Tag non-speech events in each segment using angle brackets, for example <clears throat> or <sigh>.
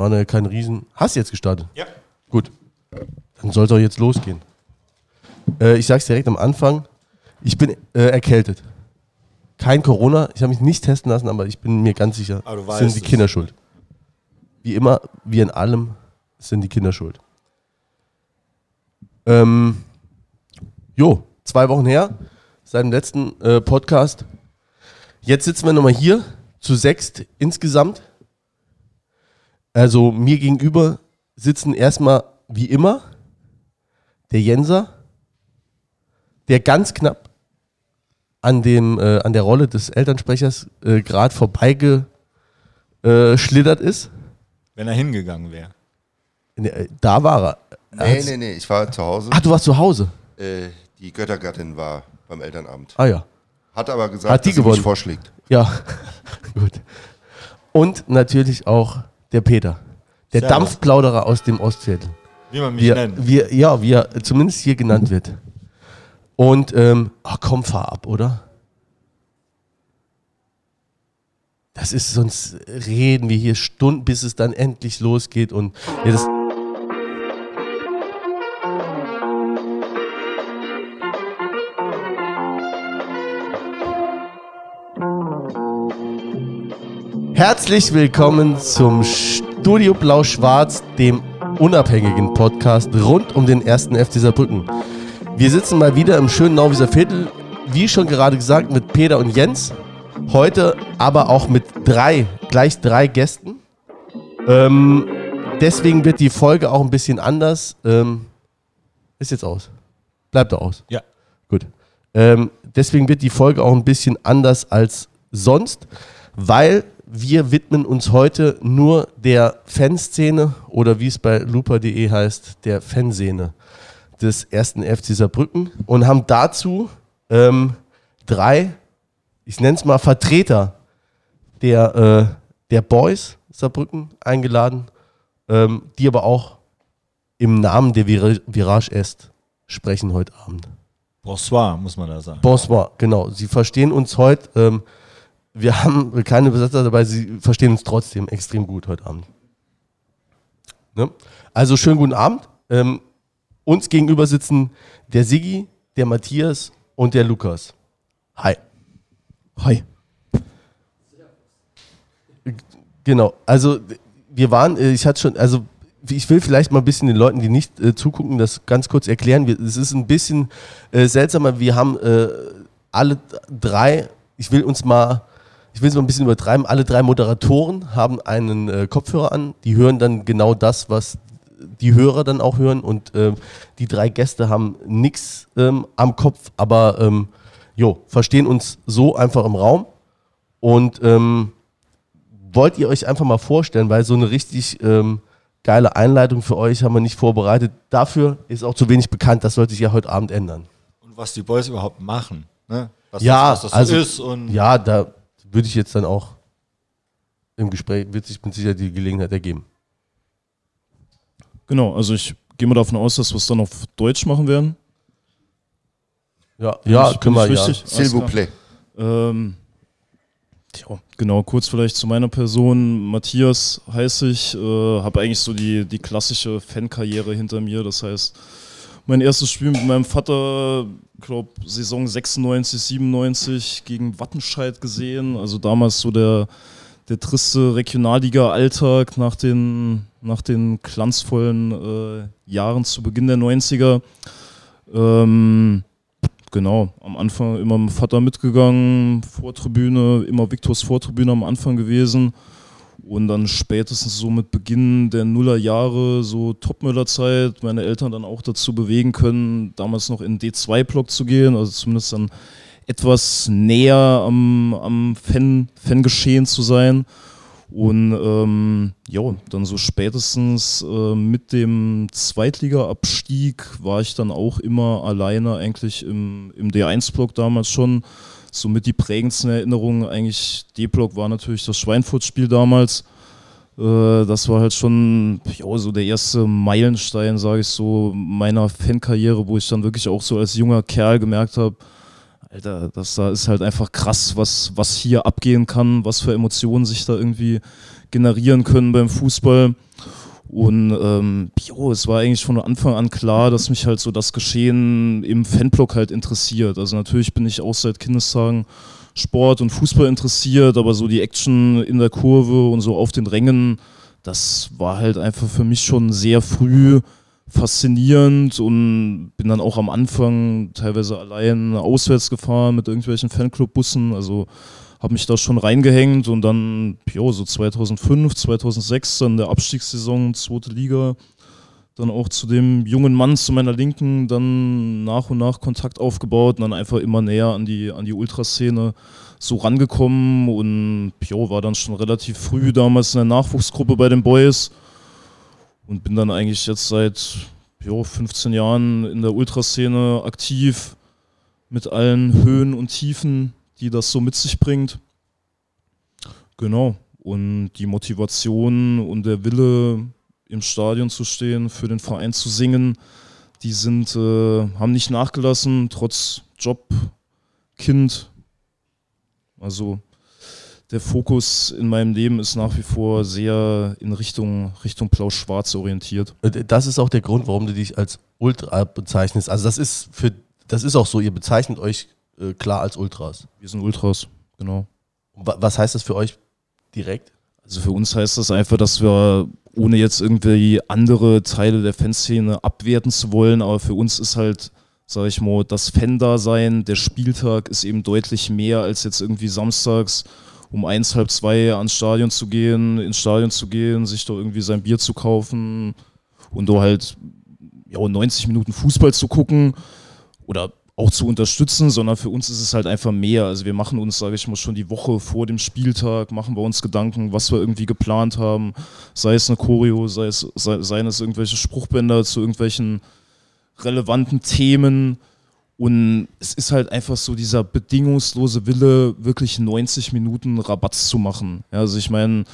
Waren ja kein Riesen. Hast du jetzt gestartet? Ja. Gut. Dann soll es auch jetzt losgehen. Äh, ich sag's direkt am Anfang. Ich bin äh, erkältet. Kein Corona. Ich habe mich nicht testen lassen, aber ich bin mir ganz sicher, Aber du sind die es. Kinder schuld. Wie immer, wie in allem, sind die Kinder schuld. Ähm, jo, zwei Wochen her, seit dem letzten äh, Podcast. Jetzt sitzen wir nochmal hier, zu sechst insgesamt. Also mir gegenüber sitzen erstmal wie immer der Jenser, der ganz knapp an, dem, äh, an der Rolle des Elternsprechers äh, gerade vorbeigeschlittert ist. Wenn er hingegangen wäre. Ne, äh, Da war er. er Nee, nee, nee, ich war zu Hause. Ah, du warst zu Hause. Äh, die Göttergattin war beim Elternabend. Ah ja. Hat aber gesagt, Hat die dass sie gewonnen? mich vorschlägt. Ja, <laughs> gut. Und natürlich auch der Peter. Der Servus. Dampfplauderer aus dem Ostviertel. Wie man mich Wie er, nennt. wie er, ja, wie er zumindest hier genannt wird. Und, ähm, ach komm, fahr ab, oder? Das ist, sonst reden wir hier Stunden, bis es dann endlich losgeht. Und ja, Herzlich willkommen zum Studio Blau-Schwarz, dem unabhängigen Podcast rund um den ersten FC Saarbrücken. Wir sitzen mal wieder im schönen Nauwieser Viertel, wie schon gerade gesagt, mit Peter und Jens. Heute aber auch mit drei, gleich drei Gästen. Ähm, deswegen wird die Folge auch ein bisschen anders. Ähm, ist jetzt aus. Bleibt doch aus. Ja. Gut. Ähm, deswegen wird die Folge auch ein bisschen anders als sonst, weil wir widmen uns heute nur der Fanszene oder wie es bei lupa.de heißt, der Fanszene des ersten FC Saarbrücken und haben dazu ähm, drei, ich nenne es mal Vertreter der, äh, der Boys Saarbrücken eingeladen, ähm, die aber auch im Namen der Vir Virage Est sprechen heute Abend. Bonsoir, muss man da sagen. Bonsoir, genau. Sie verstehen uns heute. Ähm, wir haben keine Besetzer dabei, sie verstehen uns trotzdem extrem gut heute Abend. Ne? Also schönen guten Abend. Ähm, uns gegenüber sitzen der Siggi, der Matthias und der Lukas. Hi. Hi. Genau, also wir waren, äh, ich hatte schon, also ich will vielleicht mal ein bisschen den Leuten, die nicht äh, zugucken, das ganz kurz erklären. Wir, es ist ein bisschen äh, seltsamer, wir haben äh, alle drei, ich will uns mal, ich will es mal ein bisschen übertreiben, alle drei Moderatoren haben einen äh, Kopfhörer an, die hören dann genau das, was die Hörer dann auch hören und ähm, die drei Gäste haben nichts ähm, am Kopf, aber ähm, jo, verstehen uns so einfach im Raum und ähm, wollt ihr euch einfach mal vorstellen, weil so eine richtig ähm, geile Einleitung für euch haben wir nicht vorbereitet. Dafür ist auch zu wenig bekannt, das sollte sich ja heute Abend ändern. Und was die Boys überhaupt machen. Ne? Was Ja, das, was das also- so ist. Und Ja, da würde ich jetzt dann auch im Gespräch, wird sich mit Sicherheit die Gelegenheit ergeben. Genau, also ich gehe mal davon aus, dass wir es dann auf Deutsch machen werden. Ja, ja ich- können wir ja. richtig? S'il vous Alles plaît. Ähm, tja, genau, kurz vielleicht zu meiner Person. Matthias heiße ich, äh, habe eigentlich so die, die klassische Fankarriere hinter mir. Das heißt, mein erstes Spiel mit meinem Vater, glaube Saison 96, 97 gegen Wattenscheid gesehen. Also damals so der, der triste Regionalliga-Alltag nach den, nach den glanzvollen äh, Jahren zu Beginn der 90er. Ähm, Genau, am Anfang immer mit Vater mitgegangen, Vortribüne, immer Viktors Vortribüne am Anfang gewesen. Und dann spätestens so mit Beginn der Nullerjahre, so Topmüller-Zeit, meine Eltern dann auch dazu bewegen können, damals noch in den D2-Block zu gehen, also zumindest dann etwas näher am, am Fan, Fangeschehen zu sein. Und ähm, ja, dann so spätestens äh, mit dem Zweitliga-Abstieg war ich dann auch immer alleine eigentlich im, im D1-Block damals schon. Somit die prägendsten Erinnerungen eigentlich D-Block war natürlich das Schweinfurt-Spiel damals. Äh, das war halt schon ja, so der erste Meilenstein, sage ich so, meiner Fankarriere, wo ich dann wirklich auch so als junger Kerl gemerkt habe, Alter, das da ist halt einfach krass, was, was hier abgehen kann, was für Emotionen sich da irgendwie generieren können beim Fußball. Und ähm, jo, es war eigentlich von Anfang an klar, dass mich halt so das Geschehen im Fanblock halt interessiert. Also natürlich bin ich auch seit Kindestagen Sport und Fußball interessiert, aber so die Action in der Kurve und so auf den Rängen, das war halt einfach für mich schon sehr früh faszinierend und bin dann auch am Anfang teilweise allein auswärts gefahren mit irgendwelchen Fanclub-Bussen. Also habe mich da schon reingehängt und dann, jo, so 2005, 2006, dann der Abstiegssaison, zweite Liga, dann auch zu dem jungen Mann zu meiner Linken dann nach und nach Kontakt aufgebaut und dann einfach immer näher an die, an die Ultraszene so rangekommen und jo, war dann schon relativ früh damals in der Nachwuchsgruppe bei den Boys und bin dann eigentlich jetzt seit jo, 15 Jahren in der Ultraszene aktiv mit allen Höhen und Tiefen die das so mit sich bringt. Genau. Und die Motivation und der Wille, im Stadion zu stehen, für den Verein zu singen, die sind, äh, haben nicht nachgelassen, trotz Job, Kind. Also der Fokus in meinem Leben ist nach wie vor sehr in Richtung, Richtung Blau-Schwarz orientiert. Äh, das ist auch der Grund, warum du dich als Ultra bezeichnest. Also das ist für das ist auch so, ihr bezeichnet euch äh, klar als Ultras. Wir sind Ultras, genau. Was heißt das für euch direkt? Also für uns heißt das einfach, dass wir, ohne jetzt irgendwie andere Teile der Fanszene abwerten zu wollen, aber für uns ist halt, sag ich mal, das Fan-Dasein, der Spieltag ist eben deutlich mehr als jetzt irgendwie samstags um eins, halb zwei ans Stadion zu gehen, ins Stadion zu gehen, sich da irgendwie sein Bier zu kaufen und da halt ja, 90 Minuten Fußball zu gucken oder auch zu unterstützen, sondern für uns ist es halt einfach mehr. Also wir machen uns, sage ich mal, schon die Woche vor dem Spieltag, machen wir uns Gedanken, was wir irgendwie geplant haben, sei es eine Choreo, sei es, sei, seien es irgendwelche Spruchbänder zu irgendwelchen relevanten Themen. Und es ist halt einfach so dieser bedingungslose Wille, wirklich 90 Minuten Rabatz zu machen. Ja, also ich meine,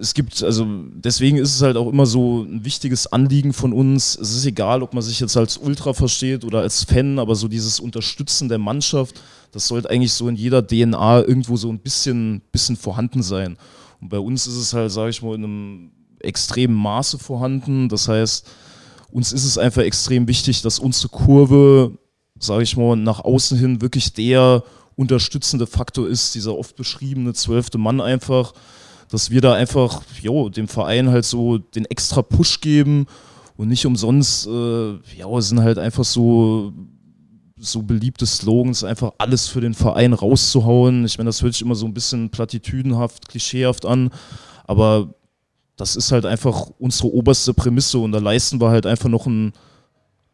es gibt, also deswegen ist es halt auch immer so ein wichtiges Anliegen von uns. Es ist egal, ob man sich jetzt als Ultra versteht oder als Fan, aber so dieses Unterstützen der Mannschaft, das sollte eigentlich so in jeder DNA irgendwo so ein bisschen, bisschen vorhanden sein. Und bei uns ist es halt, sage ich mal, in einem extremen Maße vorhanden. Das heißt, uns ist es einfach extrem wichtig, dass unsere Kurve, sage ich mal, nach außen hin wirklich der unterstützende Faktor ist, dieser oft beschriebene zwölfte Mann einfach dass wir da einfach jo, dem Verein halt so den extra Push geben und nicht umsonst, äh, ja, sind halt einfach so so beliebte Slogans, einfach alles für den Verein rauszuhauen. Ich meine, das hört sich immer so ein bisschen platitüdenhaft, klischeehaft an, aber das ist halt einfach unsere oberste Prämisse und da leisten wir halt einfach noch ein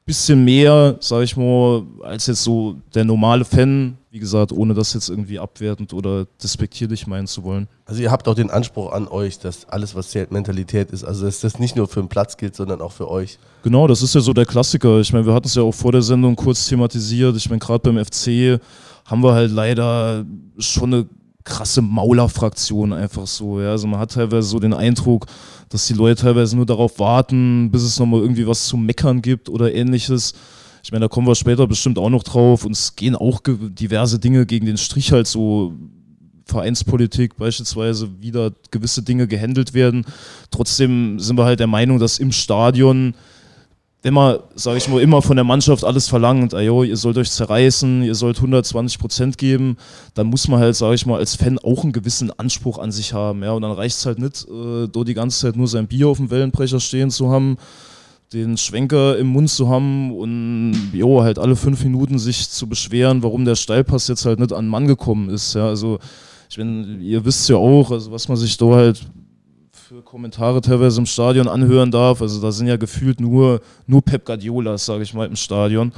bisschen mehr, sag ich mal, als jetzt so der normale Fan, wie gesagt, ohne das jetzt irgendwie abwertend oder despektierlich meinen zu wollen. Also ihr habt auch den Anspruch an euch, dass alles, was zählt, Mentalität ist. Also dass das nicht nur für den Platz gilt, sondern auch für euch. Genau, das ist ja so der Klassiker. Ich meine, wir hatten es ja auch vor der Sendung kurz thematisiert. Ich meine, gerade beim FC haben wir halt leider schon eine krasse Maulerfraktion einfach so. Ja? Also man hat teilweise so den Eindruck, dass die Leute teilweise nur darauf warten, bis es nochmal irgendwie was zu meckern gibt oder ähnliches. Ich meine, da kommen wir später bestimmt auch noch drauf. Und es gehen auch diverse Dinge gegen den Strich halt so Vereinspolitik beispielsweise wieder gewisse Dinge gehandelt werden. Trotzdem sind wir halt der Meinung, dass im Stadion, wenn man, sage ich mal, immer von der Mannschaft alles verlangt, ayo, ihr sollt euch zerreißen, ihr sollt 120 Prozent geben, dann muss man halt, sage ich mal, als Fan auch einen gewissen Anspruch an sich haben. Ja? Und dann reicht es halt nicht, äh, dort die ganze Zeit nur sein Bier auf dem Wellenbrecher stehen zu haben den Schwenker im Mund zu haben und jo, halt alle fünf Minuten sich zu beschweren, warum der Steilpass jetzt halt nicht an den Mann gekommen ist. Ja, also ich meine, ihr wisst ja auch, also was man sich da halt für Kommentare teilweise im Stadion anhören darf. Also da sind ja gefühlt nur, nur Pep Guardiolas, sage ich mal, im Stadion.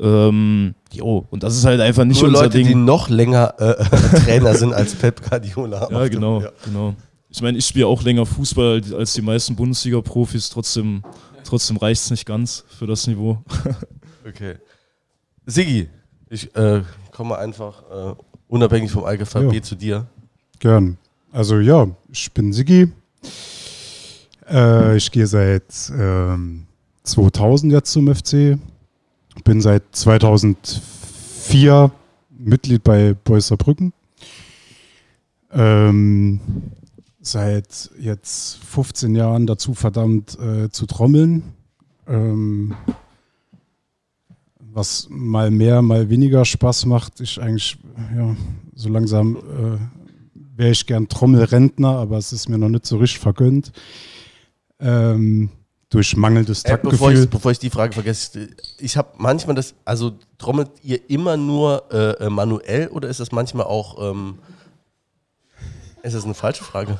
Ähm, jo, und das ist halt einfach nicht Nur unser Leute, Ding. die noch länger äh, <laughs> Trainer sind als Pep Guardiola. ja, genau, genau. Ich meine, ich spiele auch länger Fußball als die meisten Bundesliga-Profis, trotzdem Trotzdem reicht es nicht ganz für das Niveau. <laughs> okay. Sigi, ich äh, komme einfach äh, unabhängig vom Alphabet ja. zu dir. Gern. Also ja, ich bin Sigi. Äh, ich gehe seit 2000 ähm, jetzt zum FC. Bin seit 2004 Mitglied bei Beusser Brücken. Ähm, seit jetzt 15 Jahren dazu verdammt äh, zu trommeln. Ähm, was mal mehr, mal weniger Spaß macht. Ich eigentlich, ja, so langsam äh, wäre ich gern Trommelrentner, aber es ist mir noch nicht so richtig vergönnt. Ähm, durch mangelndes Äh, bevor, Taktgefühl. ich, bevor ich die Frage vergesse, ich habe manchmal das, also trommelt ihr immer nur äh, äh, manuell oder ist das manchmal auch, ähm, ist das eine falsche Frage?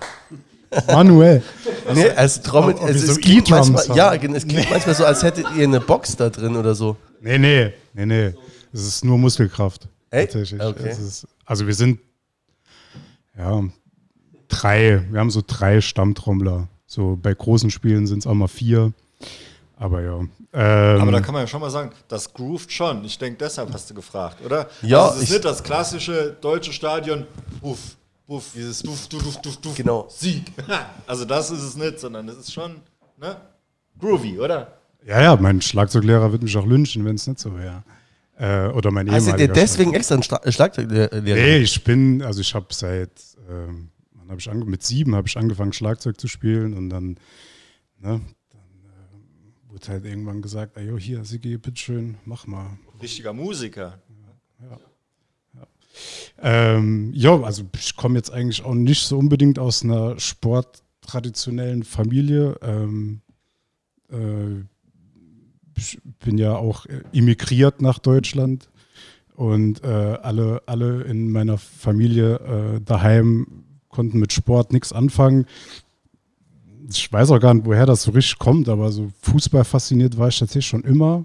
Manuell. <laughs> Nee, es trommelt, wir es, so es klingt manchmal, ja, es klingt manchmal so, als hättet ihr eine Box da drin oder so. Nee, nee, nee, nee. Es ist nur Muskelkraft. Echt? Tatsächlich. Okay. Ist, also wir sind ja drei, wir haben so drei Stammtrommler. So bei großen Spielen sind es auch mal vier. Aber ja. Ähm, Aber da kann man ja schon mal sagen, das groovt schon. Ich denke, deshalb hast du gefragt, oder? Ja, Also es ist ich- nicht das klassische deutsche Stadion, uff, uff, dieses duff, duff, duff, duff, duff, Genau. Sieg. <laughs> Also das ist es nicht, sondern es ist schon ne? groovy, oder? ja, ja, mein Schlagzeuglehrer wird mich auch lynchen, wenn es nicht so wäre. Äh, oder mein Hast du dir deswegen extra einen Schla- Schlagzeuglehrer? Nee, ich bin, also ich habe seit, ähm, wann habe ich ange mit sieben habe ich angefangen Schlagzeug zu spielen und dann, ne, dann äh, wurde halt irgendwann gesagt, ey, jo, hier, Sigi, bitteschön, mach mal. Richtiger Musiker. Ähm, ja, also ich komme jetzt eigentlich auch nicht so unbedingt aus einer sporttraditionellen Familie. Ähm, äh, bin ja auch äh, immigriert nach Deutschland und äh, alle, alle in meiner Familie äh, daheim konnten mit Sport nichts anfangen. Ich weiß auch gar nicht, woher das so richtig kommt, aber so Fußball fasziniert war ich tatsächlich schon immer.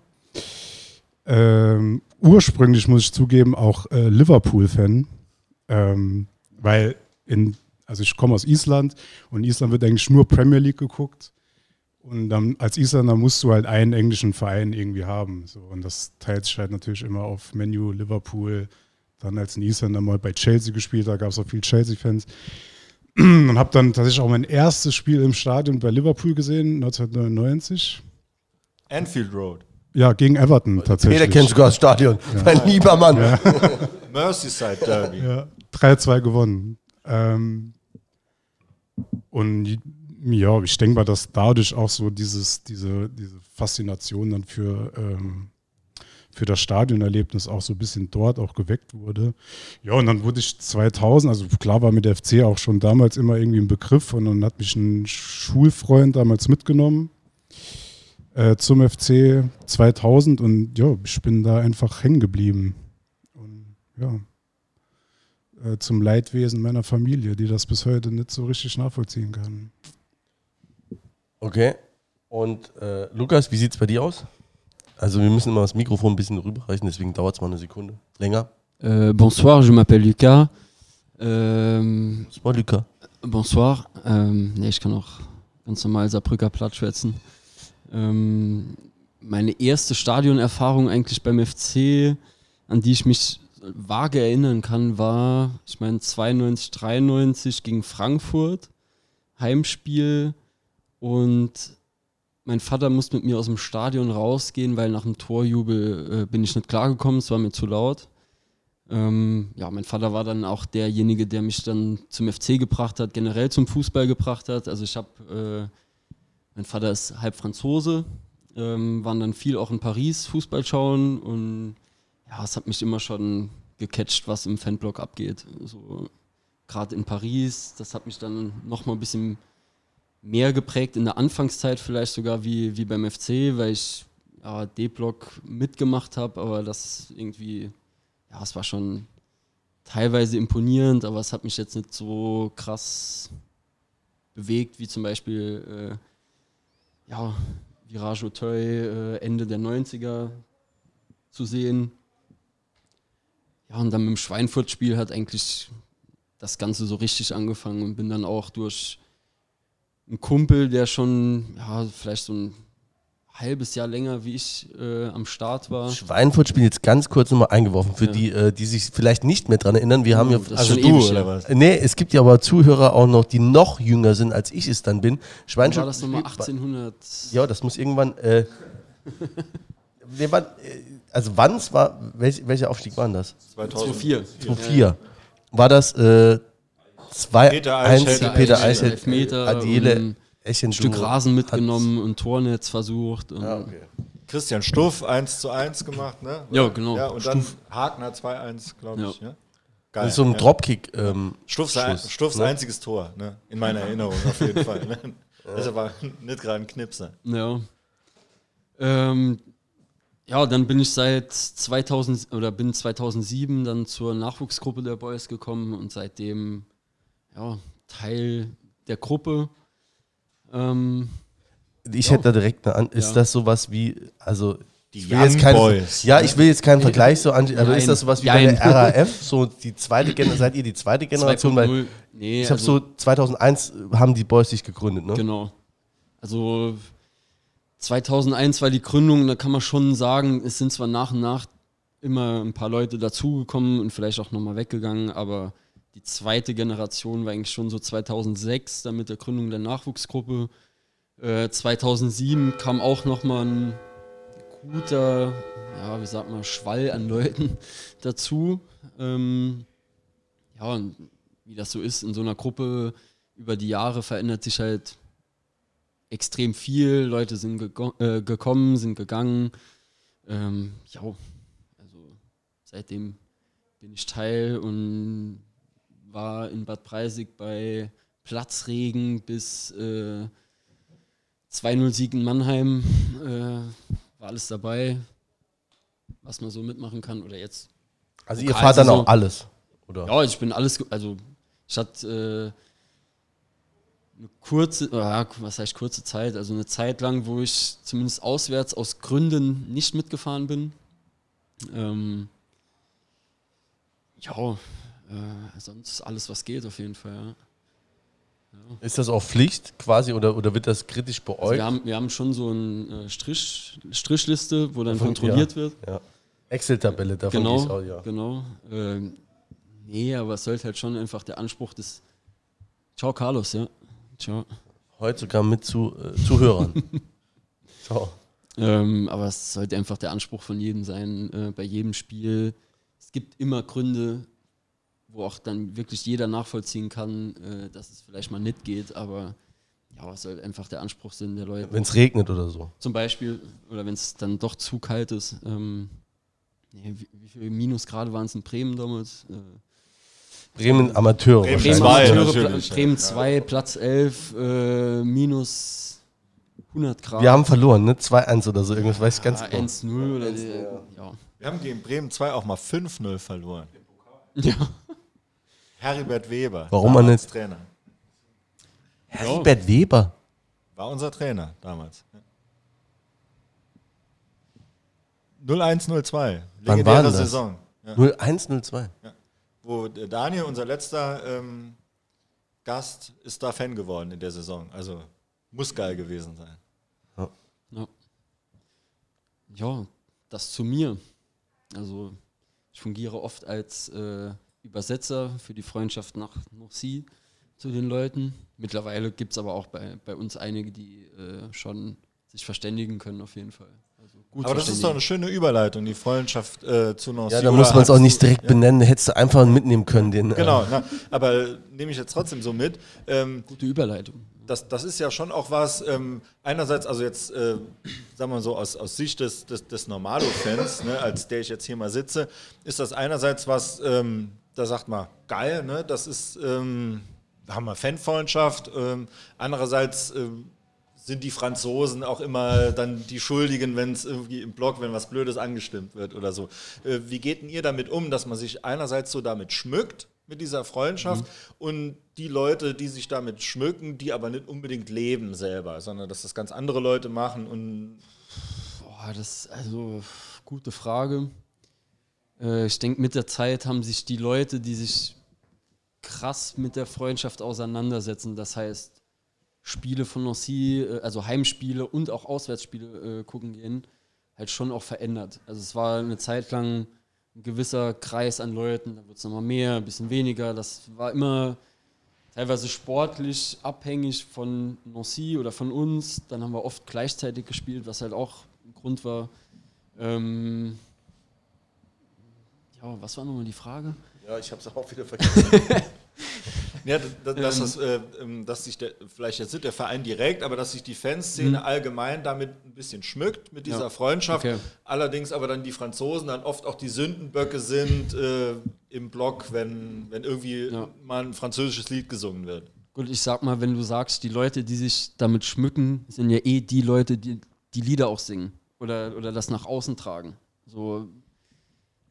Ähm, ursprünglich muss ich zugeben auch äh, Liverpool-Fan, ähm, weil in, also ich komme aus Island und in Island wird eigentlich nur Premier League geguckt und dann als Isländer musst du halt einen englischen Verein irgendwie haben, so und das teilt sich halt natürlich immer auf Menu, Liverpool, dann als ein Isländer mal bei Chelsea gespielt, da gab es auch viele Chelsea-Fans <clears throat> und habe dann tatsächlich auch mein erstes Spiel im Stadion bei Liverpool gesehen, 1999. Anfield Road. Ja, gegen Everton tatsächlich. Jeder kennt sogar das Stadion. Mein lieber Mann. <laughs> Merseyside Derby. Ja, 3-2 gewonnen. Ähm, und ja, ich denke mal, dass dadurch auch so dieses, diese, diese Faszination dann für, ähm, für das Stadionerlebnis auch so ein bisschen dort auch geweckt wurde. Ja, und dann wurde ich 2000, also klar war mit der FC auch schon damals immer irgendwie ein Begriff und dann hat mich ein Schulfreund damals mitgenommen äh, zum FC 2000 und ja, ich bin da einfach hängen geblieben. Und ja, äh, zum Leidwesen meiner Familie, die das bis heute nicht so richtig nachvollziehen kann. Okay. Und äh, Lukas, wie sieht es bei dir aus? Also wir müssen immer das Mikrofon ein bisschen rüberreichen, deswegen dauert es mal eine Sekunde länger. Euh, bonsoir, je m'appelle Lucas. Ähm, Das war Luca. bonsoir. Ähm, nee, ich kann auch ganz normal Saarbrücker Platt schwätzen. Ähm, meine erste Stadionerfahrung eigentlich beim FC, an die ich mich vage erinnern kann, war, ich meine, 92, 93 gegen Frankfurt, Heimspiel und mein Vater musste mit mir aus dem Stadion rausgehen, weil nach dem Torjubel äh, bin ich nicht klargekommen, es war mir zu laut. Ähm, ja, mein Vater war dann auch derjenige, der mich dann zum FC gebracht hat, generell zum Fußball gebracht hat. Also ich habe, äh, mein Vater ist halb Franzose, ähm, waren dann viel auch in Paris Fußball schauen und ja, es hat mich immer schon gecatcht, was im Fanblock abgeht. So, Gerade in Paris, das hat mich dann nochmal ein bisschen mehr geprägt in der Anfangszeit vielleicht sogar wie, wie beim FC, weil ich ja, D-Block mitgemacht habe, aber das irgendwie, ja, es war schon teilweise imponierend, aber es hat mich jetzt nicht so krass bewegt, wie zum Beispiel äh, ja, Virage Auteuil äh, Ende der 90er zu sehen. Ja, und dann mit dem Schweinfurt-Spiel hat eigentlich das Ganze so richtig angefangen und bin dann auch durch einen Kumpel, der schon ja, vielleicht so ein halbes Jahr länger wie ich äh, am Start war. Schweinfurt spielt jetzt ganz kurz nochmal eingeworfen. Für Ja. die, äh, die sich vielleicht nicht mehr dran erinnern, wir haben ja. das ist Also schon du, ewig oder was? Nee, es gibt ja aber Zuhörer auch noch, die noch jünger sind, als ich es dann bin. Wann Schweinfurt. war das nochmal spielt- 1800? Ja, das muss irgendwann. Äh, <laughs> waren, äh, also wann es war, welch, welcher Aufstieg war das? 2000. 2004. 2004. War das, äh, 2 Peter 1 Eichheld, Peter Eichheld, Elfmeter, Adele, Echen, ein Stück Rasen mitgenommen und Tornetz versucht. Und Ja, okay. Christian Stuff 1 zu 1 gemacht, ne? Ja, genau. Ja, und dann Hagner 2-1, glaube ich. Ja. Geil. Das ist so ein. Dropkick. Ähm, Stuffs, Schuss, Stuffs ne? einziges Tor, ne? In meiner Erinnerung auf jeden Fall. Ne? Das ist aber nicht gerade ein Knipser. Ja. Ähm, ja, dann bin ich seit 2000 oder bin 2007 dann zur Nachwuchsgruppe der Boys gekommen und seitdem ja, Teil der Gruppe. Ähm, ich Ja. hätte da direkt eine an. Ist Ja. das sowas wie, also Die ich will jetzt keinen- Boys. Ja, ich will jetzt keinen Vergleich so an, aber ist Jein. das sowas wie bei der. RAF? So die zweite Generation, seid ihr die zweite <laughs> Generation? Weil 2.0, nee, ich habe also- so 2001 haben die Boys sich gegründet, ne? Genau. Also 2001 war die Gründung, da kann man schon sagen, es sind zwar nach und nach immer ein paar Leute dazugekommen und vielleicht auch nochmal weggegangen, aber die zweite Generation war eigentlich schon so 2006, dann mit der Gründung der Nachwuchsgruppe. Äh, 2007 kam auch nochmal ein guter, ja, wie sagt man, Schwall an Leuten <laughs> dazu. Ähm, ja, und wie das so ist in so einer Gruppe, über die Jahre verändert sich halt extrem viel. Leute sind gego- äh, gekommen, sind gegangen. Ähm, ja, also seitdem bin ich Teil und war in Bad Preisig bei Platzregen bis äh, 2-0-Sieg in Mannheim. Äh, war alles dabei, was man so mitmachen kann. Oder jetzt Also ihr fahrt dann auch alles, oder? ja, ich bin alles, also ich hatte äh, eine kurze, ja, was heißt kurze Zeit, also eine Zeit lang, wo ich zumindest auswärts aus Gründen nicht mitgefahren bin. Ähm, ja, äh, sonst alles, was geht, auf jeden Fall. Ja. Ist das auch Pflicht quasi oder, oder wird das kritisch Also beäugt? wir, haben, wir haben schon so eine äh, Strich, Strichliste, wo dann Davon- kontrolliert ja. wird. ja. Excel-Tabelle, davon Genau, auch, ja. genau. Ähm, nee, aber es sollte halt schon einfach der Anspruch des. Ciao, Carlos, ja. Ciao. Heute sogar mit zu, äh, Zuhörern. <laughs> Ciao. Ähm, aber es sollte einfach der Anspruch von jedem sein, äh, bei jedem Spiel. Es gibt immer Gründe, wo auch dann wirklich jeder nachvollziehen kann, äh, dass es vielleicht mal nicht geht, aber ja, es soll einfach der Anspruch sein der Leute. Wenn es regnet oder so. Zum Beispiel, oder wenn es dann doch zu kalt ist. Ähm, nee, wie, wie viele Minusgrade waren es in Bremen damals? Äh, Bremen Amateure Bremen Bremen, Zwei, Amateure, natürlich, Pla ja. Bremen 2, Platz 11, äh, minus 100 Grad. Wir haben verloren, ne? 2-1 oder so, irgendwas weiß ich ganz genau. 1-0 oder die, ja. Wir haben gegen Bremen 2 auch mal 5-0 verloren. ja. Heribert Weber. Warum man nicht? Trainer. Herbert Weber. War unser Trainer damals. 0102. Wann Legendäre? Saison. Ja. 0-1-0-2. Wo der Daniel, unser letzter ähm, Gast, ist da Fan geworden in der Saison. Also muss geil gewesen sein. Ja. ja, das zu mir. Also ich fungiere oft als äh, Übersetzer für die Freundschaft nach Nancy zu den Leuten. Mittlerweile gibt es aber auch bei, bei uns einige, die äh, schon sich verständigen können auf jeden Fall. Also gut Aber das ist doch eine schöne Überleitung, die Freundschaft äh, zu Nancy. Ja, da muss man es auch nicht direkt benennen. Hättest du einfach mitnehmen können, den. äh, Genau, na, aber nehme ich jetzt trotzdem so mit. Ähm, Gute Überleitung. das, das ist ja schon auch was, ähm, einerseits, also jetzt, äh, sagen wir mal so, aus, aus Sicht des, des, des Normalo-Fans, ne, als der ich jetzt hier mal sitze, ist das einerseits was, ähm, da sagt man, geil, ne, das ist, ähm, da haben wir Fanfreundschaft, ähm, andererseits ähm, sind die Franzosen auch immer dann die Schuldigen, wenn es irgendwie im Blog, wenn was Blödes angestimmt wird oder so. Äh, wie geht denn ihr damit um, dass man sich einerseits so damit schmückt, mit dieser Freundschaft und die Leute, die sich damit schmücken, die aber nicht unbedingt leben selber, sondern dass das ganz andere Leute machen und Boah, das ist also gute Frage. Äh, ich denke, mit der Zeit haben sich die Leute, die sich krass mit der Freundschaft auseinandersetzen, das heißt Spiele von Nancy, äh, also Heimspiele und auch Auswärtsspiele äh, gucken gehen, halt schon auch verändert. Also es war eine Zeit lang ein gewisser Kreis an Leuten, da wird es nochmal mehr, ein bisschen weniger. Das war immer teilweise sportlich abhängig von Nancy oder von uns. Dann haben wir oft gleichzeitig gespielt, was halt auch ein Grund war. Ähm ja, was war nochmal die Frage? Ja, ich hab's auch wieder vergessen. <laughs> Ja, dass, dass, das, äh, ähm, dass sich der, vielleicht jetzt nicht der Verein direkt, aber dass sich die Fanszene allgemein damit ein bisschen schmückt mit dieser Ja. Freundschaft. Okay. Allerdings aber dann die Franzosen dann oft auch die Sündenböcke sind äh, im Block, wenn, wenn irgendwie Ja. mal ein französisches Lied gesungen wird. Gut, ich sag mal, wenn du sagst, die Leute, die sich damit schmücken, sind ja eh die Leute, die die Lieder auch singen oder, oder das nach außen tragen. So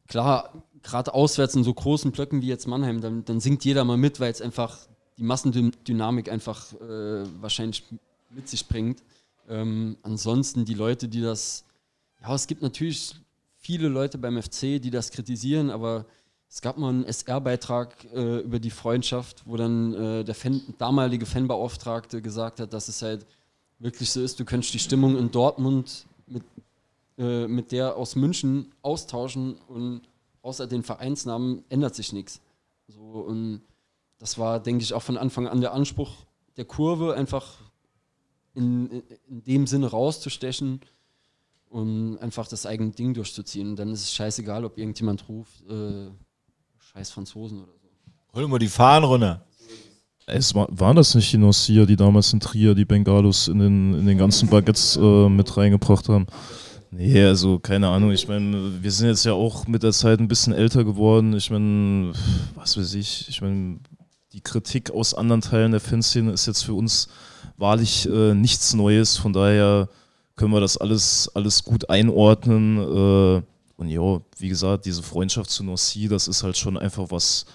klar, gerade auswärts in so großen Blöcken wie jetzt Mannheim, dann, dann singt jeder mal mit, weil es einfach die Massendynamik einfach äh, wahrscheinlich mit sich bringt. Ähm, ansonsten die Leute, die das, ja, es gibt natürlich viele Leute beim FC, die das kritisieren, aber es gab mal einen SR-Beitrag äh, über die Freundschaft, wo dann äh, der Fan, damalige Fanbeauftragte gesagt hat, dass es halt wirklich so ist, du könntest die Stimmung in Dortmund mit, äh, mit der aus München austauschen und außer den Vereinsnamen ändert sich nichts. So, und das war, denke ich, auch von Anfang an der Anspruch der Kurve, einfach in, in, in dem Sinne rauszustechen und einfach das eigene Ding durchzuziehen. Und dann ist es scheißegal, ob irgendjemand ruft, äh, scheiß Franzosen oder so. Hol mal die Fahnen runter. Es war, waren das nicht die Nossier, die damals in Trier die Bengalos in den, in den ganzen Baguettes äh, mit reingebracht haben? Nee, also keine Ahnung. Ich meine, wir sind jetzt ja auch mit der Zeit ein bisschen älter geworden. Ich meine, was weiß ich. Ich meine, die Kritik aus anderen Teilen der Fanszene ist jetzt für uns wahrlich äh, nichts Neues. Von daher können wir das alles, alles gut einordnen. Äh, und ja, wie gesagt, diese Freundschaft zu Nancy, das ist halt schon einfach was,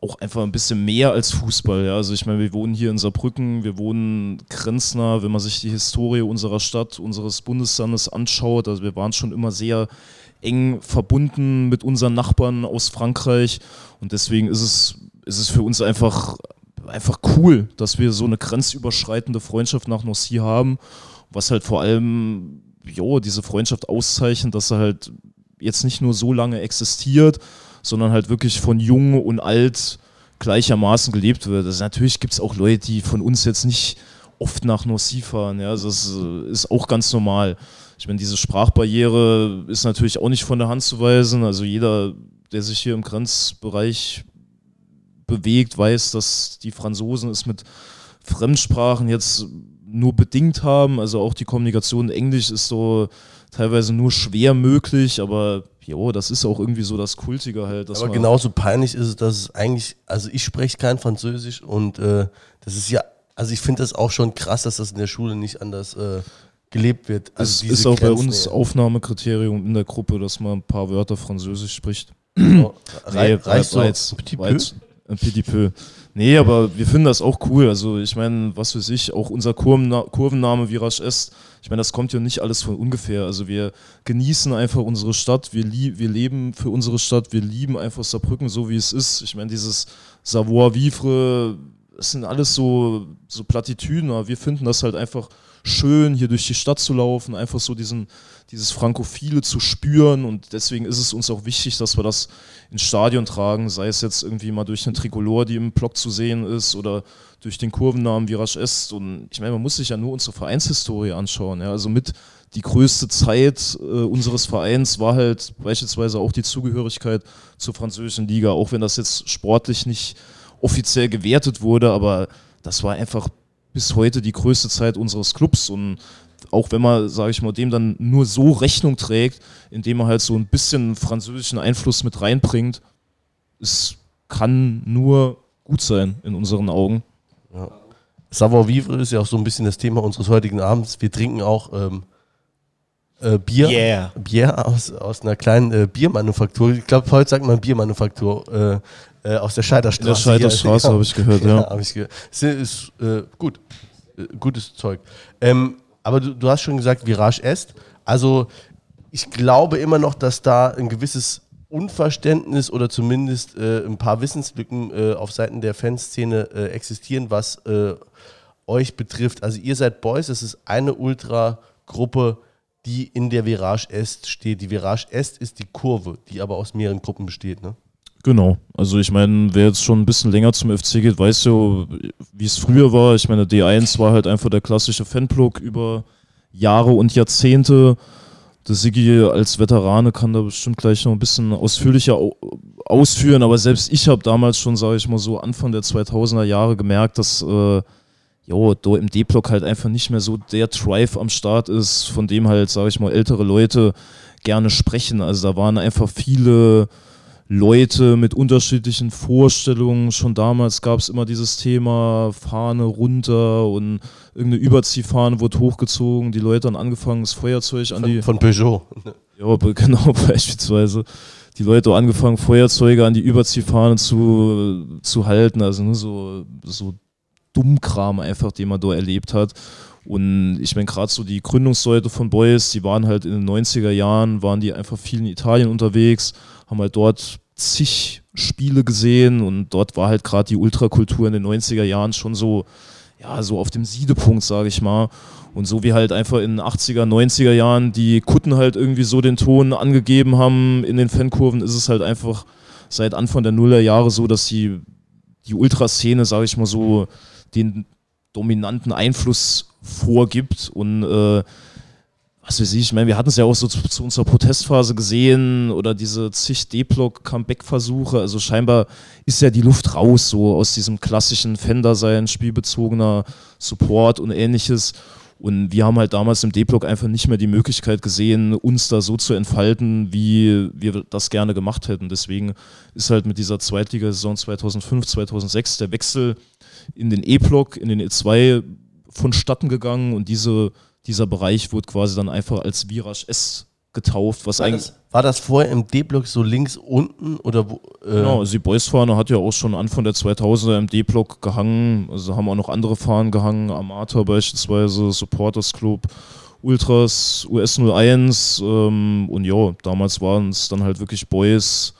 auch einfach ein bisschen mehr als Fußball. Ja. Also ich meine, wir wohnen hier in Saarbrücken, wir wohnen grenznah, wenn man sich die Historie unserer Stadt, unseres Bundeslandes anschaut. Also wir waren schon immer sehr eng verbunden mit unseren Nachbarn aus Frankreich und deswegen ist es, ist es für uns einfach, einfach cool, dass wir so eine grenzüberschreitende Freundschaft nach Nancy haben, was halt vor allem jo, diese Freundschaft auszeichnet, dass er halt jetzt nicht nur so lange existiert, sondern halt wirklich von jung und alt gleichermaßen gelebt wird. Also natürlich gibt es auch Leute, die von uns jetzt nicht oft nach Nancy fahren. Ja, also das äh, ist auch ganz normal. Ich meine, diese Sprachbarriere ist natürlich auch nicht von der Hand zu weisen. Also jeder, der sich hier im Grenzbereich bewegt, weiß, dass die Franzosen es mit Fremdsprachen jetzt nur bedingt haben. Also auch die Kommunikation Englisch ist so teilweise nur schwer möglich, aber jo, das ist auch irgendwie so das Kultige halt. Aber genauso peinlich ist es, dass es eigentlich, also ich spreche kein Französisch und äh, das ist ja, also ich finde das auch schon krass, dass das in der Schule nicht anders äh, gelebt wird. Also Es ist auch bei Grenzen, uns ja. Aufnahmekriterium in der Gruppe, dass man ein paar Wörter Französisch spricht. Oh, Nee, reicht war jetzt- petit war peu? jetzt ein petit peu. Nee, aber wir finden das auch cool. Also ich meine, was weiß ich, auch unser Kurvenna Kurvenname Virage Est, ich meine, das kommt ja nicht alles von ungefähr. Also wir genießen einfach unsere Stadt, wir, lie wir leben für unsere Stadt, wir lieben einfach Saarbrücken so, wie es ist. Ich meine, dieses Savoir-vivre, das sind alles so, so Plattitüden, aber wir finden das halt einfach schön, hier durch die Stadt zu laufen, einfach so diesen, dieses Frankophile zu spüren und deswegen ist es uns auch wichtig, dass wir das ins Stadion tragen, sei es jetzt irgendwie mal durch eine Trikolor, die im Block zu sehen ist oder durch den Kurvennamen Virage Est und ich meine, man muss sich ja nur unsere Vereinshistorie anschauen, ja, also mit die größte Zeit äh, unseres Vereins war halt beispielsweise auch die Zugehörigkeit zur französischen Liga, auch wenn das jetzt sportlich nicht offiziell gewertet wurde, aber das war einfach bis heute die größte Zeit unseres Clubs und auch wenn man, sage ich mal, dem dann nur so Rechnung trägt, indem man halt so ein bisschen französischen Einfluss mit reinbringt, es kann nur gut sein in unseren Augen. Savoir-vivre ist ja auch so ein bisschen das Thema unseres heutigen Abends. Wir trinken auch ähm, äh, Bier. Yeah. Bier aus, aus einer kleinen äh, Biermanufaktur. Ich glaube, heute sagt man Biermanufaktur. Äh, äh, aus der Scheiderstraße. In der Scheiterstraße habe ich gehört, <laughs> ja. habe ich gehört. Ist, ist äh, gut. Äh, gutes Zeug. Ähm, aber du, du hast schon gesagt, Virage Est. Also, ich glaube immer noch, dass da ein gewisses Unverständnis oder zumindest äh, ein paar Wissenslücken äh, auf Seiten der Fanszene existieren, was euch betrifft. Also, ihr seid Boys, das ist eine Ultra-Gruppe, die in der Virage Est steht. Die Virage Est ist die Kurve, die aber aus mehreren Gruppen besteht. Ne? Genau. Also ich meine, wer jetzt schon ein bisschen länger zum FC geht, weiß ja, wie es früher war. Ich meine, D1 war halt einfach der klassische Fanblock über Jahre und Jahrzehnte. der Sigi als Veterane kann da bestimmt gleich noch ein bisschen ausführlicher au- ausführen, aber selbst ich habe damals schon, sage ich mal so, Anfang der 2000er Jahre gemerkt, dass äh, jo, da im D-Block halt einfach nicht mehr so der Drive am Start ist, von dem halt, sage ich mal, ältere Leute gerne sprechen. Also da waren einfach viele Leute mit unterschiedlichen Vorstellungen. Schon damals gab es immer dieses Thema Fahne runter und irgendeine Überziehfahne wurde hochgezogen. Die Leute haben angefangen, das Feuerzeug an die Von, von Peugeot. <laughs> ja, genau, <laughs> beispielsweise. Die Leute haben angefangen, Feuerzeuge an die Überziehfahne zu, zu halten. Also nur so, so Dummkram einfach, den man da erlebt hat. Und ich meine, gerade so die Gründungsleute von Boys, die waren halt in den 90er Jahren, waren die einfach viel in Italien unterwegs, haben halt dort zig Spiele gesehen und dort war halt gerade die Ultrakultur in den 90er Jahren schon so, ja, so auf dem Siedepunkt, sage ich mal. Und so wie halt einfach in den 80er, 90er Jahren die Kutten halt irgendwie so den Ton angegeben haben in den Fankurven, ist es halt einfach seit Anfang der Nullerjahre so, dass die, die Ultraszene, sage ich mal so, den dominanten Einfluss vorgibt und äh, was weiß ich, ich meine, wir hatten es ja auch so zu, zu unserer Protestphase gesehen oder diese zig D-Block-Comeback-Versuche. Also scheinbar ist ja die Luft raus, so aus diesem klassischen Fender-Sein, spielbezogener Support und ähnliches. Und wir haben halt damals im D-Block einfach nicht mehr die Möglichkeit gesehen, uns da so zu entfalten, wie wir das gerne gemacht hätten. Deswegen ist halt mit dieser Zweitligasaison 2005, 2006 der Wechsel in den E-Block, in den E2 vonstatten gegangen und diese, dieser Bereich wurde quasi dann einfach als Virage S getauft, was War eigentlich. das, war das vorher im D-Block so links unten oder wo? Äh, Genau, also die Boys-Fahne hat ja auch schon Anfang der 2000er im D-Block gehangen. Also haben auch noch andere Fahnen gehangen, Amata beispielsweise, Supporters Club, Ultras, US 01 ähm, und ja, damals waren es dann halt wirklich Boys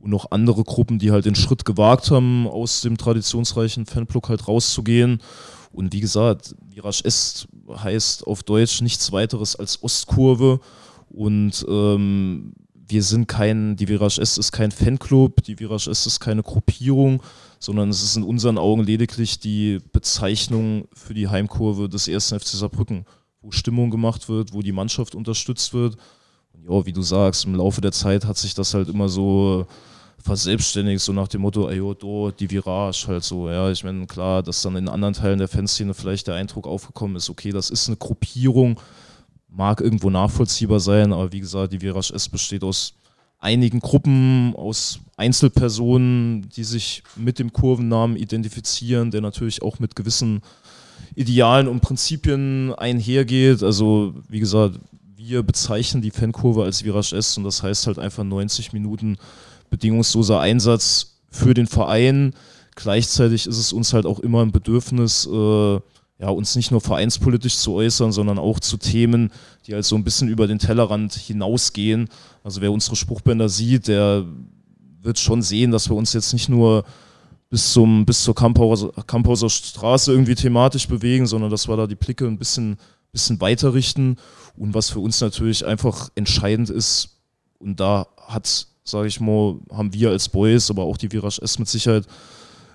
und noch andere Gruppen, die halt den Schritt gewagt haben, aus dem traditionsreichen Fanblock halt rauszugehen. Und wie gesagt, Virage S heißt auf Deutsch nichts weiteres als Ostkurve. Und ähm, wir sind kein, die Virage S ist kein Fanclub, die Virage S ist keine Gruppierung, sondern es ist in unseren Augen lediglich die Bezeichnung für die Heimkurve des ersten FC Saarbrücken, wo Stimmung gemacht wird, wo die Mannschaft unterstützt wird. Und ja, wie du sagst, im Laufe der Zeit hat sich das halt immer so verselbstständigt, so nach dem Motto, ayo, do, die Virage halt so. Ja, ich meine, klar, dass dann in anderen Teilen der Fanszene vielleicht der Eindruck aufgekommen ist, okay, das ist eine Gruppierung, mag irgendwo nachvollziehbar sein, aber wie gesagt, die Virage S besteht aus einigen Gruppen, aus Einzelpersonen, die sich mit dem Kurvennamen identifizieren, der natürlich auch mit gewissen Idealen und Prinzipien einhergeht. Also, wie gesagt, wir bezeichnen die Fankurve als Virage S und das heißt halt einfach 90 Minuten bedingungsloser Einsatz für den Verein. Gleichzeitig ist es uns halt auch immer ein Bedürfnis, äh, ja, uns nicht nur vereinspolitisch zu äußern, sondern auch zu Themen, die halt so ein bisschen über den Tellerrand hinausgehen. Also wer unsere Spruchbänder sieht, der wird schon sehen, dass wir uns jetzt nicht nur bis, zum, bis zur Kamphauser, Kamphauser Straße irgendwie thematisch bewegen, sondern dass wir da die Blicke ein bisschen, bisschen weiter richten. Und was für uns natürlich einfach entscheidend ist, und da hat, sage ich mal, haben wir als Boys, aber auch die Virage S mit Sicherheit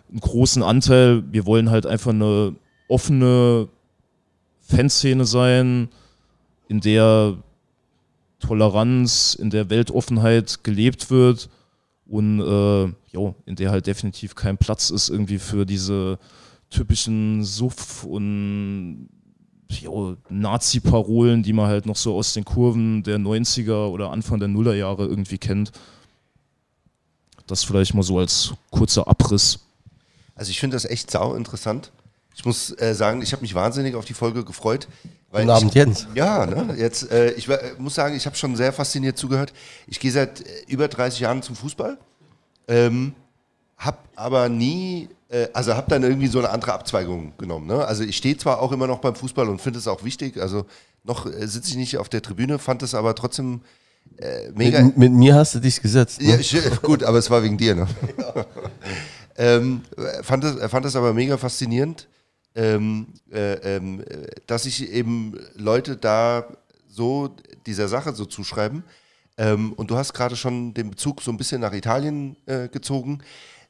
einen großen Anteil. Wir wollen halt einfach eine offene Fanszene sein, in der Toleranz, in der Weltoffenheit gelebt wird und äh, jo, in der halt definitiv kein Platz ist irgendwie für diese typischen Suff- und Nazi-Parolen, die man halt noch so aus den Kurven der 90er oder Anfang der Nullerjahre irgendwie kennt. Das vielleicht mal so als kurzer Abriss. Also ich finde das echt sau interessant. Ich muss äh, sagen, ich habe mich wahnsinnig auf die Folge gefreut. Weil Guten Abend, ich, Jens. Ja, ne, jetzt, äh, ich äh, muss sagen, ich habe schon sehr fasziniert zugehört. Ich gehe seit äh, über 30 Jahren zum Fußball, ähm, habe aber nie, äh, also habe dann irgendwie so eine andere Abzweigung genommen. Ne? Also ich stehe zwar auch immer noch beim Fußball und finde es auch wichtig, also noch äh, sitze ich nicht auf der Tribüne, fand es aber trotzdem äh, mega... Mit, mit mir hast du dich gesetzt. Ne? Ja, gut, aber es war wegen dir, ne? ähm, fand, es, fand es aber mega faszinierend, ähm, äh, äh, dass sich eben Leute da so dieser Sache so zuschreiben. Ähm, und du hast gerade schon den Bezug so ein bisschen nach Italien äh, gezogen.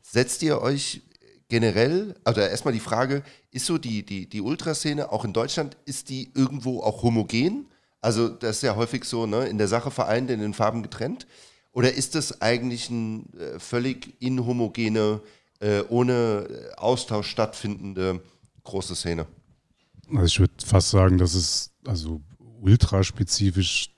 Setzt ihr euch generell, also erstmal die Frage, ist so die, die, die Ultraszene auch in Deutschland, ist die irgendwo auch homogen? Also das ist ja häufig so, ne? in der Sache vereint, in den Farben getrennt. Oder ist das eigentlich eine äh, völlig inhomogene, äh, ohne Austausch stattfindende große Szene? Also ich würde fast sagen, dass es also ultraspezifisch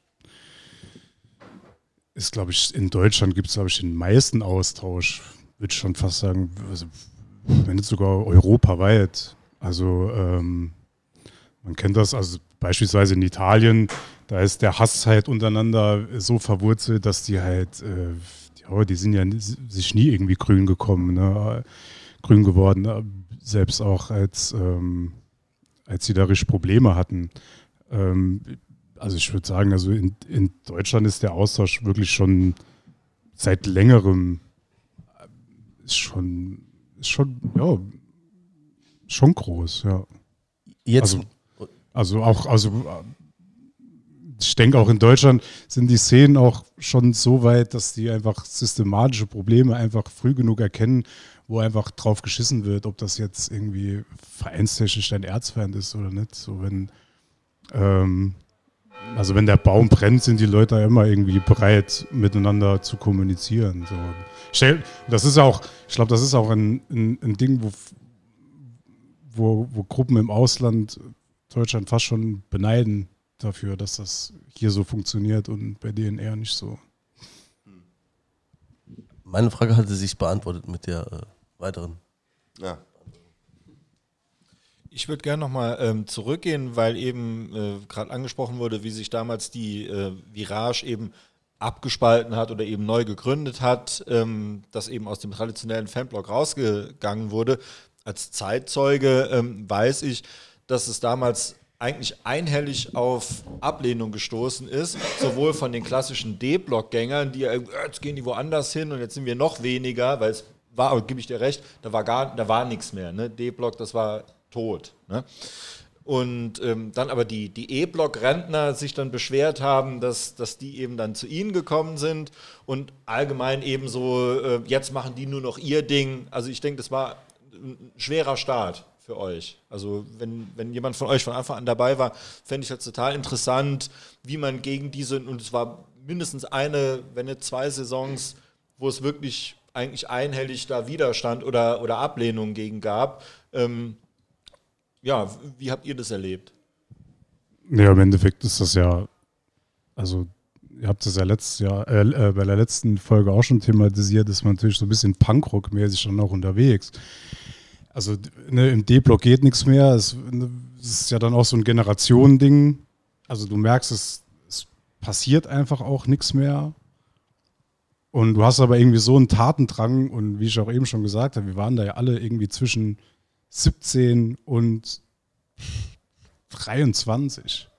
ist, glaube ich, in Deutschland gibt es, glaube ich, den meisten Austausch, würde ich schon fast sagen, also, wenn nicht sogar europaweit. Also ähm, man kennt das, also beispielsweise in Italien, da ist der Hass halt untereinander so verwurzelt, dass die halt, äh, ja, die sind ja sich nie irgendwie grün gekommen, ne? grün geworden, äh, selbst auch als, ähm, als sie da richtig Probleme hatten. Ähm, also ich würde sagen, also in, in Deutschland ist der Austausch wirklich schon seit längerem äh, schon, schon, ja, schon groß, ja. Jetzt. Also, also auch, also ich denke auch in Deutschland sind die Szenen auch schon so weit, dass die einfach systematische Probleme einfach früh genug erkennen, wo einfach drauf geschissen wird, ob das jetzt irgendwie vereinstechnisch dein Erzfeind ist oder nicht. So wenn, ähm, also wenn der Baum brennt, sind die Leute immer irgendwie bereit, miteinander zu kommunizieren. So. Das ist auch, ich glaube, das ist auch ein, ein, ein Ding, wo, wo, wo Gruppen im Ausland Deutschland fast schon beneiden dafür, dass das hier so funktioniert und bei denen eher nicht so. Meine Frage hatte sich beantwortet mit der äh, weiteren. Ja. Ich würde gerne nochmal ähm, zurückgehen, weil eben äh, gerade angesprochen wurde, wie sich damals die äh, Virage eben abgespalten hat oder eben neu gegründet hat, ähm, das eben aus dem traditionellen Fanblock rausgegangen wurde. Als Zeitzeuge ähm, weiß ich, dass es damals eigentlich einhellig auf Ablehnung gestoßen ist, sowohl von den klassischen D-Block-Gängern, die ja, jetzt gehen die woanders hin und jetzt sind wir noch weniger, weil es war, gebe ich dir recht, da war gar, da war nichts mehr. Ne? D-Block, das war tot. Ne? Und ähm, dann aber die, die E-Block-Rentner sich dann beschwert haben, dass, dass die eben dann zu ihnen gekommen sind und allgemein eben so, äh, jetzt machen die nur noch ihr Ding. Also ich denke, das war ein schwerer Start für euch. Also wenn, wenn jemand von euch von Anfang an dabei war, fände ich das total interessant, wie man gegen diese, und es war mindestens eine, wenn nicht zwei Saisons, wo es wirklich eigentlich einhellig da Widerstand oder, oder Ablehnung gegen gab. Ähm, ja, wie habt ihr das erlebt? Ja, im Endeffekt ist das ja, also ihr habt das ja letztes Jahr, äh, äh, bei der letzten Folge auch schon thematisiert, ist man natürlich so ein bisschen Punkrock-mäßig dann auch unterwegs. Also ne, im D-Block geht nichts mehr. Es, ne, es, ist ja dann auch so ein Generationending. Also du merkst, es, es passiert einfach auch nichts mehr. Und du hast aber irgendwie so einen Tatendrang und wie ich auch eben schon gesagt habe, wir waren da ja alle irgendwie zwischen 17 und 23.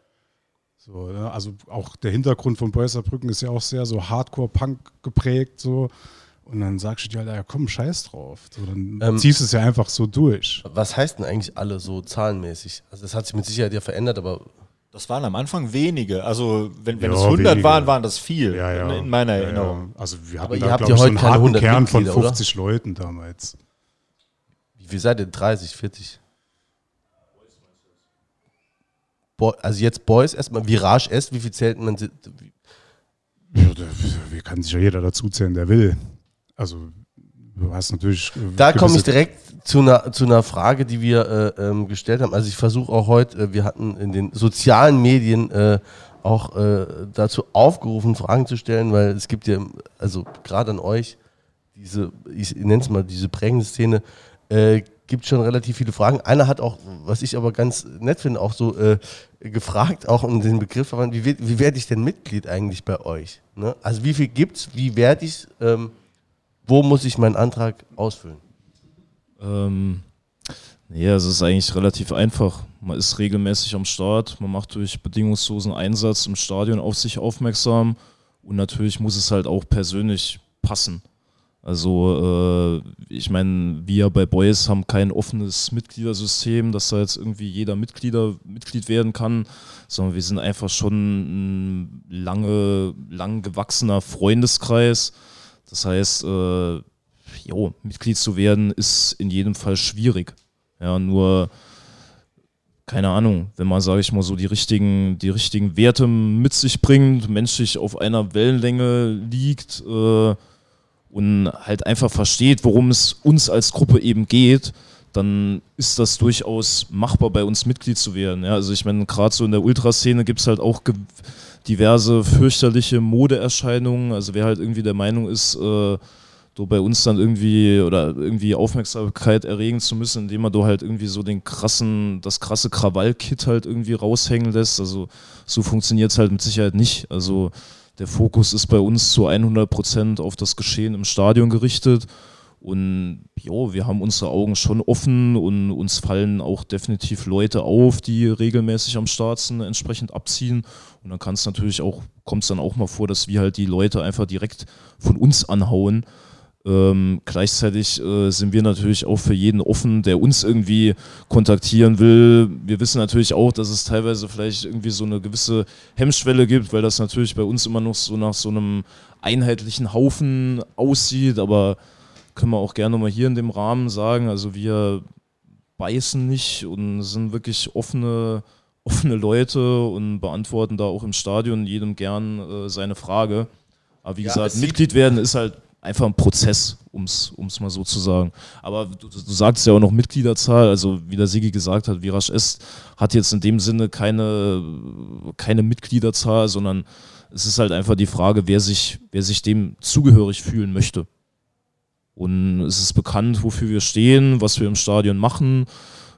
So, ne? Also auch der Hintergrund von Beusserbrücken ist ja auch sehr so Hardcore-Punk geprägt. So. Und dann sagst du dir halt, ja komm, scheiß drauf. So, dann ähm, ziehst du es ja einfach so durch. Was heißt denn eigentlich alle so zahlenmäßig? Also das hat sich mit Sicherheit ja verändert, aber... Das waren am Anfang wenige. Also wenn, wenn ja, es 100 wenige. waren, waren das viel ja, ja. in meiner Erinnerung. Also wir hatten da, glaube ich, so einen harten Kern von 50 oder? Leuten damals. Wie viel seid ihr? 30, 40? Bo also jetzt Boys erstmal, Virage S, wie viel zählt man? Ja, wie kann sich ja jeder dazu zählen, der will. Also du hast natürlich. Äh, da komme ich direkt zu einer, zu einer Frage, die wir äh, ähm, gestellt haben. Also ich versuche auch heute, äh, wir hatten in den sozialen Medien äh, auch äh, dazu aufgerufen, Fragen zu stellen, weil es gibt ja, also gerade an euch, diese, ich nenne es mal diese prägende Szene, äh, gibt schon relativ viele Fragen. Einer hat auch, was ich aber ganz nett finde, auch so gefragt, auch um den Begriff, wie, wie werde ich denn Mitglied eigentlich bei euch? Ne? Also wie viel gibt es, wie werde ich ähm, wo muss ich meinen Antrag ausfüllen? Ähm, nee, es ist eigentlich relativ einfach. Man ist regelmäßig am Start, man macht durch bedingungslosen Einsatz im Stadion auf sich aufmerksam und natürlich muss es halt auch persönlich passen. Also äh, ich meine, wir bei Boys haben kein offenes Mitgliedersystem, dass da jetzt irgendwie jeder Mitglieder, Mitglied werden kann, sondern wir sind einfach schon ein lange, lang gewachsener Freundeskreis das heißt, äh, jo, Mitglied zu werden ist in jedem Fall schwierig. Ja, nur keine Ahnung, wenn man, sage ich mal, so die richtigen, die richtigen Werte mit sich bringt, menschlich auf einer Wellenlänge liegt äh, und halt einfach versteht, worum es uns als Gruppe eben geht, dann ist das durchaus machbar, bei uns Mitglied zu werden. Ja, also ich meine, gerade so in der Ultraszene gibt es halt auch diverse fürchterliche Modeerscheinungen. Also wer halt irgendwie der Meinung ist, äh, so bei uns dann irgendwie oder irgendwie Aufmerksamkeit erregen zu müssen, indem man da halt irgendwie so den krassen, das krasse Krawall-Kit halt irgendwie raushängen lässt. Also so funktioniert es halt mit Sicherheit nicht. Also der Fokus ist bei uns zu 100 Prozent auf das Geschehen im Stadion gerichtet. Und jo, wir haben unsere Augen schon offen und uns fallen auch definitiv Leute auf, die regelmäßig am Start sind, entsprechend abziehen. Und dann kann es natürlich auch, kommt es dann auch mal vor, dass wir halt die Leute einfach direkt von uns anhauen ähm, gleichzeitig äh, sind wir natürlich auch für jeden offen, der uns irgendwie kontaktieren will. Wir wissen natürlich auch, dass es teilweise vielleicht irgendwie so eine gewisse Hemmschwelle gibt, weil das natürlich bei uns immer noch so nach so einem einheitlichen Haufen aussieht. Aber können wir auch gerne mal hier in dem Rahmen sagen, also wir beißen nicht und sind wirklich offene, offene Leute und beantworten da auch im Stadion jedem gern äh, seine Frage. Aber wie ja, gesagt, Mitglied werden ist halt einfach ein Prozess, um es mal so zu sagen. Aber du, du sagst ja auch noch Mitgliederzahl, also wie der Sigi gesagt hat, Virage S hat jetzt in dem Sinne keine, keine Mitgliederzahl, sondern es ist halt einfach die Frage, wer sich, wer sich dem zugehörig fühlen möchte. Und es ist bekannt, wofür wir stehen, was wir im Stadion machen,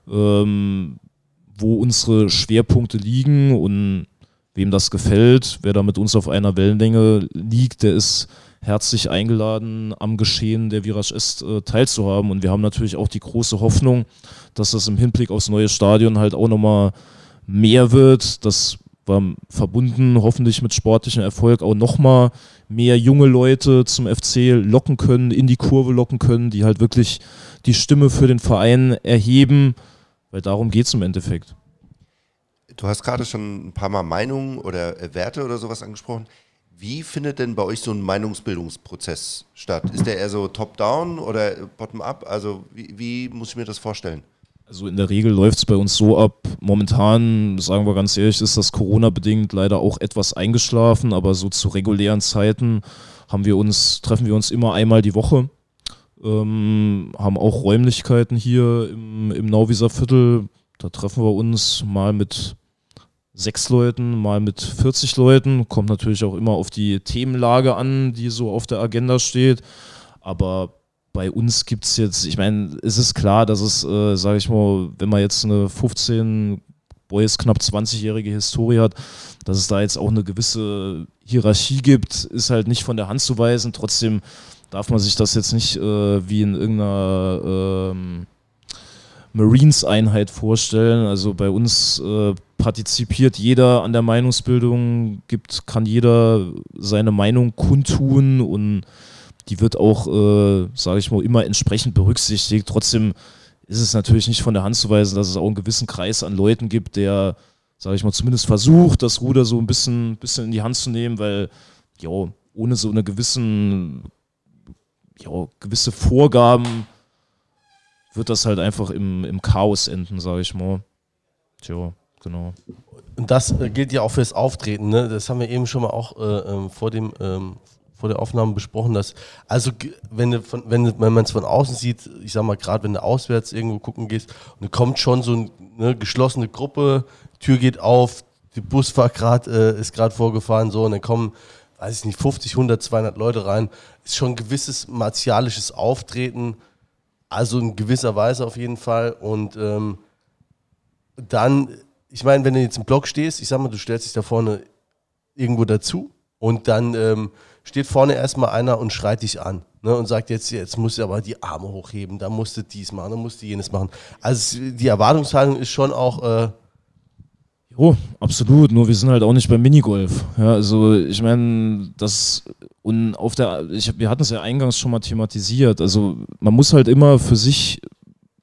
ähm, wo unsere Schwerpunkte liegen und wem das gefällt, wer da mit uns auf einer Wellenlänge liegt, der ist herzlich eingeladen, am Geschehen der Virage Est äh, teilzuhaben. Und wir haben natürlich auch die große Hoffnung, dass das im Hinblick aufs neue Stadion halt auch nochmal mehr wird. Das war verbunden hoffentlich mit sportlichem Erfolg auch nochmal mehr junge Leute zum FC locken können, in die Kurve locken können, die halt wirklich die Stimme für den Verein erheben, weil darum geht es im Endeffekt. Du hast gerade schon ein paar Mal Meinungen oder Werte oder sowas angesprochen. Wie findet denn bei euch so ein Meinungsbildungsprozess statt? Ist der eher so top-down oder bottom-up? Also wie, wie, muss ich mir das vorstellen? Also in der Regel läuft es bei uns so ab. Momentan, sagen wir ganz ehrlich, ist das Corona-bedingt leider auch etwas eingeschlafen, aber so zu regulären Zeiten haben wir uns, treffen wir uns immer einmal die Woche. Ähm, haben auch Räumlichkeiten hier im, im Nauwieser Viertel. Da treffen wir uns mal mit sechs Leuten, mal mit 40 Leuten. Kommt natürlich auch immer auf die Themenlage an, die so auf der Agenda steht. Aber bei uns gibt es jetzt, ich meine, es ist klar, dass es, äh, sage ich mal, wenn man jetzt eine 15, Boys knapp 20-jährige Historie hat, dass es da jetzt auch eine gewisse Hierarchie gibt, ist halt nicht von der Hand zu weisen. Trotzdem darf man sich das jetzt nicht äh, wie in irgendeiner ähm, Marines-Einheit vorstellen. Also bei uns äh, partizipiert jeder an der Meinungsbildung, gibt, kann jeder seine Meinung kundtun und die wird auch, äh, sage ich mal, immer entsprechend berücksichtigt. Trotzdem ist es natürlich nicht von der Hand zu weisen, dass es auch einen gewissen Kreis an Leuten gibt, der, sage ich mal, zumindest versucht, das Ruder so ein bisschen, bisschen in die Hand zu nehmen, weil, ja, ohne so eine gewissen, ja, gewisse Vorgaben wird das halt einfach im, im Chaos enden, sage ich mal. Tja genau. Und das äh, gilt ja auch fürs Auftreten, ne? Das haben wir eben schon mal auch äh, ähm, vor dem ähm, vor der Aufnahme besprochen, dass also wenn von, wenn, wenn man es von außen sieht, ich sag mal gerade wenn du auswärts irgendwo gucken gehst und kommt schon so eine ne, geschlossene Gruppe, Tür geht auf, die Busfahrt grad, äh, ist gerade vorgefahren so und dann kommen weiß ich nicht 50, 100, 200 Leute rein, ist schon ein gewisses martialisches Auftreten, also in gewisser Weise auf jeden Fall und ähm, dann ich meine, wenn du jetzt im Block stehst, ich sag mal, du stellst dich da vorne irgendwo dazu und dann ähm, steht vorne erstmal einer und schreit dich an ne, und sagt jetzt, jetzt musst du aber die Arme hochheben, da musst du dies machen, da musst du jenes machen. Also die Erwartungshaltung ist schon auch. Äh, Jo, absolut. Nur wir sind halt auch nicht beim Minigolf. Ja, also ich meine, das und auf der, ich, wir hatten es ja eingangs schon mal thematisiert. Also man muss halt immer für sich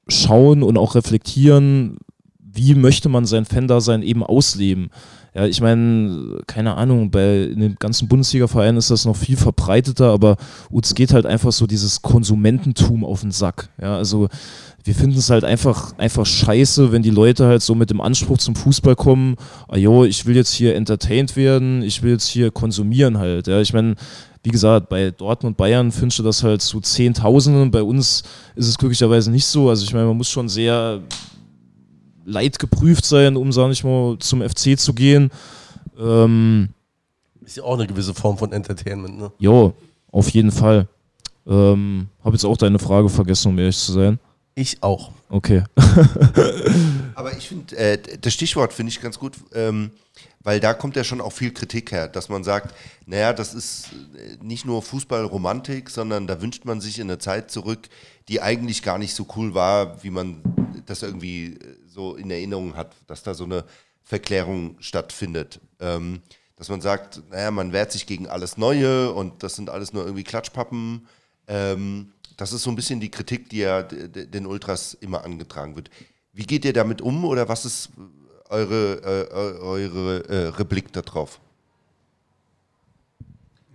schauen und auch reflektieren, wie möchte man sein Fan-Dasein eben ausleben? Ja, ich meine, keine Ahnung, bei in den ganzen Bundesliga-Vereinen ist das noch viel verbreiteter, aber uns geht halt einfach so dieses Konsumententum auf den Sack. Ja, also wir finden es halt einfach, einfach scheiße, wenn die Leute halt so mit dem Anspruch zum Fußball kommen, ah jo, ich will jetzt hier entertained werden, ich will jetzt hier konsumieren halt. Ja, ich meine, wie gesagt, bei Dortmund und Bayern findest du das halt zu Zehntausenden. Bei uns ist es glücklicherweise nicht so. Also ich meine, man muss schon sehr leidgeprüft sein, um, sag ich mal, zum FC zu gehen. Ähm, ist ja auch eine gewisse Form von Entertainment, ne? Jo, auf jeden Fall. Ähm, Habe jetzt auch deine Frage vergessen, um ehrlich zu sein. Ich auch. Okay. <laughs> Aber ich finde, äh, das Stichwort finde ich ganz gut, ähm, weil da kommt ja schon auch viel Kritik her, dass man sagt, naja, das ist äh, nicht nur Fußballromantik, sondern da wünscht man sich in eine Zeit zurück, die eigentlich gar nicht so cool war, wie man das irgendwie äh, so in Erinnerung hat, dass da so eine Verklärung stattfindet. Ähm, dass man sagt, naja, man wehrt sich gegen alles Neue und das sind alles nur irgendwie Klatschpappen. Ähm, das ist so ein bisschen die Kritik, die ja den Ultras immer angetragen wird. Wie geht ihr damit um oder was ist eure, äh, eure äh, Replik darauf?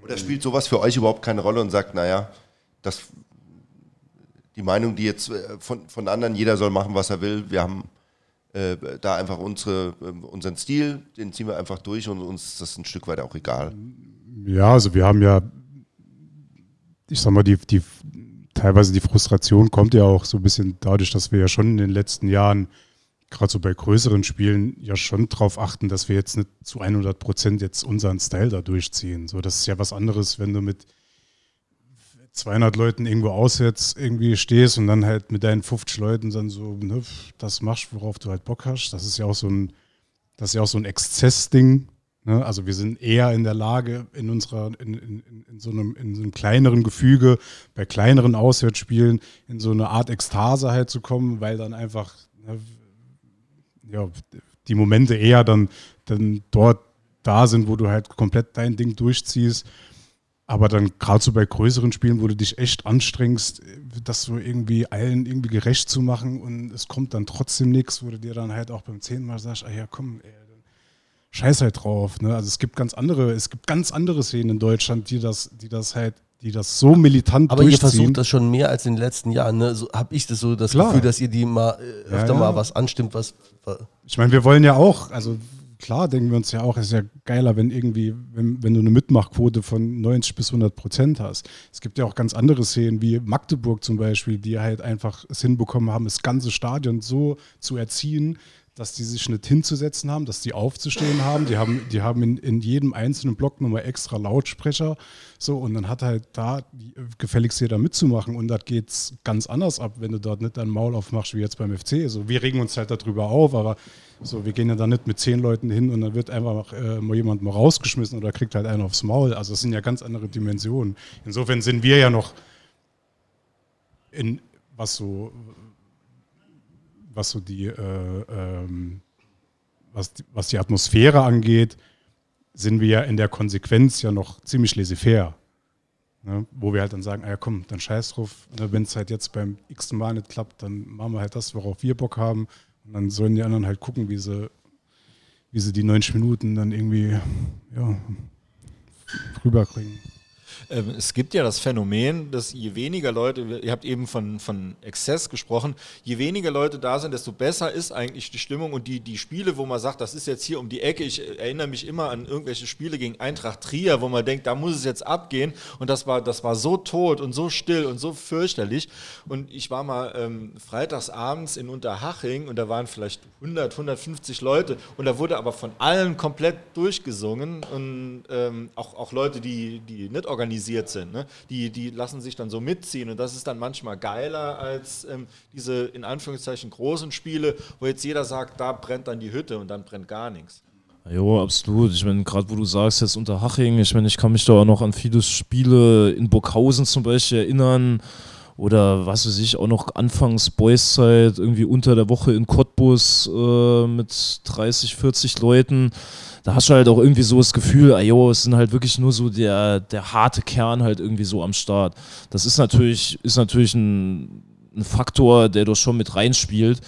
Oder spielt sowas für euch überhaupt keine Rolle und sagt, naja, das, die Meinung, die jetzt äh, von, von anderen, jeder soll machen, was er will, wir haben äh, da einfach unsere, äh, unseren Stil, den ziehen wir einfach durch und uns ist das ein Stück weit auch egal. Ja, also wir haben ja, ich sag mal, die, die teilweise die Frustration kommt ja auch so ein bisschen dadurch, dass wir ja schon in den letzten Jahren, gerade so bei größeren Spielen, ja schon darauf achten, dass wir jetzt nicht zu 100 Prozent jetzt unseren Style da durchziehen. So, das ist ja was anderes, wenn du mit 200 Leuten irgendwo auswärts irgendwie stehst und dann halt mit deinen 50 Leuten dann so, ne, das machst, worauf du halt Bock hast. Das ist ja auch so ein, das ist ja auch so ein Exzessding. Ne? Also wir sind eher in der Lage, in unserer, in, in, in, so einem, in so einem kleineren Gefüge, bei kleineren Auswärtsspielen, in so eine Art Ekstase halt zu kommen, weil dann einfach ne, ja, die Momente eher dann, dann dort da sind, wo du halt komplett dein Ding durchziehst aber dann gerade so bei größeren Spielen, wo du dich echt anstrengst, das so irgendwie allen irgendwie gerecht zu machen und es kommt dann trotzdem nichts, wo du dir dann halt auch beim zehnten Mal sagst, ah ja komm, ey, scheiß halt drauf. Ne? Also es gibt ganz andere, es gibt ganz andere Szenen in Deutschland, die das, die das halt die das so militant Aber durchziehen. ihr versucht das schon mehr als in den letzten Jahren. Ne? So habe ich das so das Klar. Gefühl, dass ihr die mal äh, öfter ja, ja. mal was anstimmt, was. Ich meine, wir wollen ja auch, also klar denken wir uns ja auch, es ist ja geiler, wenn irgendwie, wenn, wenn du eine Mitmachquote von 90 bis 100 Prozent hast. Es gibt ja auch ganz andere Szenen, wie Magdeburg zum Beispiel, die halt einfach es hinbekommen haben, das ganze Stadion so zu erziehen, dass die sich nicht hinzusetzen haben, dass die aufzustehen haben. Die haben, die haben in, in jedem einzelnen Block nochmal extra Lautsprecher. So, und dann hat halt da gefälligst jeder mitzumachen. Und das geht ganz anders ab, wenn du dort nicht dein Maul aufmachst, wie jetzt beim FC. So, wir regen uns halt darüber auf, aber so, wir gehen ja da nicht mit zehn Leuten hin und dann wird einfach äh, mal jemand mal rausgeschmissen oder kriegt halt einen aufs Maul. Also es sind ja ganz andere Dimensionen. Insofern sind wir ja noch in was so was so die, äh, ähm, was, was die Atmosphäre angeht, sind wir ja in der Konsequenz ja noch ziemlich laissez-faire. Ne? Wo wir halt dann sagen, ah ja komm, dann scheiß drauf, ne? wenn es halt jetzt beim x Mal nicht klappt, dann machen wir halt das, worauf wir Bock haben. Und dann sollen die anderen halt gucken, wie sie, wie sie die 90 Minuten dann irgendwie ja, rüberkriegen. Ähm, es gibt ja das Phänomen, dass je weniger Leute, ihr habt eben von, von Exzess gesprochen, je weniger Leute da sind, desto besser ist eigentlich die Stimmung und die, die Spiele, wo man sagt, das ist jetzt hier um die Ecke. Ich erinnere mich immer an irgendwelche Spiele gegen Eintracht Trier, wo man denkt, da muss es jetzt abgehen und das war, das war so tot und so still und so fürchterlich. Und ich war mal ähm, freitagsabends in Unterhaching und da waren vielleicht 100, 150 Leute und da wurde aber von allen komplett durchgesungen und ähm, auch, auch Leute, die, die nicht organisiert organisiert sind. Ne? Die, die lassen sich dann so mitziehen und das ist dann manchmal geiler als ähm, diese in Anführungszeichen großen Spiele, wo jetzt jeder sagt, da brennt dann die Hütte und dann brennt gar nichts. Jo, absolut. Ich meine, gerade wo du sagst, jetzt unter Haching, ich meine, ich kann mich da auch noch an viele Spiele in Burghausen zum Beispiel erinnern oder was weiß ich, auch noch anfangs Boyszeit, irgendwie unter der Woche in Cottbus äh, mit 30, 40 Leuten da hast du halt auch irgendwie so das Gefühl, ah, es sind halt wirklich nur so der, der harte Kern halt irgendwie so am Start. Das ist natürlich, ist natürlich ein, ein Faktor, der doch schon mit reinspielt.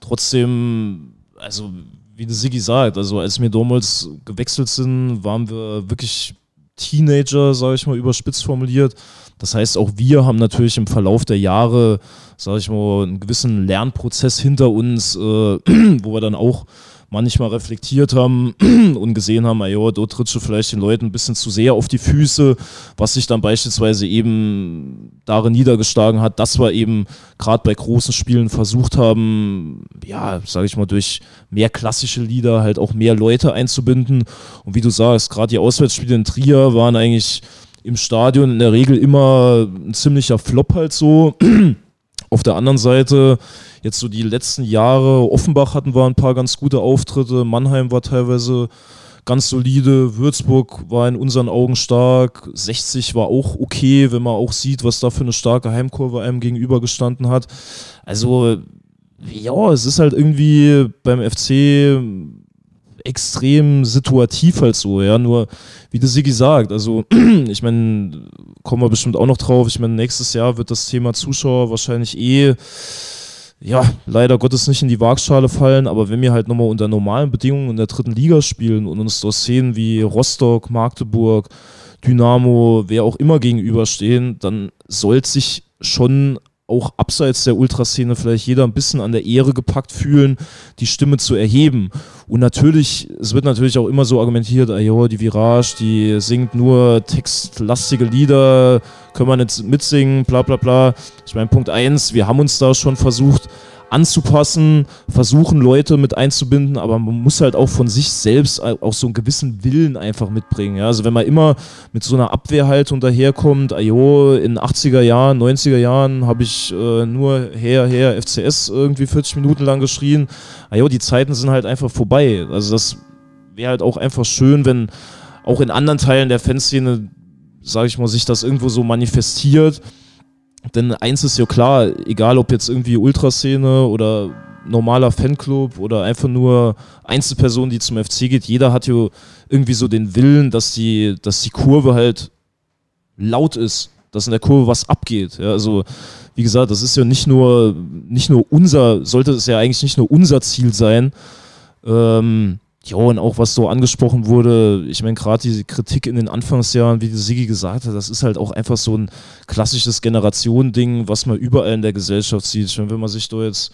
Trotzdem also wie der Siggi sagt, also als wir damals gewechselt sind, waren wir wirklich Teenager, sage ich mal, überspitzt formuliert. Das heißt, auch wir haben natürlich im Verlauf der Jahre, sage ich mal, einen gewissen Lernprozess hinter uns, äh, <clears throat> wo wir dann auch manchmal reflektiert haben <clears throat> und gesehen haben, ja, dort trittst du vielleicht den Leuten ein bisschen zu sehr auf die Füße, was sich dann beispielsweise eben darin niedergeschlagen hat, dass wir eben gerade bei großen Spielen versucht haben, ja, sage ich mal, durch mehr klassische Lieder halt auch mehr Leute einzubinden. Und wie du sagst, gerade die Auswärtsspiele in Trier waren eigentlich im Stadion in der Regel immer ein ziemlicher Flop halt so. <clears throat> Auf der anderen Seite, jetzt so die letzten Jahre, Offenbach hatten wir ein paar ganz gute Auftritte, Mannheim war teilweise ganz solide, Würzburg war in unseren Augen stark, 60 war auch okay, wenn man auch sieht, was da für eine starke Heimkurve einem gegenübergestanden hat. Also, ja, es ist halt irgendwie beim FC extrem situativ halt so, ja. Nur, wie der Sigi sagt, also <clears throat> ich meine, kommen wir bestimmt auch noch drauf. Ich meine, nächstes Jahr wird das Thema Zuschauer wahrscheinlich eh, ja, leider Gottes nicht in die Waagschale fallen, aber wenn wir halt nochmal unter normalen Bedingungen in der dritten Liga spielen und uns so Szenen wie Rostock, Magdeburg, Dynamo, wer auch immer gegenüberstehen, dann soll sich schon auch abseits der Ultraszene vielleicht jeder ein bisschen an der Ehre gepackt fühlen, die Stimme zu erheben. Und natürlich, es wird natürlich auch immer so argumentiert, ah, jo, die Virage, die singt nur textlastige Lieder, können wir nicht mitsingen, bla bla bla. Ich meine, Punkt eins, wir haben uns da schon versucht, anzupassen, versuchen Leute mit einzubinden, aber man muss halt auch von sich selbst auch so einen gewissen Willen einfach mitbringen. Ja? Also wenn man immer mit so einer Abwehrhaltung daherkommt, ajo, in 80er Jahren, 90er Jahren habe ich äh, nur her, her, FCS irgendwie 40 Minuten lang geschrien, ajo, die Zeiten sind halt einfach vorbei. Also das wäre halt auch einfach schön, wenn auch in anderen Teilen der Fanszene, sage ich mal, sich das irgendwo so manifestiert denn eins ist ja klar, egal ob jetzt irgendwie Ultraszene oder normaler Fanclub oder einfach nur Einzelperson, die zum FC geht, jeder hat ja irgendwie so den Willen, dass die, dass die Kurve halt laut ist, dass in der Kurve was abgeht. Ja, also wie gesagt, das ist ja nicht nur, nicht nur unser, sollte es ja eigentlich nicht nur unser Ziel sein, ähm, ja, und auch was so angesprochen wurde, ich meine, gerade diese Kritik in den Anfangsjahren, wie die Sigi gesagt hat, das ist halt auch einfach so ein klassisches Generationending, was man überall in der Gesellschaft sieht. Ich meine, wenn man sich da jetzt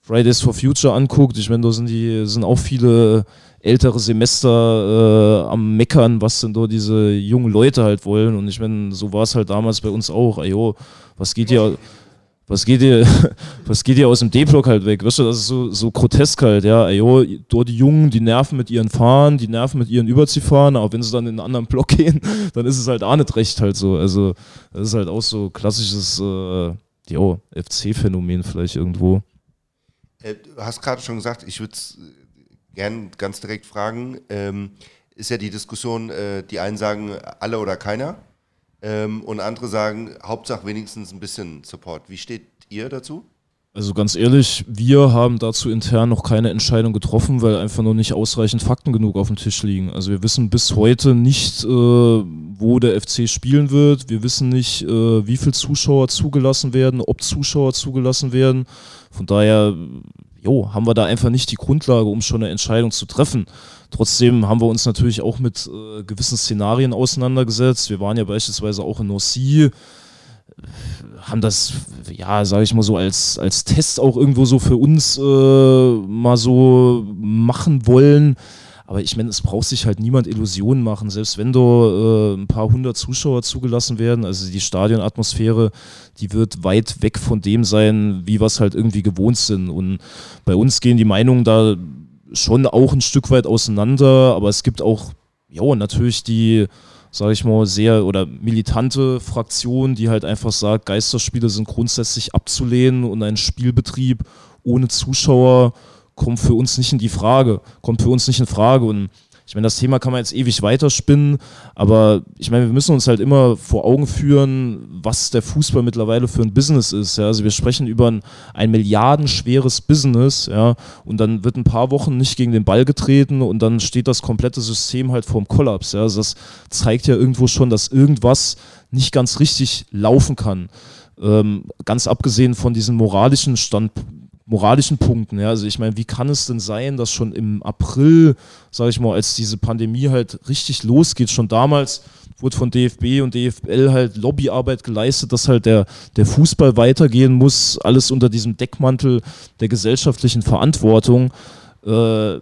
Fridays for Future anguckt, ich meine, da sind die, sind auch viele ältere Semester äh, am Meckern, was denn da diese jungen Leute halt wollen. Und ich meine, so war es halt damals bei uns auch. Ajo, was geht hier was geht dir, <laughs> was geht dir aus dem D-Block halt weg? Weißt du, das ist so, so grotesk halt, ja. Ayo, dort die Jungen, die nerven mit ihren Fahren, die nerven mit ihren Überziehfahren, aber wenn sie dann in einen anderen Block <laughs> gehen, dann ist es halt auch nicht recht halt so. Also, das ist halt auch so klassisches, äh, jo, FC-Phänomen vielleicht irgendwo. Äh, du hast gerade schon gesagt, ich würde es gern ganz direkt fragen. Ähm, ist ja die Diskussion, äh, die einen sagen, alle oder keiner. Ähm, und andere sagen, Hauptsache wenigstens ein bisschen Support. Wie steht ihr dazu? Also ganz ehrlich, wir haben dazu intern noch keine Entscheidung getroffen, weil einfach noch nicht ausreichend Fakten genug auf dem Tisch liegen. Also wir wissen bis heute nicht, äh, wo der FC spielen wird. Wir wissen nicht, äh, wie viele Zuschauer zugelassen werden, ob Zuschauer zugelassen werden. Von daher jo, haben wir da einfach nicht die Grundlage, um schon eine Entscheidung zu treffen. Trotzdem haben wir uns natürlich auch mit äh, gewissen Szenarien auseinandergesetzt. Wir waren ja beispielsweise auch in Norcy, haben das, ja, sage ich mal so, als, als Test auch irgendwo so für uns äh, mal so machen wollen. Aber ich meine, es braucht sich halt niemand Illusionen machen, selbst wenn da äh, ein paar hundert Zuschauer zugelassen werden. Also die Stadionatmosphäre, die wird weit weg von dem sein, wie wir es halt irgendwie gewohnt sind. Und bei uns gehen die Meinungen da schon auch ein Stück weit auseinander, aber es gibt auch, ja, natürlich die, sage ich mal, sehr oder militante Fraktion, die halt einfach sagt, Geisterspiele sind grundsätzlich abzulehnen und ein Spielbetrieb ohne Zuschauer kommt für uns nicht in die Frage, kommt für uns nicht in Frage. Und ich meine, das Thema kann man jetzt ewig weiterspinnen, aber ich meine, wir müssen uns halt immer vor Augen führen, was der Fußball mittlerweile für ein Business ist. Ja? Also wir sprechen über ein, ein milliardenschweres Business, ja, und dann wird ein paar Wochen nicht gegen den Ball getreten und dann steht das komplette System halt vorm Kollaps. Ja? Also das zeigt ja irgendwo schon, dass irgendwas nicht ganz richtig laufen kann. Ähm, ganz abgesehen von diesen moralischen Standpunkten moralischen Punkten. Ja. Also ich meine, wie kann es denn sein, dass schon im April, sage ich mal, als diese Pandemie halt richtig losgeht, schon damals wurde von DFB und DFL halt Lobbyarbeit geleistet, dass halt der, der Fußball weitergehen muss, alles unter diesem Deckmantel der gesellschaftlichen Verantwortung. Äh,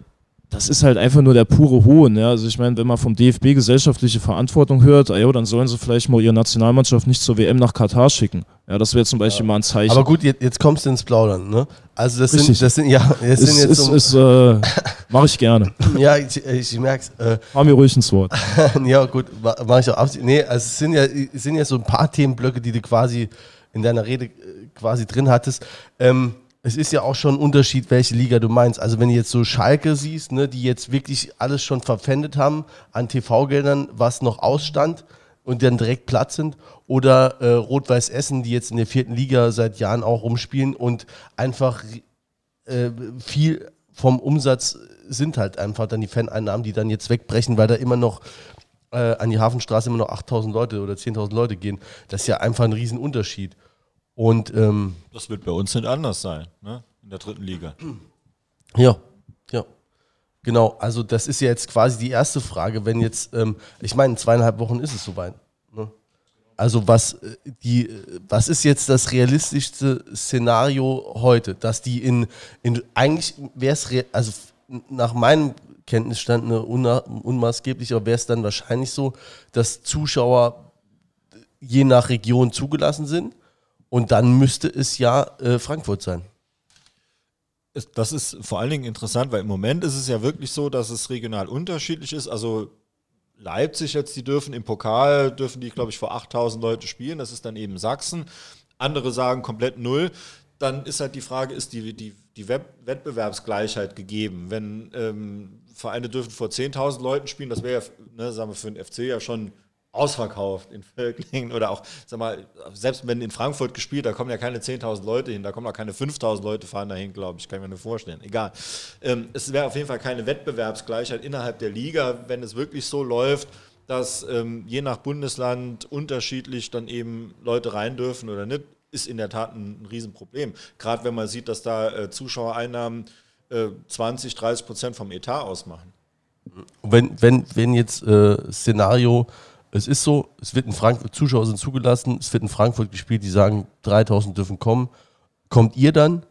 das ist halt einfach nur der pure Hohn. Ja? Also ich meine, wenn man vom DFB gesellschaftliche Verantwortung hört, ah, jo, dann sollen sie vielleicht mal ihre Nationalmannschaft nicht zur WM nach Katar schicken. Ja, das wäre zum Beispiel ja. mal ein Zeichen. Aber gut, jetzt, jetzt, kommst du ins Plaudern, ne? Also das Richtig. sind, das sind ja, das ist, sind jetzt ist, so, ist, äh, mache ich gerne. <laughs> ja, ich, ich merk's. Äh, Fahr mir ruhig ins Wort. <laughs> ja, gut, mache ich auch absolut. Nee, also es sind ja, es sind ja so ein paar Themenblöcke, die du quasi in deiner Rede äh, quasi drin hattest. Ähm, es ist ja auch schon ein Unterschied, welche Liga du meinst. Also wenn du jetzt so Schalke siehst, ne, die jetzt wirklich alles schon verpfändet haben an TV-Geldern, was noch ausstand und dann direkt Platz sind, oder äh, Rot-Weiß Essen, die jetzt in der vierten Liga seit Jahren auch rumspielen und einfach äh, viel vom Umsatz sind halt einfach dann die Faneinnahmen, die dann jetzt wegbrechen, weil da immer noch äh, an die Hafenstraße immer noch 8000 Leute oder 10.000 Leute gehen. Das ist ja einfach ein Riesenunterschied. Und ähm, das wird bei uns nicht anders sein, ne? In der dritten Liga. Ja, ja. Genau, also das ist ja jetzt quasi die erste Frage, wenn jetzt, ähm, ich meine, in zweieinhalb Wochen ist es soweit. Ne? Also was äh, die, was ist jetzt das realistischste Szenario heute, dass die in, in eigentlich wäre es, also nach meinem Kenntnisstand eine unmaßgeblich, aber wäre es dann wahrscheinlich so, dass Zuschauer je nach Region zugelassen sind und dann müsste es ja äh, Frankfurt sein. Das ist vor allen Dingen interessant, weil im Moment ist es ja wirklich so, dass es regional unterschiedlich ist. Also Leipzig jetzt, die dürfen im Pokal, dürfen die, glaube ich, vor 8000 Leute spielen. Das ist dann eben Sachsen. Andere sagen komplett null. Dann ist halt die Frage, ist die, die, die Wettbewerbsgleichheit gegeben? Wenn ähm, Vereine dürfen vor 10.000 Leuten spielen, das wäre ja, ne, sagen wir, für den FC ja schon ausverkauft in Völklingen oder auch, sag mal, selbst wenn in Frankfurt gespielt, da kommen ja keine 10.000 Leute hin, da kommen auch keine 5.000 Leute fahren dahin, glaube ich, kann ich mir nur vorstellen. Egal. Ähm, es wäre auf jeden Fall keine Wettbewerbsgleichheit innerhalb der Liga, wenn es wirklich so läuft, dass ähm, je nach Bundesland unterschiedlich dann eben Leute rein dürfen oder nicht, ist in der Tat ein, ein Riesenproblem. Gerade wenn man sieht, dass da äh, Zuschauereinnahmen äh, 20, 30 Prozent vom Etat ausmachen. Wenn, wenn, wenn jetzt äh, Szenario es ist so, es wird in Frankfurt, Zuschauer sind zugelassen, es wird in Frankfurt gespielt, die sagen, 3000 dürfen kommen. Kommt ihr dann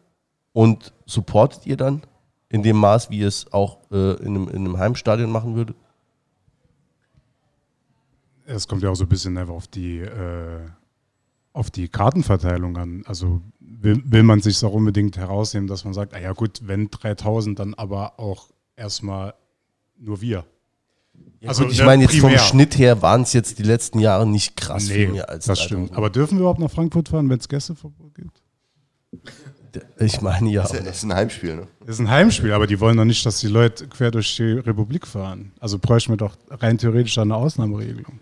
und supportet ihr dann in dem Maß, wie ihr es auch äh, in, einem, in einem Heimstadion machen würdet? Es kommt ja auch so ein bisschen einfach auf die, äh, auf die Kartenverteilung an. Also will, will man sich auch unbedingt herausnehmen, dass man sagt, ah ja gut, wenn 3000, dann aber auch erstmal nur wir. Ja, also ich meine jetzt primär. vom Schnitt her waren es jetzt die letzten Jahre nicht krass nee, mehr als das stimmt. Aber dürfen wir überhaupt nach Frankfurt fahren, wenn es Gästeverbot gibt? Ich meine ja. Das ist ein Heimspiel, ne? Das ist ein Heimspiel, aber die wollen doch nicht, dass die Leute quer durch die Republik fahren. Also bräuchten wir doch rein theoretisch eine Ausnahmeregelung.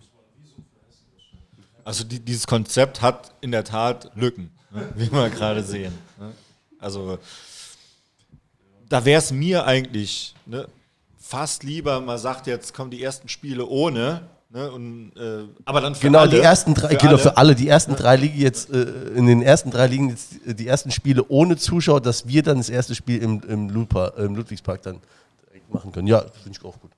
Also die, dieses Konzept hat in der Tat Lücken, ne? wie wir gerade sehen. Ne? Also da wäre es mir eigentlich, ne? Fast lieber, man sagt jetzt, kommen die ersten Spiele ohne. Ne, und, äh, aber dann für genau, alle. die ersten drei, für genau, alle. für alle. Die ersten drei liegen jetzt, äh, in den ersten drei liegen jetzt die ersten Spiele ohne Zuschauer, dass wir dann das erste Spiel im, im, Lupa, im Ludwigspark dann machen können. Ja, finde ich auch gut.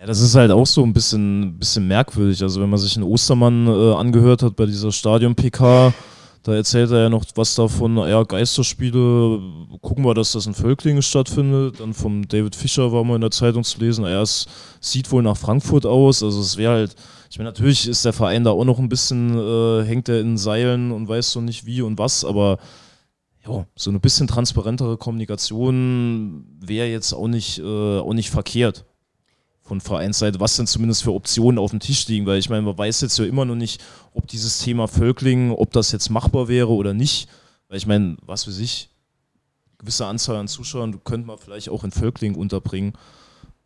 Ja, das ist halt auch so ein bisschen, bisschen merkwürdig. Also wenn man sich einen Ostermann äh, angehört hat bei dieser Stadion-PK, da erzählt er ja noch was davon, ja, Geisterspiele, gucken wir, dass das in Völklingen stattfindet. Dann vom David Fischer war mal in der Zeitung zu lesen, er sieht wohl nach Frankfurt aus. Also es wäre halt, ich meine, natürlich ist der Verein da auch noch ein bisschen, äh, hängt er in Seilen und weiß so nicht wie und was, aber ja, so eine bisschen transparentere Kommunikation wäre jetzt auch nicht, äh, auch nicht verkehrt von Vereinsseite, was denn zumindest für Optionen auf dem Tisch liegen, weil ich meine, man weiß jetzt ja immer noch nicht, ob dieses Thema Völkling, ob das jetzt machbar wäre oder nicht, weil ich meine, was für sich, gewisse Anzahl an Zuschauern könnte man vielleicht auch in Völkling unterbringen.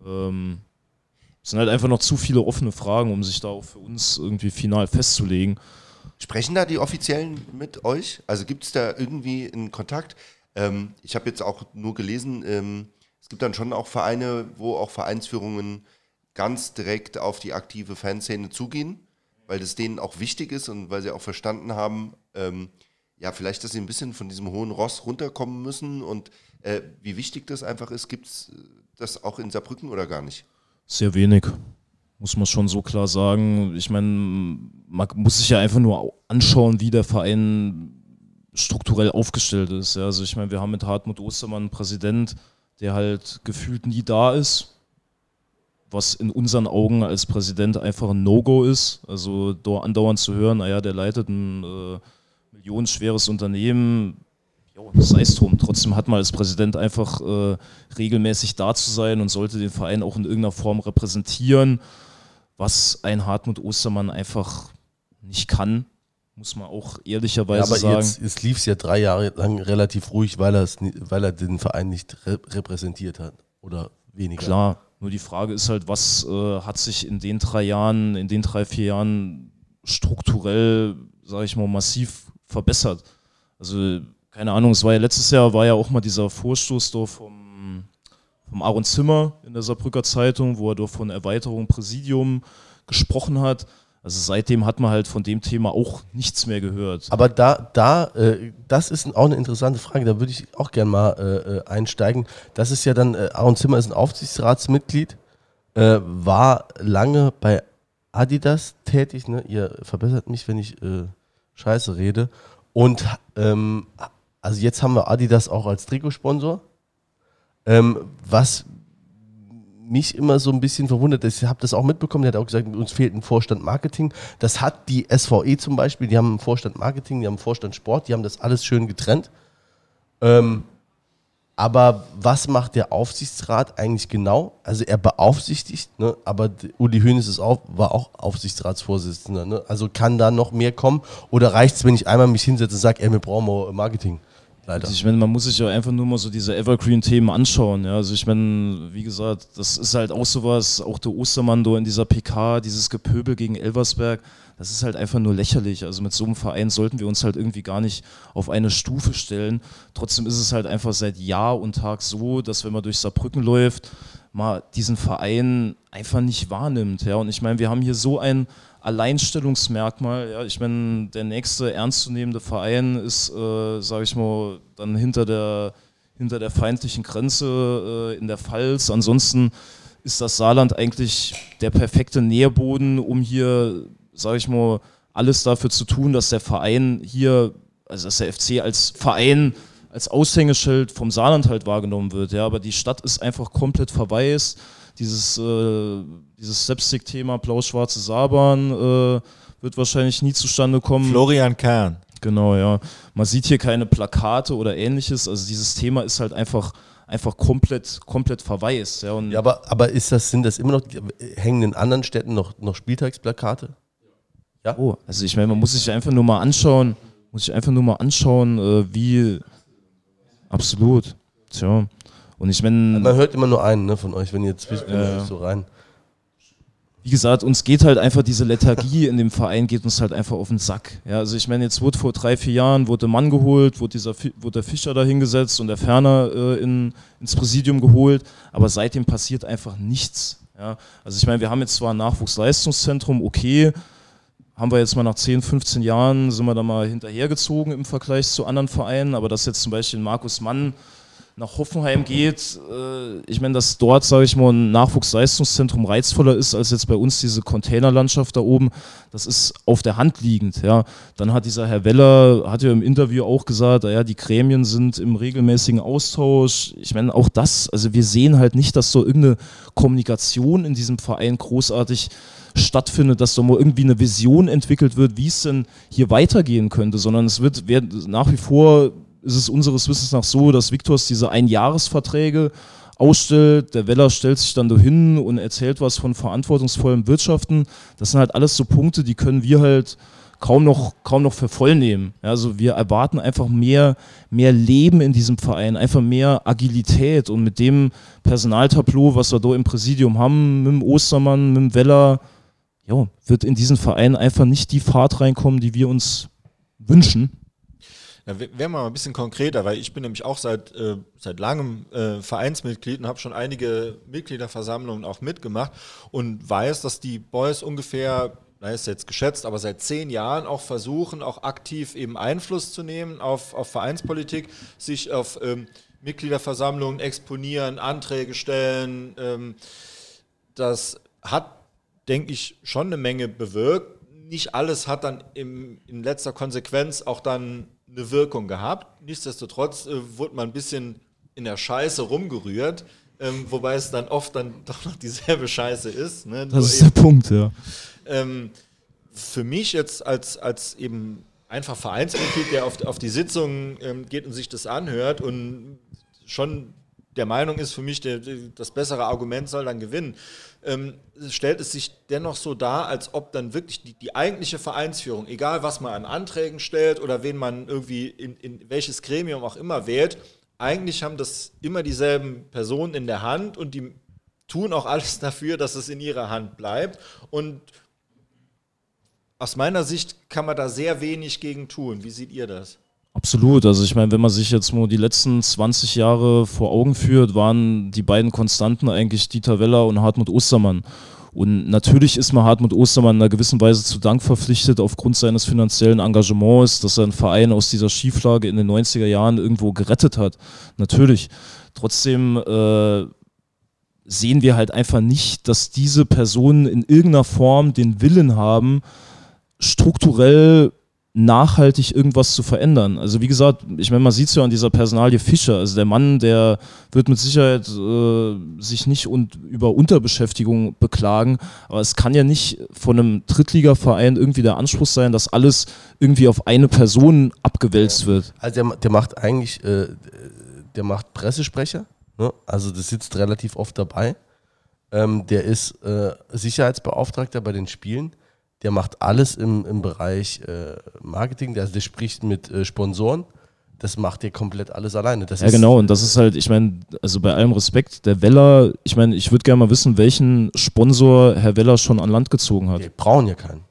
Ähm, es sind halt einfach noch zu viele offene Fragen, um sich da auch für uns irgendwie final festzulegen. Sprechen da die Offiziellen mit euch? Also gibt es da irgendwie einen Kontakt? Ähm, ich habe jetzt auch nur gelesen, ähm, es gibt dann schon auch Vereine, wo auch Vereinsführungen ganz direkt auf die aktive Fanszene zugehen, weil das denen auch wichtig ist und weil sie auch verstanden haben, ähm, ja, vielleicht, dass sie ein bisschen von diesem hohen Ross runterkommen müssen und äh, wie wichtig das einfach ist, gibt es das auch in Saarbrücken oder gar nicht? Sehr wenig, muss man schon so klar sagen. Ich meine, man muss sich ja einfach nur anschauen, wie der Verein strukturell aufgestellt ist. Ja, also ich meine, wir haben mit Hartmut Ostermann einen Präsident, der halt gefühlt nie da ist, was in unseren Augen als Präsident einfach ein No-Go ist. Also da andauernd zu hören, naja, der leitet ein äh, millionenschweres Unternehmen, sei es drum. Trotzdem hat man als Präsident einfach äh, regelmäßig da zu sein und sollte den Verein auch in irgendeiner Form repräsentieren, was ein Hartmut Ostermann einfach nicht kann muss man auch ehrlicherweise ja, aber sagen. Jetzt, es lief ja drei Jahre lang relativ ruhig, weil, weil er den Verein nicht repräsentiert hat. Oder weniger. Klar, nur die Frage ist halt, was äh, hat sich in den drei Jahren, in den drei, vier Jahren strukturell, sage ich mal, massiv verbessert. Also, keine Ahnung, es war ja letztes Jahr, war ja auch mal dieser Vorstoß da vom, vom Aaron Zimmer in der Saarbrücker Zeitung, wo er doch von Erweiterung Präsidium gesprochen hat. Also seitdem hat man halt von dem Thema auch nichts mehr gehört. Aber da, da, äh, das ist auch eine interessante Frage, da würde ich auch gerne mal äh, äh, einsteigen. Das ist ja dann, äh, Aaron Zimmer ist ein Aufsichtsratsmitglied, äh, war lange bei Adidas tätig, ne? ihr verbessert mich, wenn ich äh, Scheiße rede. Und ähm, also jetzt haben wir Adidas auch als Trikotsponsor. Ähm, was mich immer so ein bisschen verwundert. Ich habe das auch mitbekommen, der hat auch gesagt, uns fehlt ein Vorstand Marketing. Das hat die SVE zum Beispiel, die haben einen Vorstand Marketing, die haben einen Vorstand Sport, die haben das alles schön getrennt. Ähm, aber was macht der Aufsichtsrat eigentlich genau? Also er beaufsichtigt, ne? aber Uli Hoeneß ist auch, war auch Aufsichtsratsvorsitzender. Ne? Also kann da noch mehr kommen? Oder reicht es, wenn ich einmal mich hinsetze und sage, ey, wir brauchen Marketing? Leider. Also ich meine, man muss sich ja einfach nur mal so diese Evergreen-Themen anschauen. Ja? Also ich meine, wie gesagt, das ist halt auch sowas, auch der Ostermann in dieser PK, dieses Gepöbel gegen Elversberg, das ist halt einfach nur lächerlich. Also mit so einem Verein sollten wir uns halt irgendwie gar nicht auf eine Stufe stellen. Trotzdem ist es halt einfach seit Jahr und Tag so, dass wenn man durch Saarbrücken läuft, man diesen Verein einfach nicht wahrnimmt. Ja? Und ich meine, wir haben hier so ein Alleinstellungsmerkmal. Ja, ich meine, der nächste ernstzunehmende Verein ist, äh, sage ich mal, dann hinter der, hinter der feindlichen Grenze äh, in der Pfalz. Ansonsten ist das Saarland eigentlich der perfekte Nährboden, um hier, sage ich mal, alles dafür zu tun, dass der Verein hier, also dass der FC als Verein als Aushängeschild vom Saarland halt wahrgenommen wird. Ja, aber die Stadt ist einfach komplett verwaist dieses, äh, dieses Slapstick-Thema blau-schwarze Saarbahn äh, wird wahrscheinlich nie zustande kommen. Florian Kern. Genau, ja. Man sieht hier keine Plakate oder ähnliches. Also dieses Thema ist halt einfach einfach komplett, komplett verwaist. Ja, ja aber, aber ist das, sind das immer noch, hängen in anderen Städten noch, noch Spieltagsplakate? Ja. Oh, also ich meine, man muss sich einfach nur mal anschauen, muss sich einfach nur mal anschauen, äh, wie absolut. Tja. Und ich meine. Man hört immer nur einen ne, von euch, wenn ihr zwischen äh, so rein. Wie gesagt, uns geht halt einfach diese Lethargie in dem Verein, geht uns halt einfach auf den Sack. Ja, also ich meine, jetzt wurde vor drei, vier Jahren wurde Mann geholt, wurde, dieser, wurde der Fischer da hingesetzt und der Ferner äh, in, ins Präsidium geholt, aber seitdem passiert einfach nichts. Ja, also ich meine, wir haben jetzt zwar ein Nachwuchsleistungszentrum, okay, haben wir jetzt mal nach 10, 15 Jahren, sind wir da mal hinterhergezogen im Vergleich zu anderen Vereinen, aber dass jetzt zum Beispiel Markus Mann nach Hoffenheim geht, äh, ich meine, dass dort, sage ich mal, ein Nachwuchsleistungszentrum reizvoller ist als jetzt bei uns diese Containerlandschaft da oben, das ist auf der Hand liegend. Ja. Dann hat dieser Herr Weller, hat ja im Interview auch gesagt, ja, die Gremien sind im regelmäßigen Austausch. Ich meine, auch das, also wir sehen halt nicht, dass so irgendeine Kommunikation in diesem Verein großartig stattfindet, dass da mal irgendwie eine Vision entwickelt wird, wie es denn hier weitergehen könnte, sondern es wird, wird nach wie vor ist es unseres Wissens nach so, dass Victors diese Einjahresverträge ausstellt. Der Weller stellt sich dann dahin und erzählt was von verantwortungsvollem Wirtschaften. Das sind halt alles so Punkte, die können wir halt kaum noch, kaum noch für voll nehmen. Also wir erwarten einfach mehr, mehr Leben in diesem Verein, einfach mehr Agilität und mit dem Personaltableau, was wir da im Präsidium haben, mit dem Ostermann, mit dem Weller, ja, wird in diesen Verein einfach nicht die Fahrt reinkommen, die wir uns wünschen. Ja, werden wir mal ein bisschen konkreter, weil ich bin nämlich auch seit, äh, seit langem äh, Vereinsmitglied und habe schon einige Mitgliederversammlungen auch mitgemacht und weiß, dass die Boys ungefähr da ist jetzt geschätzt, aber seit zehn Jahren auch versuchen, auch aktiv eben Einfluss zu nehmen auf, auf Vereinspolitik, sich auf ähm, Mitgliederversammlungen exponieren, Anträge stellen. Ähm, das hat, denke ich, schon eine Menge bewirkt. Nicht alles hat dann im, in letzter Konsequenz auch dann eine Wirkung gehabt. Nichtsdestotrotz äh, wurde man ein bisschen in der Scheiße rumgerührt, ähm, wobei es dann oft dann <laughs> doch noch dieselbe Scheiße ist. Ne? Das ist der Punkt, ja. Ähm, für mich jetzt als, als eben einfach Vereinsmitglied, der auf, auf die Sitzung ähm, geht und sich das anhört und schon der Meinung ist, für mich der, das bessere Argument soll dann gewinnen, ähm, stellt es sich dennoch so dar, als ob dann wirklich die, die, eigentliche Vereinsführung, egal was man an Anträgen stellt oder wen man irgendwie in, in welches Gremium auch immer wählt, eigentlich haben das immer dieselben Personen in der Hand und die tun auch alles <laughs> dafür, dass es in ihrer Hand bleibt. Und aus meiner Sicht kann man da sehr wenig gegen tun. Wie seht ihr das? Absolut. Also ich meine, wenn man sich jetzt mal die letzten 20 Jahre vor Augen führt, waren die beiden Konstanten eigentlich Dieter Weller und Hartmut Ostermann. Und natürlich ist man Hartmut Ostermann in einer gewissen Weise zu Dank verpflichtet aufgrund seines finanziellen Engagements, dass er einen Verein aus dieser Schieflage in den 90er Jahren irgendwo gerettet hat. Natürlich. Trotzdem äh, sehen wir halt einfach nicht, dass diese Personen in irgendeiner Form den Willen haben, strukturell nachhaltig irgendwas zu verändern. Also wie gesagt, ich meine, man sieht es ja an dieser Personalie Fischer. Also der Mann, der wird mit Sicherheit äh, sich nicht und über Unterbeschäftigung beklagen, aber es kann ja nicht von einem Drittligaverein irgendwie der Anspruch sein, dass alles irgendwie auf eine Person abgewälzt wird. Also der, der macht eigentlich, äh, der macht Pressesprecher, ne? also das sitzt relativ oft dabei. Ähm, der ist äh, Sicherheitsbeauftragter bei den Spielen der macht alles im, im Bereich äh, Marketing, der, der spricht mit äh, Sponsoren. Das macht der komplett alles alleine. Das ja, genau, und das ist halt, ich meine, also bei allem Respekt, der Weller, ich meine, ich würde gerne mal wissen, welchen Sponsor Herr Weller schon an Land gezogen hat. Die brauchen ja keinen.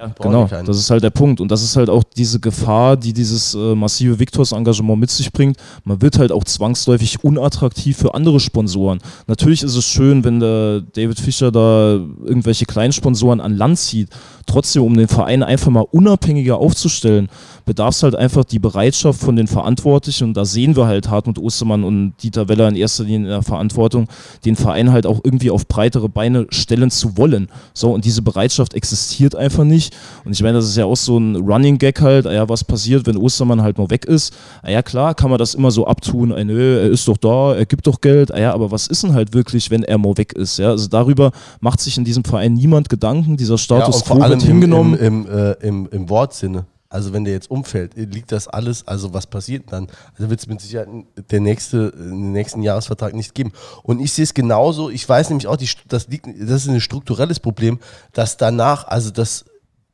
Ja, genau, das ist halt der Punkt. Und das ist halt auch diese Gefahr, die dieses äh, massive Victors-Engagement mit sich bringt. Man wird halt auch zwangsläufig unattraktiv für andere Sponsoren. Natürlich ist es schön, wenn der David Fischer da irgendwelche kleinen Sponsoren an Land zieht. Trotzdem, um den Verein einfach mal unabhängiger aufzustellen, bedarf es halt einfach die Bereitschaft von den Verantwortlichen. Und da sehen wir halt Hartmut Ostermann und Dieter Weller in erster Linie in der Verantwortung, den Verein halt auch irgendwie auf breitere Beine stellen zu wollen. So, und diese Bereitschaft existiert einfach nicht. Und ich meine, das ist ja auch so ein Running Gag halt. Ah ja, was passiert, wenn Ostermann halt mal weg ist? Ah ja, klar, kann man das immer so abtun. Ah, nö, er ist doch da, er gibt doch Geld. Ja, aber was ist denn halt wirklich, wenn er mal weg ist? Ja, also darüber macht sich in diesem Verein niemand Gedanken. Dieser Status ja, quo wird hingenommen. Im, im, äh, im, im Wortsinne. Also wenn der jetzt umfällt, liegt das alles, also was passiert dann? Also wird es mit Sicherheit der nächste, den nächsten Jahresvertrag nicht geben. Und ich sehe es genauso, ich weiß nämlich auch, die, das, liegt, das ist ein strukturelles Problem, dass danach, also das,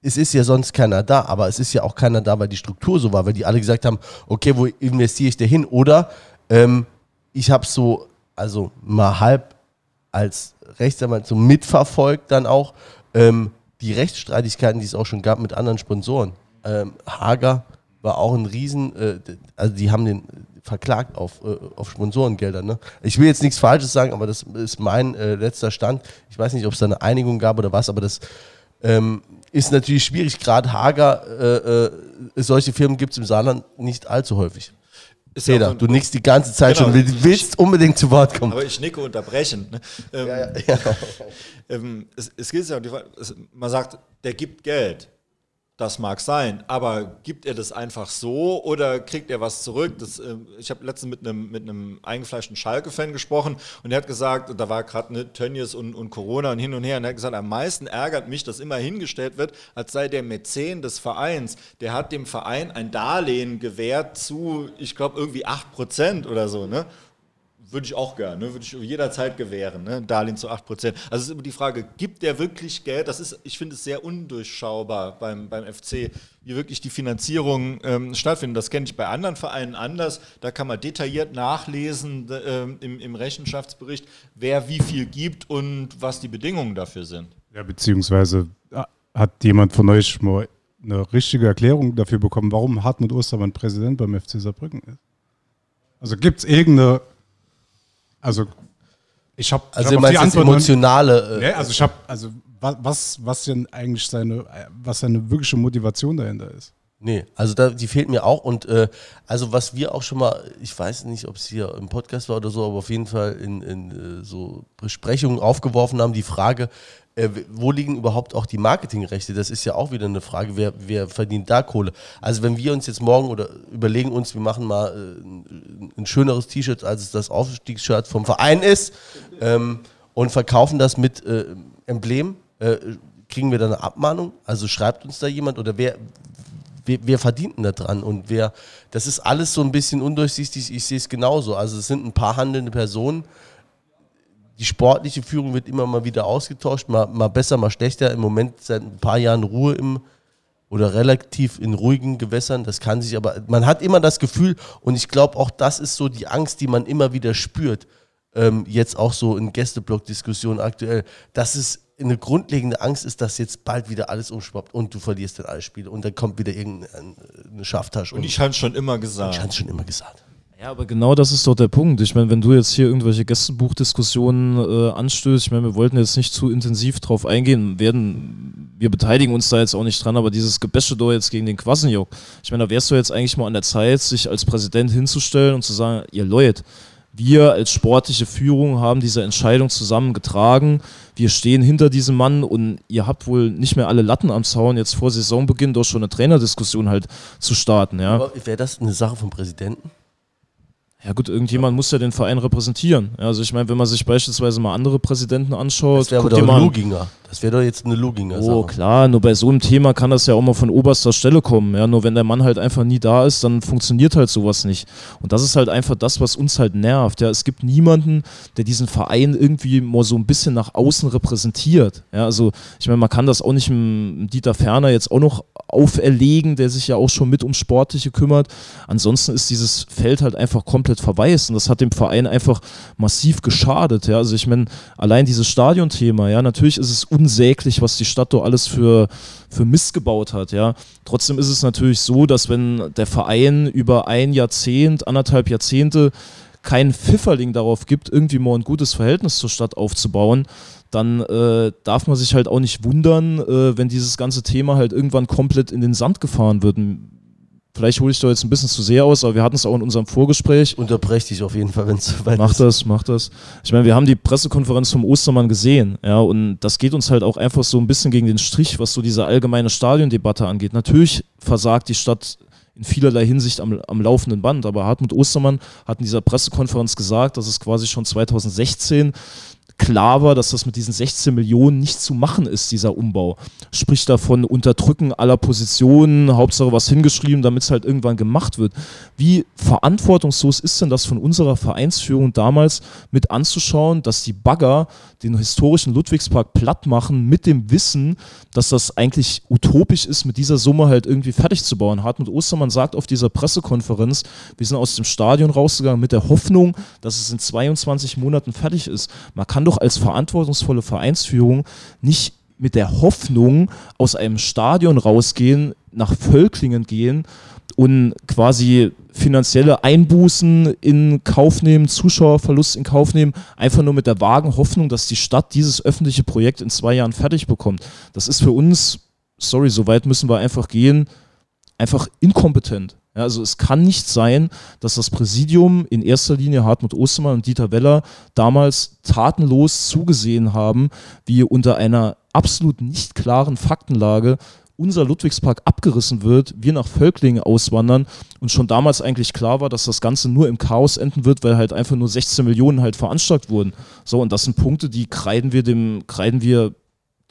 es ist ja sonst keiner da, aber es ist ja auch keiner da, weil die Struktur so war, weil die alle gesagt haben, okay, wo investiere ich da hin? Oder ähm, ich habe so, also mal halb als Rechtsanwalt so mitverfolgt dann auch ähm, die Rechtsstreitigkeiten, die es auch schon gab mit anderen Sponsoren ähm, Hager war auch ein Riesen, äh, also die haben den verklagt auf, äh, auf Sponsorengelder. Ne? Ich will jetzt nichts Falsches sagen, aber das ist mein äh, letzter Stand. Ich weiß nicht, ob es da eine Einigung gab oder was, aber das ähm, ist natürlich schwierig. Gerade Hager, äh, äh, solche Firmen gibt es im Saarland nicht allzu häufig. Ist Peter, ja du nickst die ganze Zeit genau. schon, willst unbedingt zu Wort kommen. Aber ich nicke unterbrechend. Ne? Ähm, ja, ja, ähm, <laughs> es, es geht ja, man sagt, der gibt Geld. Das mag sein, aber gibt er das einfach so oder kriegt er was zurück? Das, äh, ich habe letztens mit einem mit eingefleischten Schalke-Fan gesprochen und er hat gesagt, da war gerade ne, Tönnies und, und Corona und hin und her, und er hat gesagt, am meisten ärgert mich, dass immer hingestellt wird, als sei der Mäzen des Vereins, der hat dem Verein ein Darlehen gewährt zu, ich glaube, irgendwie 8% oder so. Ne? Würde ich auch gerne, ne? würde ich jederzeit gewähren, ne? Darlehen zu 8%. Also es ist immer die Frage, gibt der wirklich Geld? Das ist, ich finde es sehr undurchschaubar beim, beim FC, wie wirklich die Finanzierung ähm, stattfindet. Das kenne ich bei anderen Vereinen anders. Da kann man detailliert nachlesen äh, im, im Rechenschaftsbericht, wer wie viel gibt und was die Bedingungen dafür sind. Ja, beziehungsweise äh, hat jemand von euch mal eine richtige Erklärung dafür bekommen, warum Hartmut Ostermann Präsident beim FC Saarbrücken ist? Also gibt es irgendeine also ich habe also hab die Antwort emotionale. Äh, ne, also ich habe also was, was, was denn eigentlich seine, was seine wirkliche Motivation dahinter ist. Nee, also da, die fehlt mir auch. Und äh, also was wir auch schon mal, ich weiß nicht, ob es hier im Podcast war oder so, aber auf jeden Fall in, in äh, so Besprechungen aufgeworfen haben, die Frage, äh, wo liegen überhaupt auch die Marketingrechte? Das ist ja auch wieder eine Frage, wer, wer verdient da Kohle? Also wenn wir uns jetzt morgen oder überlegen uns, wir machen mal äh, ein, schöneres T-Shirt, als es das Aufstiegsshirt vom Verein ist ähm, und verkaufen das mit äh, Emblem, äh, kriegen wir da eine Abmahnung? Also schreibt uns da jemand oder wer, wer, wer verdient denn da dran und wer, das ist alles so ein bisschen undurchsichtig, ich sehe es genauso. Also es sind ein paar handelnde Personen, die sportliche Führung wird immer mal wieder ausgetauscht, mal, mal besser, mal schlechter. Im Moment seit ein paar Jahren Ruhe im oder relativ in ruhigen Gewässern. Das kann sich aber, man hat immer das Gefühl, und ich glaube auch, das ist so die Angst, die man immer wieder spürt, ähm, jetzt auch so in Gästeblock-Diskussionen aktuell, dass es eine grundlegende Angst ist, dass jetzt bald wieder alles umschwappt und du verlierst dann alle Spiele und dann kommt wieder irgendeine Schaftasche. Und ich habe es schon immer gesagt. Ich habe es schon immer gesagt. Ja, aber genau das ist doch der Punkt. Ich meine, wenn du jetzt hier irgendwelche Gästebuchdiskussionen äh, anstößt, ich meine, wir wollten jetzt nicht zu intensiv drauf eingehen, werden, wir beteiligen uns da jetzt auch nicht dran, aber dieses Gebäsche da jetzt gegen den Quassenjock, ich meine, da wärst du jetzt eigentlich mal an der Zeit, sich als Präsident hinzustellen und zu sagen, ihr Leute, wir als sportliche Führung haben diese Entscheidung zusammengetragen. Wir stehen hinter diesem Mann und ihr habt wohl nicht mehr alle Latten am Zaun, jetzt vor Saisonbeginn doch schon eine Trainerdiskussion halt zu starten. Ja. Wäre das eine Sache vom Präsidenten? Ja gut, irgendjemand muss ja den Verein repräsentieren. Also ich meine, wenn man sich beispielsweise mal andere Präsidenten anschaut, das wäre doch ein Luginger. Das wäre doch jetzt eine Luginger. Oh klar, nur bei so einem Thema kann das ja auch mal von oberster Stelle kommen. Ja, nur wenn der Mann halt einfach nie da ist, dann funktioniert halt sowas nicht. Und das ist halt einfach das, was uns halt nervt. Ja, es gibt niemanden, der diesen Verein irgendwie mal so ein bisschen nach außen repräsentiert. Ja, also ich meine, man kann das auch nicht im Dieter Ferner jetzt auch noch auferlegen, der sich ja auch schon mit um Sportliche kümmert. Ansonsten ist dieses Feld halt einfach komplett verwaist und das hat dem Verein einfach massiv geschadet. Ja, also ich meine, allein dieses Stadionthema, ja, natürlich ist es unsäglich, was die Stadt da alles für, für Mist gebaut hat, ja. Trotzdem ist es natürlich so, dass wenn der Verein über ein Jahrzehnt, anderthalb Jahrzehnte keinen Pfifferling darauf gibt, irgendwie mal ein gutes Verhältnis zur Stadt aufzubauen, dann äh, darf man sich halt auch nicht wundern, äh, wenn dieses ganze Thema halt irgendwann komplett in den Sand gefahren wird. Vielleicht hole ich da jetzt ein bisschen zu sehr aus, aber wir hatten es auch in unserem Vorgespräch. Unterbreche dich auf jeden Fall, wenn es soweit mach ist. Mach das, mach das. Ich meine, wir haben die Pressekonferenz vom Ostermann gesehen, ja, und das geht uns halt auch einfach so ein bisschen gegen den Strich, was so diese allgemeine Stadiondebatte angeht. Natürlich versagt die Stadt in vielerlei Hinsicht am, am laufenden Band, aber Hartmut Ostermann hat in dieser Pressekonferenz gesagt, dass es quasi schon 2016 klar war, dass das mit diesen 16 Millionen nicht zu machen ist, dieser Umbau. Spricht davon Unterdrücken aller Positionen, Hauptsache was hingeschrieben, damit es halt irgendwann gemacht wird. Wie verantwortungslos ist denn das von unserer Vereinsführung damals mit anzuschauen, dass die Bagger den historischen Ludwigspark platt machen mit dem Wissen, dass das eigentlich utopisch ist, mit dieser Summe halt irgendwie fertig zu bauen. Hartmut Ostermann sagt auf dieser Pressekonferenz, wir sind aus dem Stadion rausgegangen mit der Hoffnung, dass es in 22 Monaten fertig ist. Man kann doch als verantwortungsvolle Vereinsführung nicht mit der Hoffnung aus einem Stadion rausgehen, nach Völklingen gehen und quasi finanzielle Einbußen in Kauf nehmen, Zuschauerverlust in Kauf nehmen, einfach nur mit der vagen Hoffnung, dass die Stadt dieses öffentliche Projekt in zwei Jahren fertig bekommt. Das ist für uns, sorry, so weit müssen wir einfach gehen, einfach inkompetent. Ja, also es kann nicht sein, dass das Präsidium in erster Linie Hartmut Ostermann und Dieter Weller damals tatenlos zugesehen haben, wie unter einer absolut nicht klaren Faktenlage unser Ludwigspark abgerissen wird, wir nach Völklingen auswandern und schon damals eigentlich klar war, dass das Ganze nur im Chaos enden wird, weil halt einfach nur 16 Millionen halt veranschlagt wurden. So, und das sind Punkte, die kreiden wir dem, kreiden wir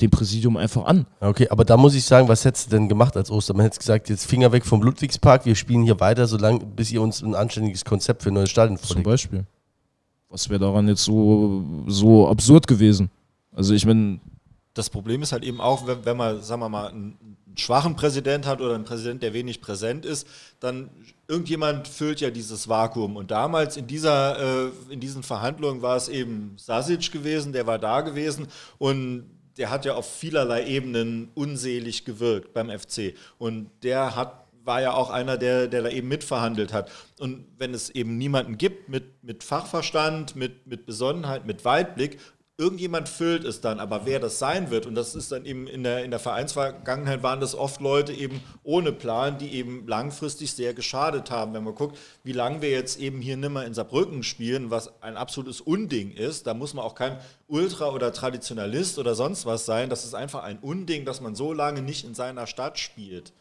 dem Präsidium einfach an. Okay, aber da muss ich sagen, was hättest du denn gemacht als Oster? Man hätte gesagt, jetzt Finger weg vom Ludwigspark, wir spielen hier weiter, solange, bis ihr uns ein anständiges Konzept für ein neues Stadion vorlegt. Zum Beispiel. Was wäre daran jetzt so, so absurd gewesen? Also ich meine... Das Problem ist halt eben auch, wenn, wenn man, sagen wir mal, einen, einen schwachen Präsident hat oder einen Präsident, der wenig präsent ist, dann irgendjemand füllt ja dieses Vakuum. Und damals in, dieser, äh, in diesen Verhandlungen war es eben Sasic gewesen, der war da gewesen und der hat ja auf vielerlei Ebenen unselig gewirkt beim FC. Und der hat war ja auch einer, der, der da eben mitverhandelt hat. Und wenn es eben niemanden gibt mit, mit Fachverstand, mit, mit Besonnenheit, mit Weitblick, irgendjemand füllt es dann, aber wer das sein wird, und das ist dann eben in der, in der Vereinsvergangenheit, waren das oft Leute eben ohne Plan, die eben langfristig sehr geschadet haben. Wenn man guckt, wie lange wir jetzt eben hier nimmer in Saarbrücken spielen, was ein absolutes Unding ist, da muss man auch kein Ultra oder Traditionalist oder sonst was sein. Das ist einfach ein Unding, dass man so lange nicht in seiner Stadt spielt.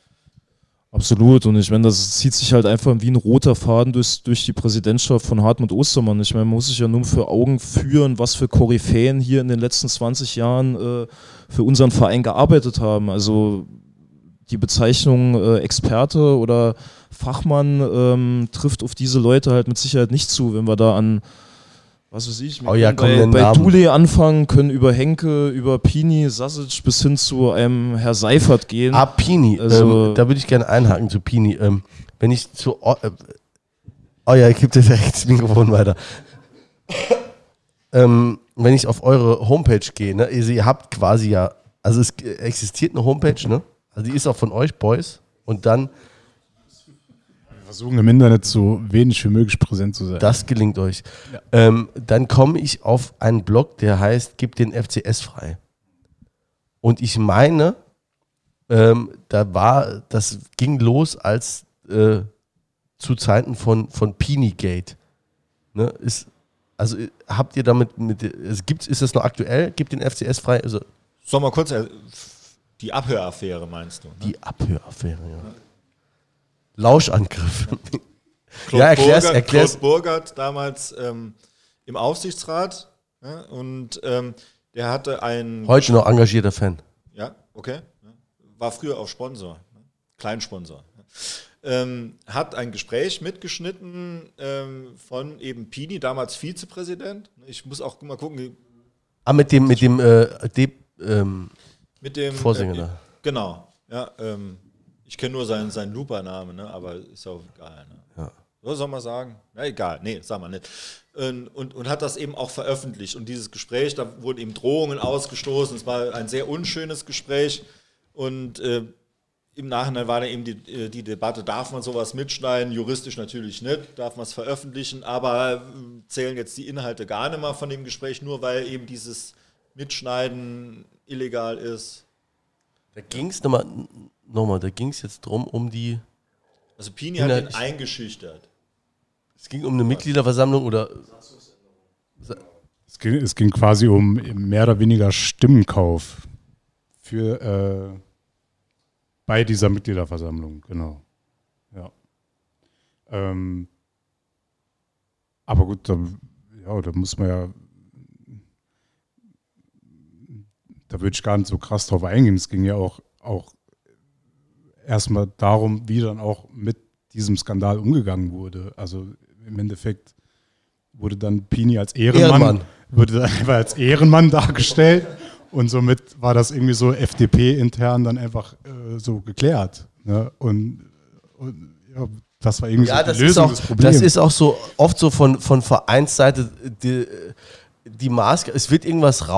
Absolut. Und ich meine, das zieht sich halt einfach wie ein roter Faden durch, durch die Präsidentschaft von Hartmut Ostermann. Ich meine, man muss sich ja nur für Augen führen, was für Koryphäen hier in den letzten 20 Jahren äh, für unseren Verein gearbeitet haben. Also die Bezeichnung äh, Experte oder Fachmann ähm, trifft auf diese Leute halt mit Sicherheit nicht zu, wenn wir da an was weiß ich, wir Oh ja, bei, bei. Dule anfangen, können über Henke, über Pini, Sasic bis hin zu einem Herr Seifert gehen. Ah, Pini. Also- ähm, da würde ich gerne einhaken zu Pini. Ähm, wenn ich zu. O- Äh, oh ja, ich gebe dir direkt das Mikrofon weiter. ähm, wenn ich auf eure Homepage gehe, ne, also ihr habt quasi ja. Also es existiert eine Homepage, ne? Also die ist auch von euch, Boys. Und dann, versuchen im Internet so wenig wie möglich präsent zu sein. das gelingt euch. Ähm, dann komme ich auf einen Blog, der heißt Gib den FCS frei. Und ich meine, ähm, da war, das ging los als äh, zu Zeiten von, von Pini-Gate. Ne, ist, also habt ihr damit, mit, es gibt's, ist das noch aktuell? Gibt den FCS frei? Also Sollen wir kurz, äh, die Abhöraffäre meinst du? Ne? die Abhöraffäre, ja. Lauschangriff. Claude <laughs> Ja, erklär's- Burgert, erklär's. Claude Burgert damals ähm, im Aufsichtsrat ja, und ähm, der hatte ein, Heute noch engagierter Fan. ja, okay, war früher auch Sponsor, ne? Kleinsponsor. Ähm, hat ein Gespräch mitgeschnitten ähm, von eben Pini, damals Vizepräsident. Ich muss auch mal gucken, Ah, mit dem, mit dem, äh, dem ähm, mit dem Vorsänger äh. Genau, ja. Ähm, ich kenne nur seinen, seinen Lupernamen, ne? aber ist auch egal. Ne? Ja. So soll man sagen? Na egal, nee, sag mal nicht. Und, und, hat das eben auch veröffentlicht. Und dieses Gespräch, da wurden eben Drohungen ausgestoßen. Es war ein sehr unschönes Gespräch. Und äh, im Nachhinein war dann eben die, äh, die Debatte, darf man sowas mitschneiden? Juristisch natürlich nicht, darf man es veröffentlichen, aber äh, zählen jetzt die Inhalte gar nicht mal von dem Gespräch, nur weil eben dieses Mitschneiden illegal ist. Da ging es nochmal, nochmal, da ging es jetzt drum um die, Also Pini hat ihn eingeschüchtert. es ging um eine Mitgliederversammlung oder, Es ging, es ging quasi um mehr oder weniger Stimmenkauf für äh, bei dieser Mitgliederversammlung, genau. Ja. Ähm, aber gut, da, ja, da muss man ja, da würde ich gar nicht so krass drauf eingehen. Es ging ja auch, auch erstmal darum, wie dann auch mit diesem Skandal umgegangen wurde. Also im Endeffekt wurde dann Pini als Ehrenmann, Ehrenmann. wurde dann einfach als Ehrenmann dargestellt und somit war das irgendwie so FDP-intern dann einfach äh, so geklärt. Ne? Und, und ja, das war irgendwie ja, so das die ist, Lösung auch, des Problems. das ist auch so oft so von, von Vereinsseite die, die Maske, es wird irgendwas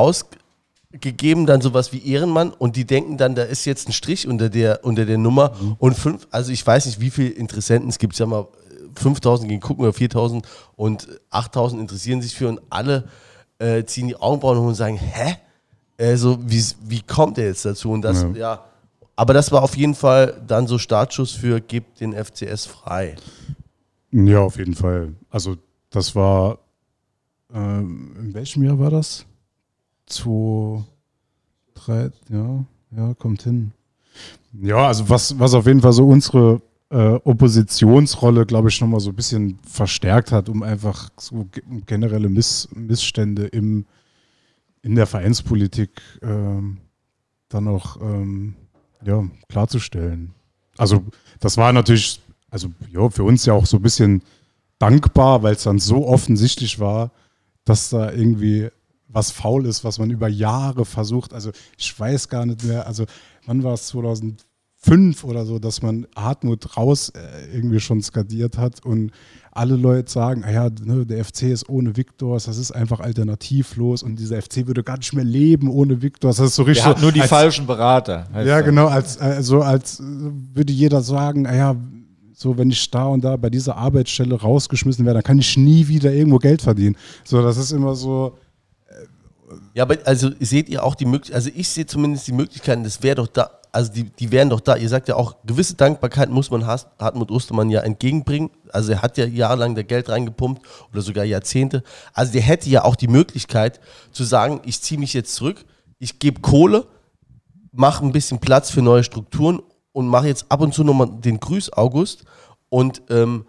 rausgegeben, dann sowas wie Ehrenmann und die denken dann, da ist jetzt ein Strich unter der, unter der Nummer Mhm. und fünf, also ich weiß nicht, wie viele Interessenten es gibt, sag mal, 5000 gehen gucken oder 4000 und 8000 interessieren sich für und alle äh, ziehen die Augenbrauen hoch und sagen, hä? Also, wie, wie kommt er jetzt dazu? Und das, Ja. ja. Aber das war auf jeden Fall dann so Startschuss für Gebt den FCS frei. Ja, auf jeden Fall. Also das war, ähm, in welchem Jahr war das? 2, 3, ja, ja, kommt hin. Ja, also was, was auf jeden Fall so unsere äh, Oppositionsrolle, glaube ich, nochmal so ein bisschen verstärkt hat, um einfach so ge- generelle Miss, Missstände im, in der Vereinspolitik ähm, dann auch ähm, ja, klarzustellen. Also das war natürlich, also ja, für uns ja auch so ein bisschen dankbar, weil es dann so offensichtlich war, dass da irgendwie was faul ist, was man über Jahre versucht. Also ich weiß gar nicht mehr, also wann war es 2005 oder so, dass man Hartmut raus äh, irgendwie schon skadiert hat und alle Leute sagen, ah ja, ne, der FC ist ohne Viktors, das ist einfach alternativlos und dieser FC würde gar nicht mehr leben ohne Viktors. Das ist so richtig. Er hat nur die als- falschen Berater. ja, das. genau, als, also als würde jeder sagen, naja, so wenn ich da und da bei dieser Arbeitsstelle rausgeschmissen werde, dann kann ich nie wieder irgendwo Geld verdienen. So, das ist immer so. Ja, aber also seht ihr auch die Möglichkeit, also ich sehe zumindest die Möglichkeiten, das wäre doch da, also die, die wären doch da. Ihr sagt ja auch, gewisse Dankbarkeit muss man Has- Hartmut Ostermann ja entgegenbringen. Also er hat ja jahrelang da Geld reingepumpt oder sogar Jahrzehnte. Also der hätte ja auch die Möglichkeit zu sagen, ich ziehe mich jetzt zurück, ich gebe Kohle, mache ein bisschen Platz für neue Strukturen und mache jetzt ab und zu nochmal den Grüß August und, ähm,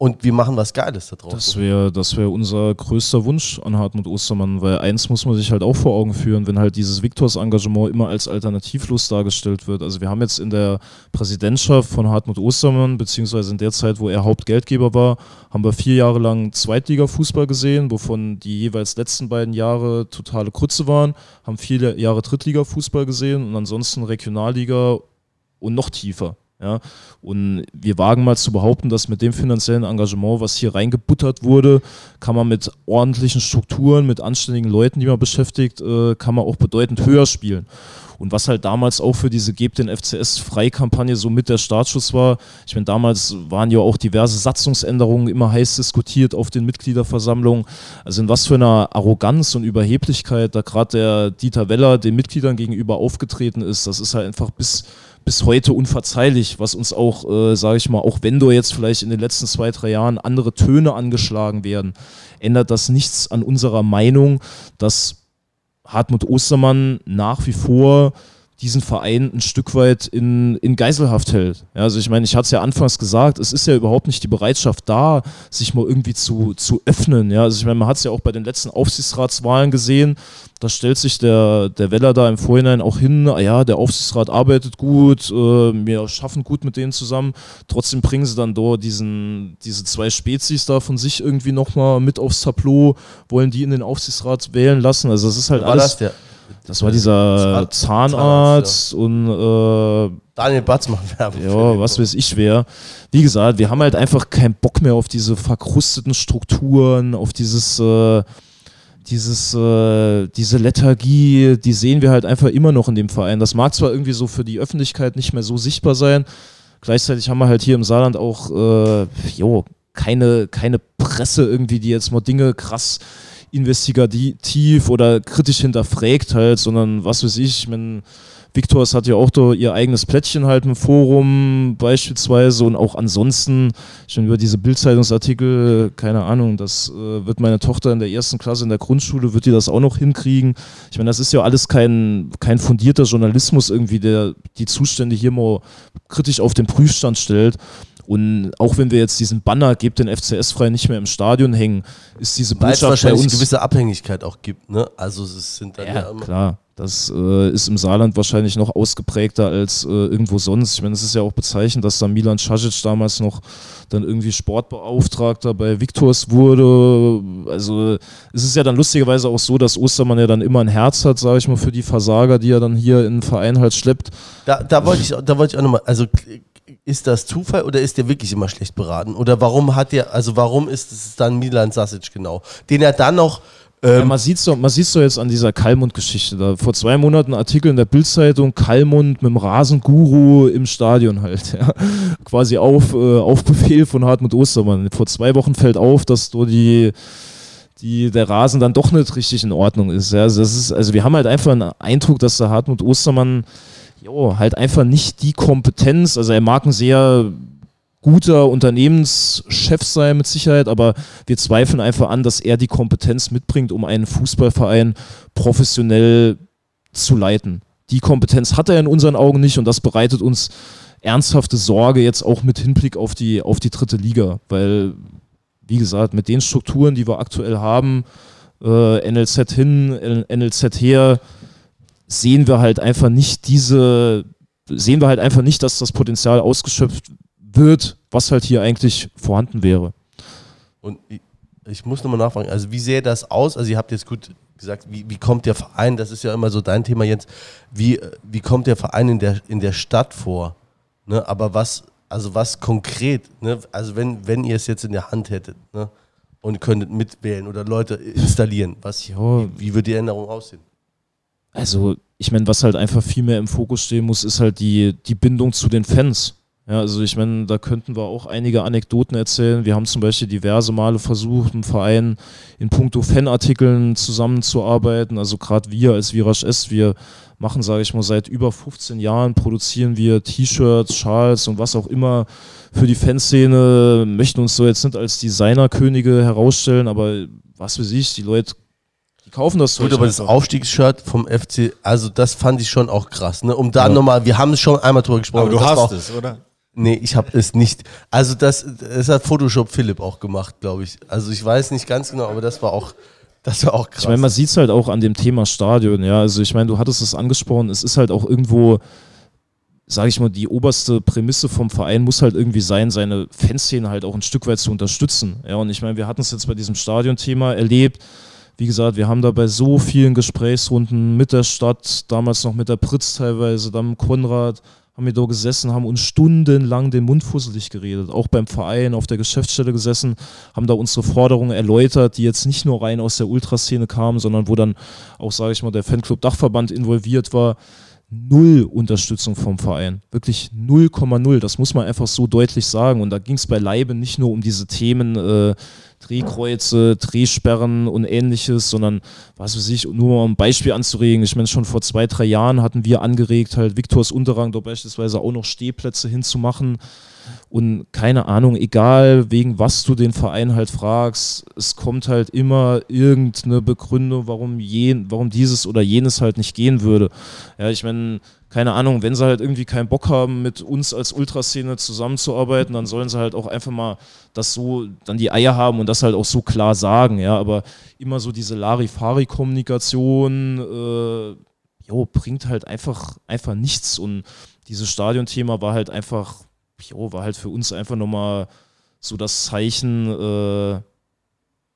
und wir machen was Geiles da draus. Das wäre das wär unser größter Wunsch an Hartmut Ostermann, weil eins muss man sich halt auch vor Augen führen, wenn halt dieses Viktors-Engagement immer als alternativlos dargestellt wird. Also wir haben jetzt in der Präsidentschaft von Hartmut Ostermann, beziehungsweise in der Zeit, wo er Hauptgeldgeber war, haben wir vier Jahre lang Zweitliga-Fußball gesehen, wovon die jeweils letzten beiden Jahre totale Krütze waren, haben vier Jahre Drittliga-Fußball gesehen und ansonsten Regionalliga und noch tiefer. Ja, und wir wagen mal zu behaupten, dass mit dem finanziellen Engagement, was hier reingebuttert wurde, kann man mit ordentlichen Strukturen, mit anständigen Leuten, die man beschäftigt, äh, kann man auch bedeutend höher spielen. Und was halt damals auch für diese Gebt den FCS-Freikampagne so mit der Startschuss war, ich meine, damals waren ja auch diverse Satzungsänderungen immer heiß diskutiert auf den Mitgliederversammlungen. Also in was für einer Arroganz und Überheblichkeit da gerade der Dieter Weller den Mitgliedern gegenüber aufgetreten ist, das ist halt einfach bis bis heute unverzeihlich, was uns auch, äh, sage ich mal, auch wenn du jetzt vielleicht in den letzten zwei, drei Jahren andere Töne angeschlagen werden, ändert das nichts an unserer Meinung, dass Hartmut Ostermann nach wie vor diesen Verein ein Stück weit in, in Geiselhaft hält. Ja, also ich meine, ich hatte es ja anfangs gesagt, es ist ja überhaupt nicht die Bereitschaft da, sich mal irgendwie zu, zu öffnen. Ja, also ich meine, man hat es ja auch bei den letzten Aufsichtsratswahlen gesehen, da stellt sich der, der Weller da im Vorhinein auch hin, ah ja, der Aufsichtsrat arbeitet gut, äh, wir schaffen gut mit denen zusammen. Trotzdem bringen sie dann dort diesen, diese zwei Spezies da von sich irgendwie nochmal mit aufs Tableau, wollen die in den Aufsichtsrat wählen lassen. Also das ist halt War alles. das der? Das war dieser Zahn- Zahnarzt und äh, Daniel Batz macht Werbung. ja, was weiß ich wer. Wie gesagt, wir haben halt einfach keinen Bock mehr auf diese verkrusteten Strukturen, auf dieses, äh, dieses, äh, diese Lethargie, die sehen wir halt einfach immer noch in dem Verein. Das mag zwar irgendwie so für die Öffentlichkeit nicht mehr so sichtbar sein, gleichzeitig haben wir halt hier im Saarland auch, äh, jo, keine, keine Presse irgendwie, die jetzt mal Dinge krass investigativ oder kritisch hinterfragt halt, sondern was weiß ich, ich meine, Victors hat ja auch da ihr eigenes Plättchen halt im Forum beispielsweise und auch ansonsten schon über diese Bildzeitungsartikel, keine Ahnung, das äh, wird meine Tochter in der ersten Klasse in der Grundschule, wird die das auch noch hinkriegen. Ich meine, das ist ja alles kein, kein fundierter Journalismus irgendwie, der die Zustände hier mal kritisch auf den Prüfstand stellt. Und auch wenn wir jetzt diesen Banner, gebt den FCS frei, nicht mehr im Stadion hängen, ist diese Weil es Botschaft bei wahrscheinlich uns... eine gewisse Abhängigkeit auch gibt. Ne? Also es sind dann ja, Ja, immer klar. Das äh, ist im Saarland wahrscheinlich noch ausgeprägter als äh, irgendwo sonst. Ich meine, es ist ja auch bezeichnend, dass da Milan Casic damals noch dann irgendwie Sportbeauftragter bei Victors wurde. Also es ist ja dann lustigerweise auch so, dass Ostermann ja dann immer ein Herz hat, sage ich mal, für die Versager, die er dann hier in den Verein halt schleppt. Da, da wollte ich, da wollte ich auch nochmal, also ist das Zufall oder ist der wirklich immer schlecht beraten? Oder warum hat der, also warum ist es dann Milan Sasic genau? Den er dann noch, Ja, ähm, man sieht so, man sieht's doch jetzt an dieser Kalmund-Geschichte. Da vor zwei Monaten ein Artikel in der Bildzeitung, Kalmund mit dem Rasenguru im Stadion halt. <laughs> Ja. Quasi auf, äh, auf Befehl von Hartmut Ostermann. Vor zwei Wochen fällt auf, dass so die, die, der Rasen dann doch nicht richtig in Ordnung ist. Ja. Also, das ist. also wir haben halt einfach einen Eindruck, dass der Hartmut Ostermann jo, halt einfach nicht die Kompetenz, also er mag ein sehr guter Unternehmenschef sein mit Sicherheit, aber wir zweifeln einfach an, dass er die Kompetenz mitbringt, um einen Fußballverein professionell zu leiten. Die Kompetenz hat er in unseren Augen nicht und das bereitet uns ernsthafte Sorge jetzt auch mit Hinblick auf die, auf die dritte Liga, weil, wie gesagt, mit den Strukturen, die wir aktuell haben, äh, NLZ hin, NLZ her, sehen wir halt einfach nicht diese, sehen wir halt einfach nicht, dass das Potenzial ausgeschöpft wird, was halt hier eigentlich vorhanden wäre. und ich, ich muss nochmal nachfragen, also wie sähe das aus? Also ihr habt jetzt gut gesagt, wie, wie kommt der Verein, das ist ja immer so dein Thema jetzt, wie, wie kommt der Verein in der, in der Stadt vor? Ne? Aber was, also was konkret, ne? also wenn, wenn ihr es jetzt in der Hand hättet ne? und könntet mitwählen oder Leute installieren, was, wie, wie würde die Änderung aussehen? Also, ich meine, was halt einfach viel mehr im Fokus stehen muss, ist halt die, die Bindung zu den Fans. Ja, also ich meine, da könnten wir auch einige Anekdoten erzählen. Wir haben zum Beispiel diverse Male versucht, im Verein in puncto Fanartikeln zusammenzuarbeiten. Also gerade wir als Virage S, wir machen, sage ich mal, seit über 15 Jahren produzieren wir T-Shirts, Schals und was auch immer für die Fanszene, möchten uns so jetzt nicht als Designerkönige herausstellen, aber was weiß ich, die Leute die kaufen das Gut, aber das Aufstiegsshirt vom FC, also das fand ich schon auch krass. Ne? Um da ja. nochmal, wir haben es schon einmal drüber gesprochen. Aber du hast auch, es, oder? Nee, ich habe es nicht. Also das, das hat Photoshop Philipp auch gemacht, glaube ich. Also ich weiß nicht ganz genau, aber das war auch, das war auch krass. Ich meine, man sieht es halt auch an dem Thema Stadion, ja. Also ich meine, du hattest es angesprochen, es ist halt auch irgendwo, sage ich mal, die oberste Prämisse vom Verein muss halt irgendwie sein, seine Fanszene halt auch ein Stück weit zu unterstützen. Ja, und ich meine, wir hatten es jetzt bei diesem Stadionthema erlebt. Wie gesagt, wir haben da bei so vielen Gesprächsrunden mit der Stadt, damals noch mit der Pritz teilweise, dann Konrad, haben wir da gesessen, haben uns stundenlang den Mund fusselig geredet, auch beim Verein, auf der Geschäftsstelle gesessen, haben da unsere Forderungen erläutert, die jetzt nicht nur rein aus der Ultraszene kamen, sondern wo dann auch, sage ich mal, der Fanclub Dachverband involviert war. Null Unterstützung vom Verein. Wirklich 0,0. Das muss man einfach so deutlich sagen. Und da ging es bei Leibe nicht nur um diese Themen, äh, Drehkreuze, Drehsperren und ähnliches, sondern was weiß ich, nur um ein Beispiel anzuregen. Ich meine, schon vor zwei, drei Jahren hatten wir angeregt, halt Viktors Unterrang da beispielsweise auch noch Stehplätze hinzumachen. Und keine Ahnung, egal wegen was du den Verein halt fragst, es kommt halt immer irgendeine Begründung, warum, jen, warum dieses oder jenes halt nicht gehen würde. Ja, ich meine, keine Ahnung, wenn sie halt irgendwie keinen Bock haben, mit uns als Ultraszene zusammenzuarbeiten, dann sollen sie halt auch einfach mal das so, dann die Eier haben und das halt auch so klar sagen, ja, aber immer so diese Larifari-Kommunikation, äh, jo, bringt halt einfach, einfach nichts und dieses Stadionthema war halt einfach, jo, war halt für uns einfach nochmal so das Zeichen, äh,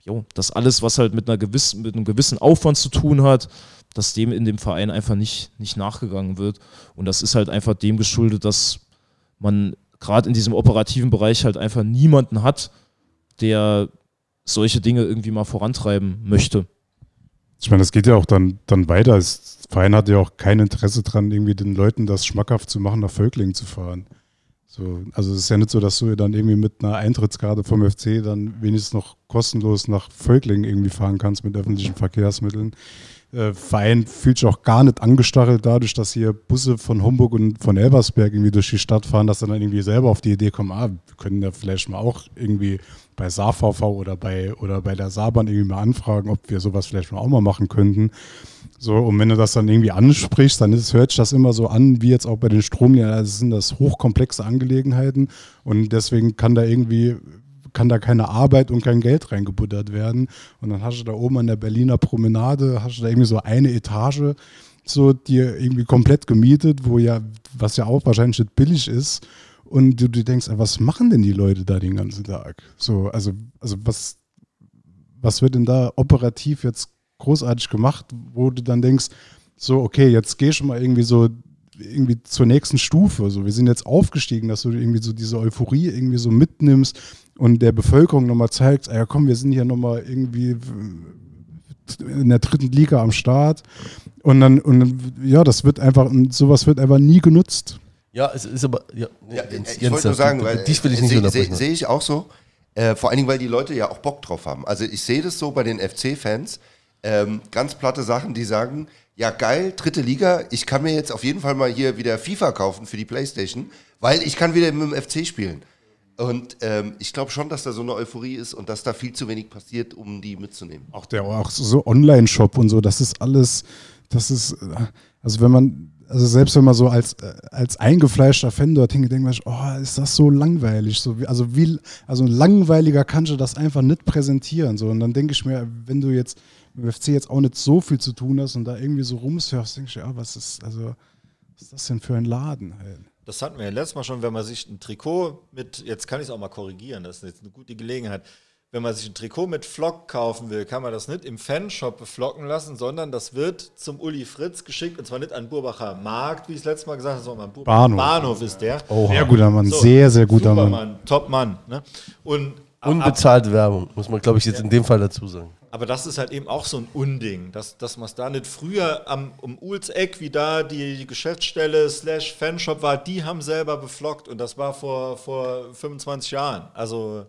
jo, dass alles, was halt mit, einer gewissen, mit einem gewissen Aufwand zu tun hat, dass dem in dem Verein einfach nicht, nicht nachgegangen wird. Und das ist halt einfach dem geschuldet, dass man gerade in diesem operativen Bereich halt einfach niemanden hat, der solche Dinge irgendwie mal vorantreiben möchte. Ich meine, das geht ja auch dann, dann weiter. Das Verein hat ja auch kein Interesse daran, irgendwie den Leuten das schmackhaft zu machen, nach Völklingen zu fahren. So, also es ist ja nicht so, dass du dann irgendwie mit einer Eintrittskarte vom FC dann wenigstens noch kostenlos nach Völklingen irgendwie fahren kannst mit öffentlichen Verkehrsmitteln äh, Verein fühlt sich auch gar nicht angestachelt dadurch, dass hier Busse von Homburg und von Elversberg irgendwie durch die Stadt fahren, dass dann irgendwie selber auf die Idee kommen, ah, wir können ja vielleicht mal auch irgendwie bei SaVV oder bei, oder bei der Saarbahn irgendwie mal anfragen, ob wir sowas vielleicht mal auch mal machen könnten. So, und wenn du das dann irgendwie ansprichst, dann ist, hört sich das immer so an, wie jetzt auch bei den Stromlinien, also sind das hochkomplexe Angelegenheiten und deswegen kann da irgendwie kann da keine Arbeit und kein Geld reingebuttert werden. Und dann hast du da oben an der Berliner Promenade, hast du da irgendwie so eine Etage, so dir irgendwie komplett gemietet, wo ja, was ja auch wahrscheinlich nicht billig ist. Und du, du denkst, was machen denn die Leute da den ganzen Tag? So, also, also was, was wird denn da operativ jetzt großartig gemacht, wo du dann denkst, so, okay, jetzt geh schon mal irgendwie so irgendwie zur nächsten Stufe. So, wir sind jetzt aufgestiegen, dass du irgendwie so diese Euphorie irgendwie so mitnimmst und der Bevölkerung nochmal zeigt, ja komm, wir sind hier nochmal irgendwie in der dritten Liga am Start. Und dann, und dann, ja, das wird einfach, sowas wird einfach nie genutzt. Ja, es ist aber, ja, ja Jens, ich wollte nur sagen, weil dich will ich nicht Sehe seh, seh ich auch so. Äh, vor allen Dingen, weil die Leute ja auch Bock drauf haben. Also ich sehe das so bei den FC-Fans. Ähm, ganz platte Sachen, die sagen, ja geil, dritte Liga, ich kann mir jetzt auf jeden Fall mal hier wieder FIFA kaufen für die Playstation, weil ich kann wieder mit dem FC spielen. Und ähm, ich glaube schon, dass da so eine Euphorie ist und dass da viel zu wenig passiert, um die mitzunehmen. Auch der auch so Online-Shop und so, das ist alles, das ist, also wenn man, also selbst wenn man so als, als eingefleischter Fan dorthin denkt oh, ist das so langweilig. So also wie, also langweiliger kannst du das einfach nicht präsentieren. So. Und dann denke ich mir, wenn du jetzt mit dem FC jetzt auch nicht so viel zu tun hast und da irgendwie so rumsurfst, denkst du, ja, was ist, also, was ist das denn für ein Laden halt? Das hatten wir ja letztes Mal schon, wenn man sich ein Trikot mit, jetzt kann ich es auch mal korrigieren, das ist jetzt eine gute Gelegenheit. Wenn man sich ein Trikot mit Flock kaufen will, kann man das nicht im Fanshop beflocken lassen, sondern das wird zum Uli Fritz geschickt und zwar nicht an Burbacher Markt, wie ich es letztes Mal gesagt habe, sondern an Burbacher Bahnhof. Bahnhof ist der. Oh, sehr guter Mann, so, sehr, sehr guter Mann. Mann. Top Mann. Ne? Und Unbezahlte Werbung, muss man, glaube ich, jetzt ja. in dem Fall dazu sagen. Aber das ist halt eben auch so ein Unding, dass, dass man es da nicht früher am, um Uhls Eck, wie da die, Geschäftsstelle slash Fanshop war, die haben selber beflockt und das war vor, vor 25 Jahren. Also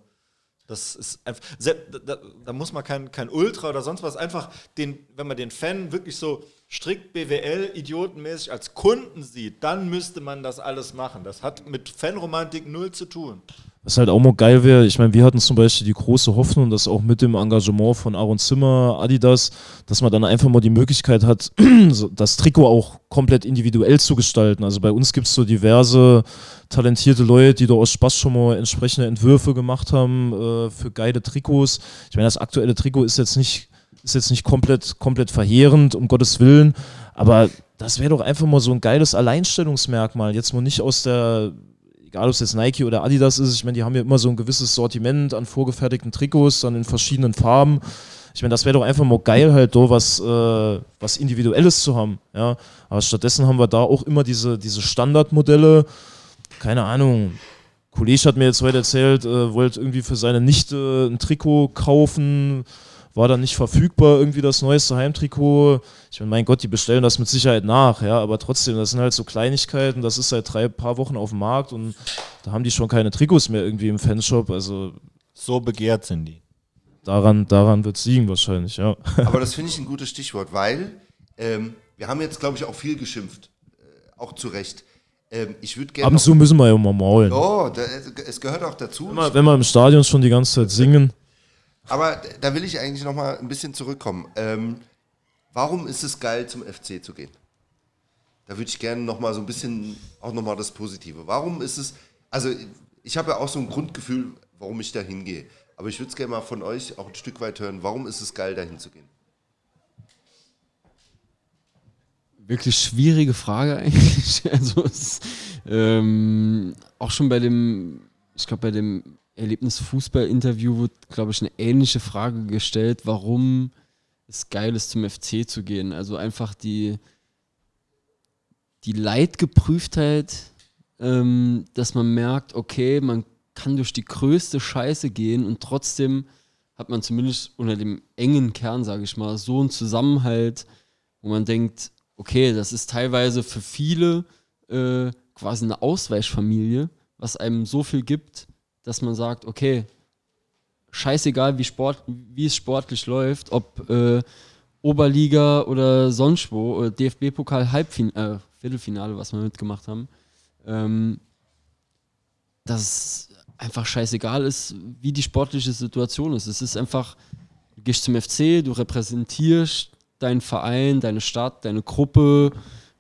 das ist einfach, da, da, da muss man kein, kein Ultra oder sonst was, einfach den, wenn man den Fan wirklich so strikt BWL-idiotenmäßig als Kunden sieht, dann müsste man das alles machen. Das hat mit Fanromantik null zu tun. Was halt auch mal geil wäre, ich meine, wir hatten zum Beispiel die große Hoffnung, dass auch mit dem Engagement von Aaron Zimmer, Adidas, dass man dann einfach mal die Möglichkeit hat, <clears throat> das Trikot auch komplett individuell zu gestalten. Also bei uns gibt es so diverse talentierte Leute, die da aus Spaß schon mal entsprechende Entwürfe gemacht haben äh, für geile Trikots. Ich meine, das aktuelle Trikot ist jetzt nicht, ist jetzt nicht komplett, komplett verheerend, um Gottes Willen, aber das wäre doch einfach mal so ein geiles Alleinstellungsmerkmal. Jetzt mal nicht aus der egal ob es jetzt Nike oder Adidas ist, ich meine, die haben ja immer so ein gewisses Sortiment an vorgefertigten Trikots, dann in verschiedenen Farben. Ich meine, das wäre doch einfach mal geil, halt da was, äh, was Individuelles zu haben. Ja? Aber stattdessen haben wir da auch immer diese, diese Standardmodelle. Keine Ahnung. Ein Kollege hat mir jetzt heute erzählt, äh, wollte irgendwie für seine Nichte ein Trikot kaufen war dann nicht verfügbar, irgendwie das neueste Heimtrikot. Ich meine, mein Gott, die bestellen das mit Sicherheit nach, ja, aber trotzdem, das sind halt so Kleinigkeiten, das ist seit drei paar Wochen auf dem Markt und da haben die schon keine Trikots mehr irgendwie im Fanshop, also. So begehrt sind die. Daran, daran wird es liegen wahrscheinlich, ja. Aber das <laughs> finde ich ein gutes Stichwort, weil ähm, wir haben jetzt, glaube ich, auch viel geschimpft. Äh, auch zu Recht. Ähm, ich würde gerne. Ab und zu müssen wir ja mal maulen. Oh, da, es gehört auch dazu. Wenn wir im Stadion schon die ganze Zeit singen. Aber da will ich eigentlich noch mal ein bisschen zurückkommen. Ähm, warum ist es geil, zum FC zu gehen? Da würde ich gerne noch mal so ein bisschen auch noch mal das Positive. Warum ist es? Also ich habe ja auch so ein Grundgefühl, warum ich da hingehe. Aber ich würde es gerne mal von euch auch ein Stück weit hören. Warum ist es geil, dahin zu gehen? Wirklich schwierige Frage eigentlich. <laughs> Also es, ähm, auch schon bei dem, ich glaube bei dem Erlebnis Fußball-Interview wurde, glaube ich, eine ähnliche Frage gestellt, warum es geil ist, zum FC zu gehen. Also einfach die, die Leidgeprüftheit, ähm, dass man merkt, okay, man kann durch die größte Scheiße gehen und trotzdem hat man zumindest unter dem engen Kern, sage ich mal, so einen Zusammenhalt, wo man denkt, okay, das ist teilweise für viele äh, quasi eine Ausweichfamilie, was einem so viel gibt, dass man sagt, okay, scheißegal, wie, Sport, wie es sportlich läuft, ob äh, Oberliga oder sonst wo, DFB-Pokal Halbfinale, äh, Viertelfinale, was wir mitgemacht haben, ähm, dass einfach scheißegal ist, wie die sportliche Situation ist. Es ist einfach, du gehst zum FC, du repräsentierst deinen Verein, deine Stadt, deine Gruppe,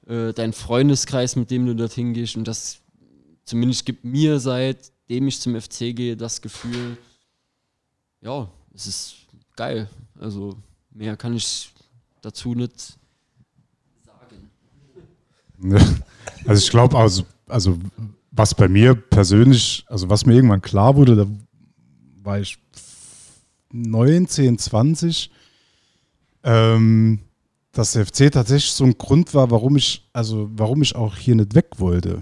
äh, deinen Freundeskreis, mit dem du dorthin gehst und das zumindest gibt mir seit seitdem ich zum FC gehe, das Gefühl, ja, es ist geil. Also mehr kann ich dazu nicht sagen. <laughs> Also ich glaube, also, also was bei mir persönlich, also was mir irgendwann klar wurde, da war ich 19, 20, ähm, dass der FC tatsächlich so ein Grund war, warum ich, also warum ich auch hier nicht weg wollte.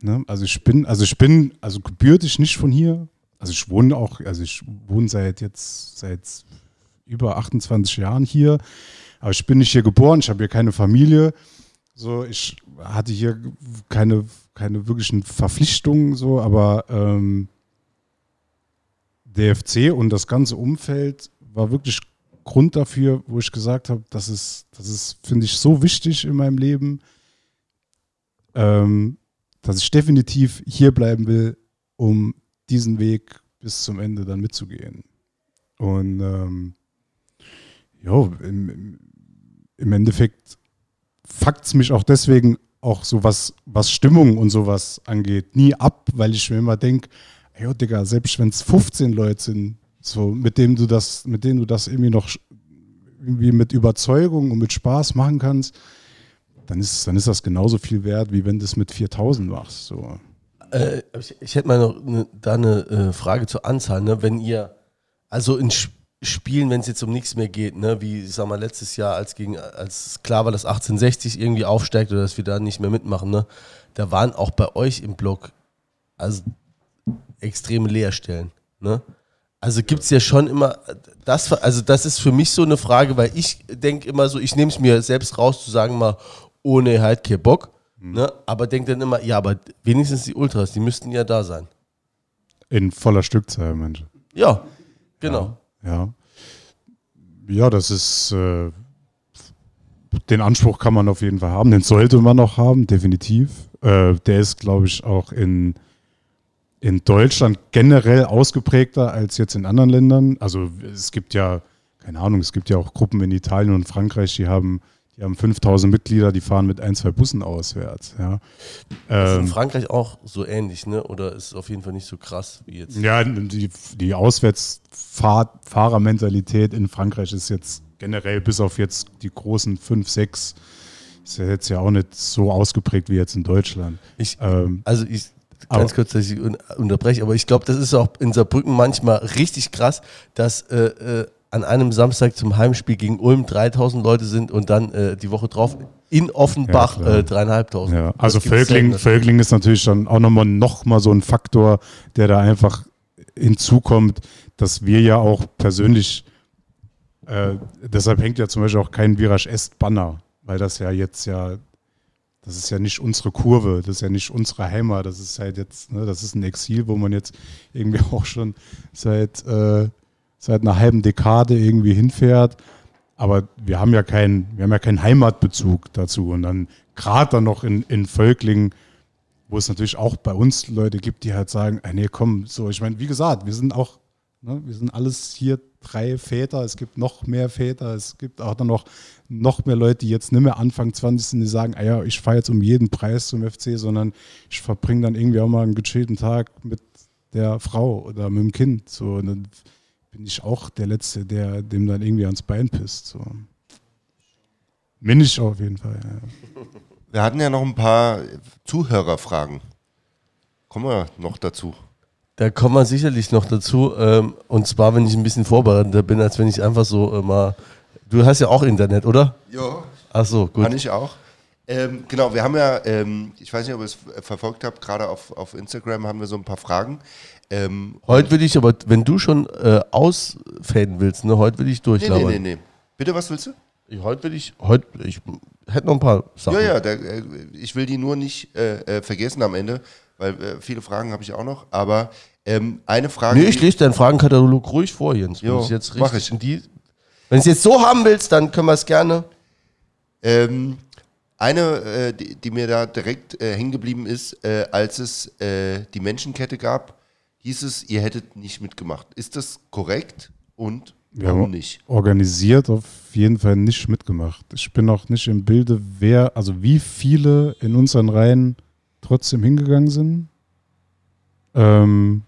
Ne? Also ich bin, also ich bin, also gebürtig nicht von hier. Also ich wohne auch, also ich wohne seit jetzt, seit über 28 Jahren hier. Aber ich bin nicht hier geboren, ich habe hier keine Familie. So, ich hatte hier keine, keine wirklichen Verpflichtungen, so, aber ähm, DFC und das ganze Umfeld war wirklich Grund dafür, wo ich gesagt habe, das ist, das ist, finde ich, so wichtig in meinem Leben. Ähm, dass ich definitiv hier bleiben will, um diesen Weg bis zum Ende dann mitzugehen. Und ähm, ja, im, im Endeffekt fuckt es mich auch deswegen auch so was, was Stimmung und sowas angeht, nie ab, weil ich mir immer denke, ja, Digga, selbst wenn es 15 Leute sind, so, mit denen du das, mit denen du das irgendwie noch irgendwie mit Überzeugung und mit Spaß machen kannst, dann ist, dann ist das genauso viel wert, wie wenn du es mit 4000 machst. So. Äh, ich, ich, hätte mal noch ne, da eine äh, Frage zur Anzahl. Ne? Wenn ihr, also in Spielen, wenn es jetzt um nichts mehr geht, ne? wie ich sag mal letztes Jahr, als, gegen, als klar war, dass 1860 irgendwie aufsteigt oder dass wir da nicht mehr mitmachen, ne? da waren auch bei euch im Blog also extreme Leerstellen. Ne? Also gibt es ja schon immer, das, also das ist für mich so eine Frage, weil ich denke immer so, ich nehme es mir selbst raus zu sagen mal, ohne halt kein Bock, Mhm. ne? aber denke dann immer, ja, aber wenigstens die Ultras, die müssten ja da sein. In voller Stückzahl, Mensch. Ja, genau. Ja. Ja, das ist. Äh, den Anspruch kann man auf jeden Fall haben. Den sollte man auch haben, definitiv. Äh, der ist, glaube ich, auch in, in Deutschland generell ausgeprägter als jetzt in anderen Ländern. Also es gibt ja, keine Ahnung, es gibt ja auch Gruppen in Italien und Frankreich, die haben, die haben 5000 Mitglieder, die fahren mit ein, zwei Bussen auswärts. Ja. Das ist in Ähm, Frankreich auch so ähnlich, ne? Oder ist es auf jeden Fall nicht so krass wie jetzt? Ja, die, die Auswärtsfahrermentalität in Frankreich ist jetzt generell bis auf jetzt die großen fünf, sechs, ist ja jetzt ja auch nicht so ausgeprägt wie jetzt in Deutschland. Ich, Ähm, Also ich ganz kurz, dass ich un unterbreche, aber ich glaube, das ist auch in Saarbrücken manchmal richtig krass, dass äh, äh, an einem Samstag zum Heimspiel gegen Ulm 3000 Leute sind und dann äh, die Woche drauf in Offenbach Ja, äh, dreieinhalbtausend. ja, also Völkling, selten. Völkling ist natürlich dann auch nochmal noch mal so ein Faktor, der da einfach hinzukommt, dass wir ja auch persönlich, äh, deshalb hängt ja zum Beispiel auch kein Virage Est Banner, weil das ja jetzt ja, das ist ja nicht unsere Kurve, das ist ja nicht unsere Heimat, das ist halt jetzt, ne, das ist ein Exil, wo man jetzt irgendwie <laughs> auch schon seit, äh, seit einer halben Dekade irgendwie hinfährt. Aber wir haben ja keinen, wir haben ja keinen Heimatbezug dazu. Und dann gerade dann noch in, in Völklingen, wo es natürlich auch bei uns Leute gibt, die halt sagen, ah, nee, komm, so, ich meine, wie gesagt, wir sind auch, ne, wir sind alles hier drei Väter, es gibt noch mehr Väter, es gibt auch dann noch, noch mehr Leute, die jetzt nicht mehr Anfang 20 sind, die sagen, ah ja, ich fahre jetzt um jeden Preis zum FC, sondern ich verbringe dann irgendwie auch mal einen gechillten Tag mit der Frau oder mit dem Kind. So, und dann bin ich auch der Letzte, der dem dann irgendwie ans Bein pisst. So. Bin ich auf jeden Fall. Ja. Wir hatten ja noch ein paar Zuhörerfragen. Kommen wir noch dazu. Da kommen wir sicherlich noch dazu. Ähm, und zwar, wenn ich ein bisschen vorbereitender bin, als wenn ich einfach so äh, mal. Du hast ja auch Internet, oder? Ja. Ach so, gut. Kann ich auch. Ähm, genau, wir haben ja, ähm, ich weiß nicht, ob ihr es verfolgt habt, gerade auf, auf Instagram haben wir so ein paar Fragen. Ähm, Heute will ich aber, wenn du schon äh, ausfaden willst, ne, heute will ich nee, nee, durchlabern. nee, nee. Bitte, was willst du? Ich- Heute will ich, heute, ich hätte noch ein paar Sachen. Ja, ja, der, äh, ich will die nur nicht äh, äh, vergessen am Ende, weil äh, viele Fragen habe ich auch noch. Aber ähm, eine Frage. Nee, ich lese deinen Fragenkatalog ruhig vor, Jens. Wenn Jo, ich jetzt mach ich. die, wenn du es jetzt so haben willst, dann können wir es gerne. Ähm, eine, äh, die, die mir da direkt äh, hängen geblieben ist, äh, als es äh, die Menschenkette gab, hieß es, ihr hättet nicht mitgemacht. Ist das korrekt und Wir warum haben nicht? organisiert auf jeden Fall nicht mitgemacht. Ich bin auch nicht im Bilde, wer, also wie viele in unseren Reihen trotzdem hingegangen sind. Ähm,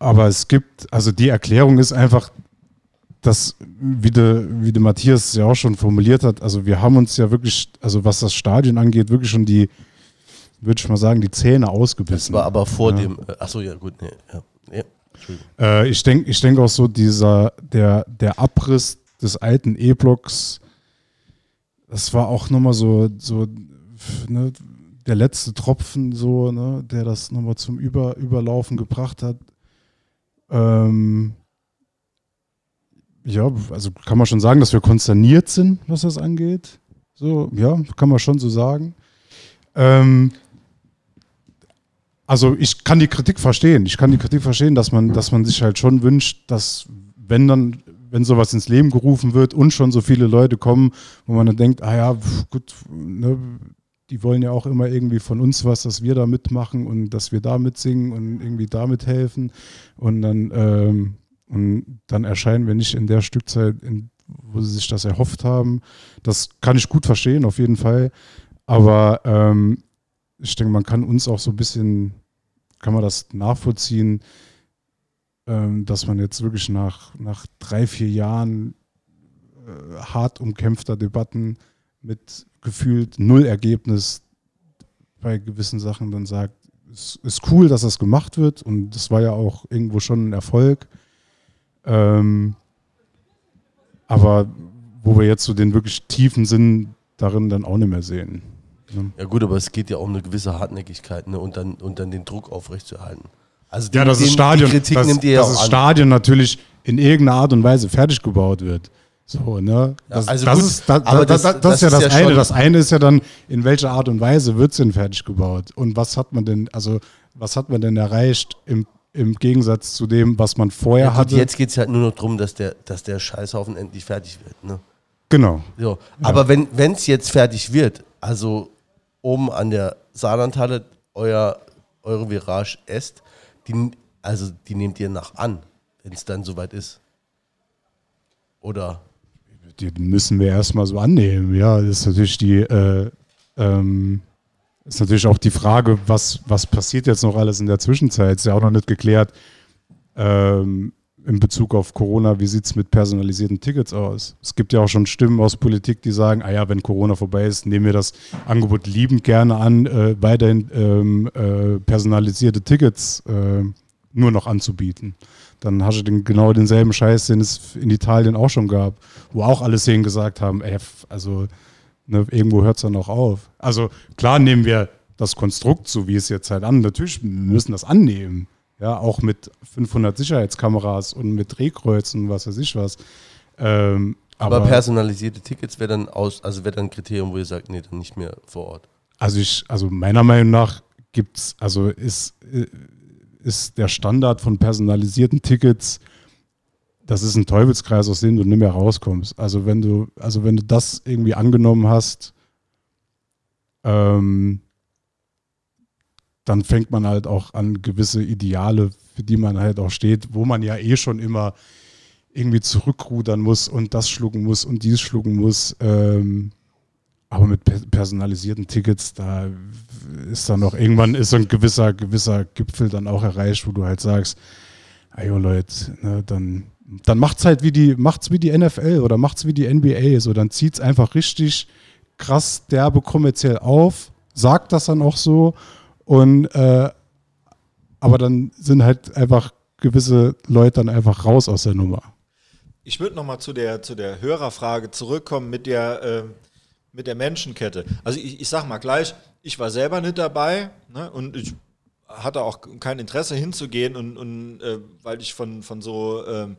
aber es gibt, also die Erklärung ist einfach, dass, wie der, wie der Matthias ja auch schon formuliert hat, also wir haben uns ja wirklich, also was das Stadion angeht, wirklich schon die, würde ich mal sagen, die Zähne ausgebissen. Das war aber vor Ja. dem. Äh, achso, ja, gut. Nee, ja. Entschuldigung. Äh, ich denke ich denk auch so, dieser, der, der Abriss des alten E-Blocks, das war auch nochmal so, so ne, der letzte Tropfen, so, ne, der das nochmal zum Über, Überlaufen gebracht hat. Ähm, ja, also kann man schon sagen, dass wir konsterniert sind, was das angeht. So, ja, kann man schon so sagen. Ähm, also ich kann die Kritik verstehen. Ich kann die Kritik verstehen, dass man, dass man sich halt schon wünscht, dass wenn dann, wenn sowas ins Leben gerufen wird und schon so viele Leute kommen, wo man dann denkt, ah ja, pf, gut, ne, die wollen ja auch immer irgendwie von uns was, dass wir da mitmachen und dass wir da mitsingen und irgendwie da mithelfen. Und dann, ähm, und dann erscheinen wir nicht in der Stückzeit, in, wo sie sich das erhofft haben. Das kann ich gut verstehen, auf jeden Fall. Aber ähm, ich denke, man kann uns auch so ein bisschen, kann man das nachvollziehen, ähm, dass man jetzt wirklich nach, nach drei, vier Jahren äh, hart umkämpfter Debatten mit gefühlt null Ergebnis bei gewissen Sachen dann sagt, es ist cool, dass das gemacht wird und das war ja auch irgendwo schon ein Erfolg. Ähm, aber wo wir jetzt so den wirklich tiefen Sinn darin dann auch nicht mehr sehen. Ne? Ja, gut, aber es geht ja um eine gewisse Hartnäckigkeit ne, und, dann, und dann den Druck aufrechtzuerhalten. Also Ja, den- dass das den- Stadion, Die Kritik dass, nimmt ihr ja auch das an. Stadion natürlich in irgendeiner Art und Weise fertig gebaut wird. So, ne? Das, also das, gut, ist, da, aber da, das, das- das, ist ja das das, ist ja eine. Das eine ist ja dann, in welcher Art und Weise wird es denn fertig gebaut? Und was hat man denn, also was hat man denn erreicht im, im Gegensatz zu dem, was man vorher Ja, gut, hatte? jetzt geht es halt nur noch darum, dass der, dass der Scheißhaufen endlich fertig wird. Ne? Genau. So. Aber wenn es jetzt fertig wird, also oben an der Saarlandhalle, euer, eure Virage Est, die, also die nehmt ihr nach an, wenn es dann soweit ist. Oder? Die müssen wir erstmal so annehmen. Ja, das ist natürlich die, äh, ähm, ist natürlich auch die Frage, was, was passiert jetzt noch alles in der Zwischenzeit? Ist ja auch noch nicht geklärt. Ähm, in Bezug auf Corona, wie sieht es mit personalisierten Tickets aus? Es gibt ja auch schon Stimmen aus Politik, die sagen, ah ja, wenn Corona vorbei ist, nehmen wir das Angebot liebend gerne an, äh, weiterhin ähm, äh, personalisierte Tickets äh, nur noch anzubieten. Dann hast du den, genau denselben Scheiß, den es in Italien auch schon gab, wo auch alle Szenen gesagt haben, ey, also ne, irgendwo hört es dann auch auf. Also klar nehmen wir das Konstrukt, so wie es jetzt halt an. Natürlich wir müssen das annehmen. Ja, auch mit 500 Sicherheitskameras und mit Drehkreuzen was weiß ich was. Ähm, Aber, aber personalisierte Tickets wäre dann aus, also wäre dann ein Kriterium, wo ihr sagt, nee, dann nicht mehr vor Ort. Also ich, also meiner Meinung nach gibt's, also ist, ist der Standard von personalisierten Tickets, das ist ein Teufelskreis, aus dem du nicht mehr rauskommst. Also wenn du, also wenn du das irgendwie angenommen hast, ähm, dann fängt man halt auch an, gewisse Ideale, für die man halt auch steht, wo man ja eh schon immer irgendwie zurückrudern muss und das schlucken muss und dies schlucken muss. Ähm, aber mit per- personalisierten Tickets, da ist dann noch irgendwann ist so ein gewisser, gewisser Gipfel dann auch erreicht, wo du halt sagst, ayo Leute, ne, dann, dann macht's halt wie die, macht's wie die NFL oder macht's wie die NBA, so dann zieht's einfach richtig krass derbe kommerziell auf, sagt das dann auch so und äh, aber dann sind halt einfach gewisse Leute dann einfach raus aus der Nummer. Ich würde nochmal zu der, zu der Hörerfrage zurückkommen mit der, ähm, mit der Menschenkette. Also ich, ich sag mal gleich, ich war selber nicht dabei ne, und ich hatte auch kein Interesse hinzugehen und, und äh, weil ich von, von so, ähm,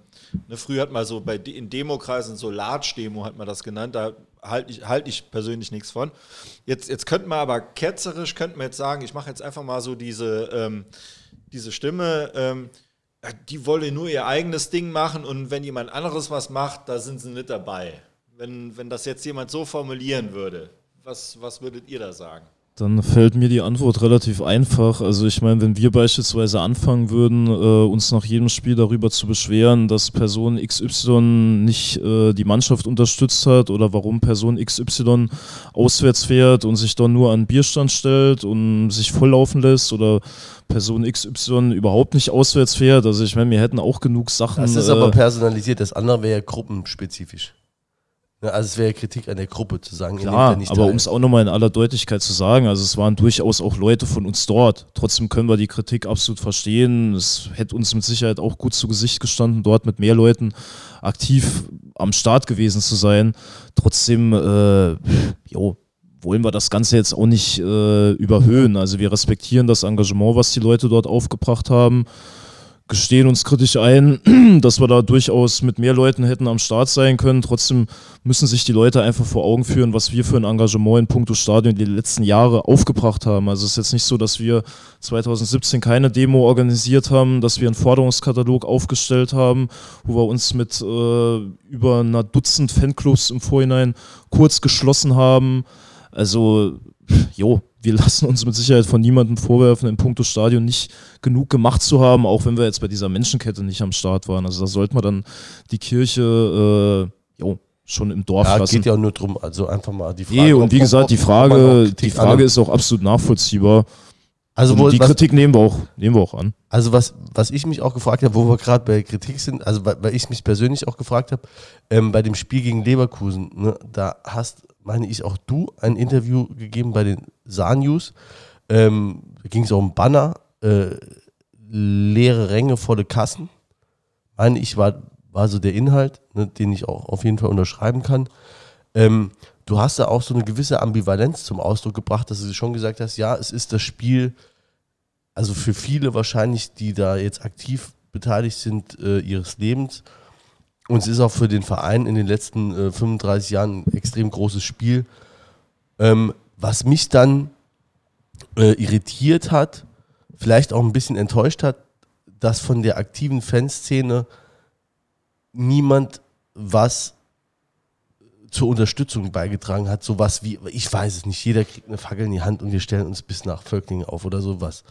ne, früher hat man so bei in Demokreisen so Large-Demo hat man das genannt, da halte ich, halt ich persönlich nichts von. Jetzt, jetzt könnte man aber ketzerisch, könnte man jetzt sagen, ich mache jetzt einfach mal so diese, ähm, diese Stimme, ähm, die wolle nur ihr eigenes Ding machen und wenn jemand anderes was macht, da sind sie nicht dabei. Wenn, wenn das jetzt jemand so formulieren würde, was, was würdet ihr da sagen? Dann fällt mir die Antwort relativ einfach. Also ich meine, wenn wir beispielsweise anfangen würden, äh, uns nach jedem Spiel darüber zu beschweren, dass Person XY nicht äh, die Mannschaft unterstützt hat oder warum Person XY auswärts fährt und sich dann nur an Bierstand stellt und sich volllaufen lässt oder Person XY überhaupt nicht auswärts fährt. Also ich meine, wir hätten auch genug Sachen. Das ist äh, aber personalisiert, das andere wäre ja gruppenspezifisch. Ja, also es wäre Kritik an der Gruppe zu sagen, Klar, aber um es auch nochmal in aller Deutlichkeit zu sagen, also es waren durchaus auch Leute von uns dort. Trotzdem können wir die Kritik absolut verstehen. Es hätte uns mit Sicherheit auch gut zu Gesicht gestanden, dort mit mehr Leuten aktiv am Start gewesen zu sein. Trotzdem, äh, jo, wollen wir das Ganze jetzt auch nicht äh, überhöhen. Also wir respektieren das Engagement, was die Leute dort aufgebracht haben gestehen uns kritisch ein, <clears throat> dass wir da durchaus mit mehr Leuten hätten am Start sein können. Trotzdem müssen sich die Leute einfach vor Augen führen, was wir für ein Engagement in puncto Stadion die letzten Jahre aufgebracht haben. Also es ist jetzt nicht so, dass wir 2017 keine Demo organisiert haben, dass wir einen Forderungskatalog aufgestellt haben, wo wir uns mit äh, über einer Dutzend Fanclubs im Vorhinein kurz geschlossen haben. Also, jo, wir lassen uns mit Sicherheit von niemandem vorwerfen, in puncto Stadion nicht genug gemacht zu haben, auch wenn wir jetzt bei dieser Menschenkette nicht am Start waren. Also da sollte man dann die Kirche, äh, jo, schon im Dorf ja, lassen. geht ja auch nur drum, also einfach mal die Frage. Nee, und wie gesagt, die Frage, die Frage ist auch absolut nachvollziehbar. also, wo, die was, Kritik nehmen wir auch, nehmen wir auch an. also was, was ich mich auch gefragt habe, wo wir gerade bei Kritik sind, also weil, weil ich mich persönlich auch gefragt habe, ähm, bei dem Spiel gegen Leverkusen, ne, da hast, meine ich, auch du ein Interview gegeben bei den Saar-News. Ähm, da ging es auch um Banner, äh, leere Ränge, volle Kassen. Meine ich, war, war so der Inhalt, ne, den ich auch auf jeden Fall unterschreiben kann. Ähm, du hast da auch so eine gewisse Ambivalenz zum Ausdruck gebracht, dass du schon gesagt hast, ja, es ist das Spiel, also für viele wahrscheinlich, die da jetzt aktiv beteiligt sind äh, ihres Lebens. Und es ist auch für den Verein in den letzten äh, 35 Jahren ein extrem großes Spiel. Ähm, was mich dann äh, irritiert hat, vielleicht auch ein bisschen enttäuscht hat, dass von der aktiven Fanszene niemand was zur Unterstützung beigetragen hat. Sowas wie, ich weiß es nicht, jeder kriegt eine Fackel in die Hand und wir stellen uns bis nach Völklingen auf oder sowas.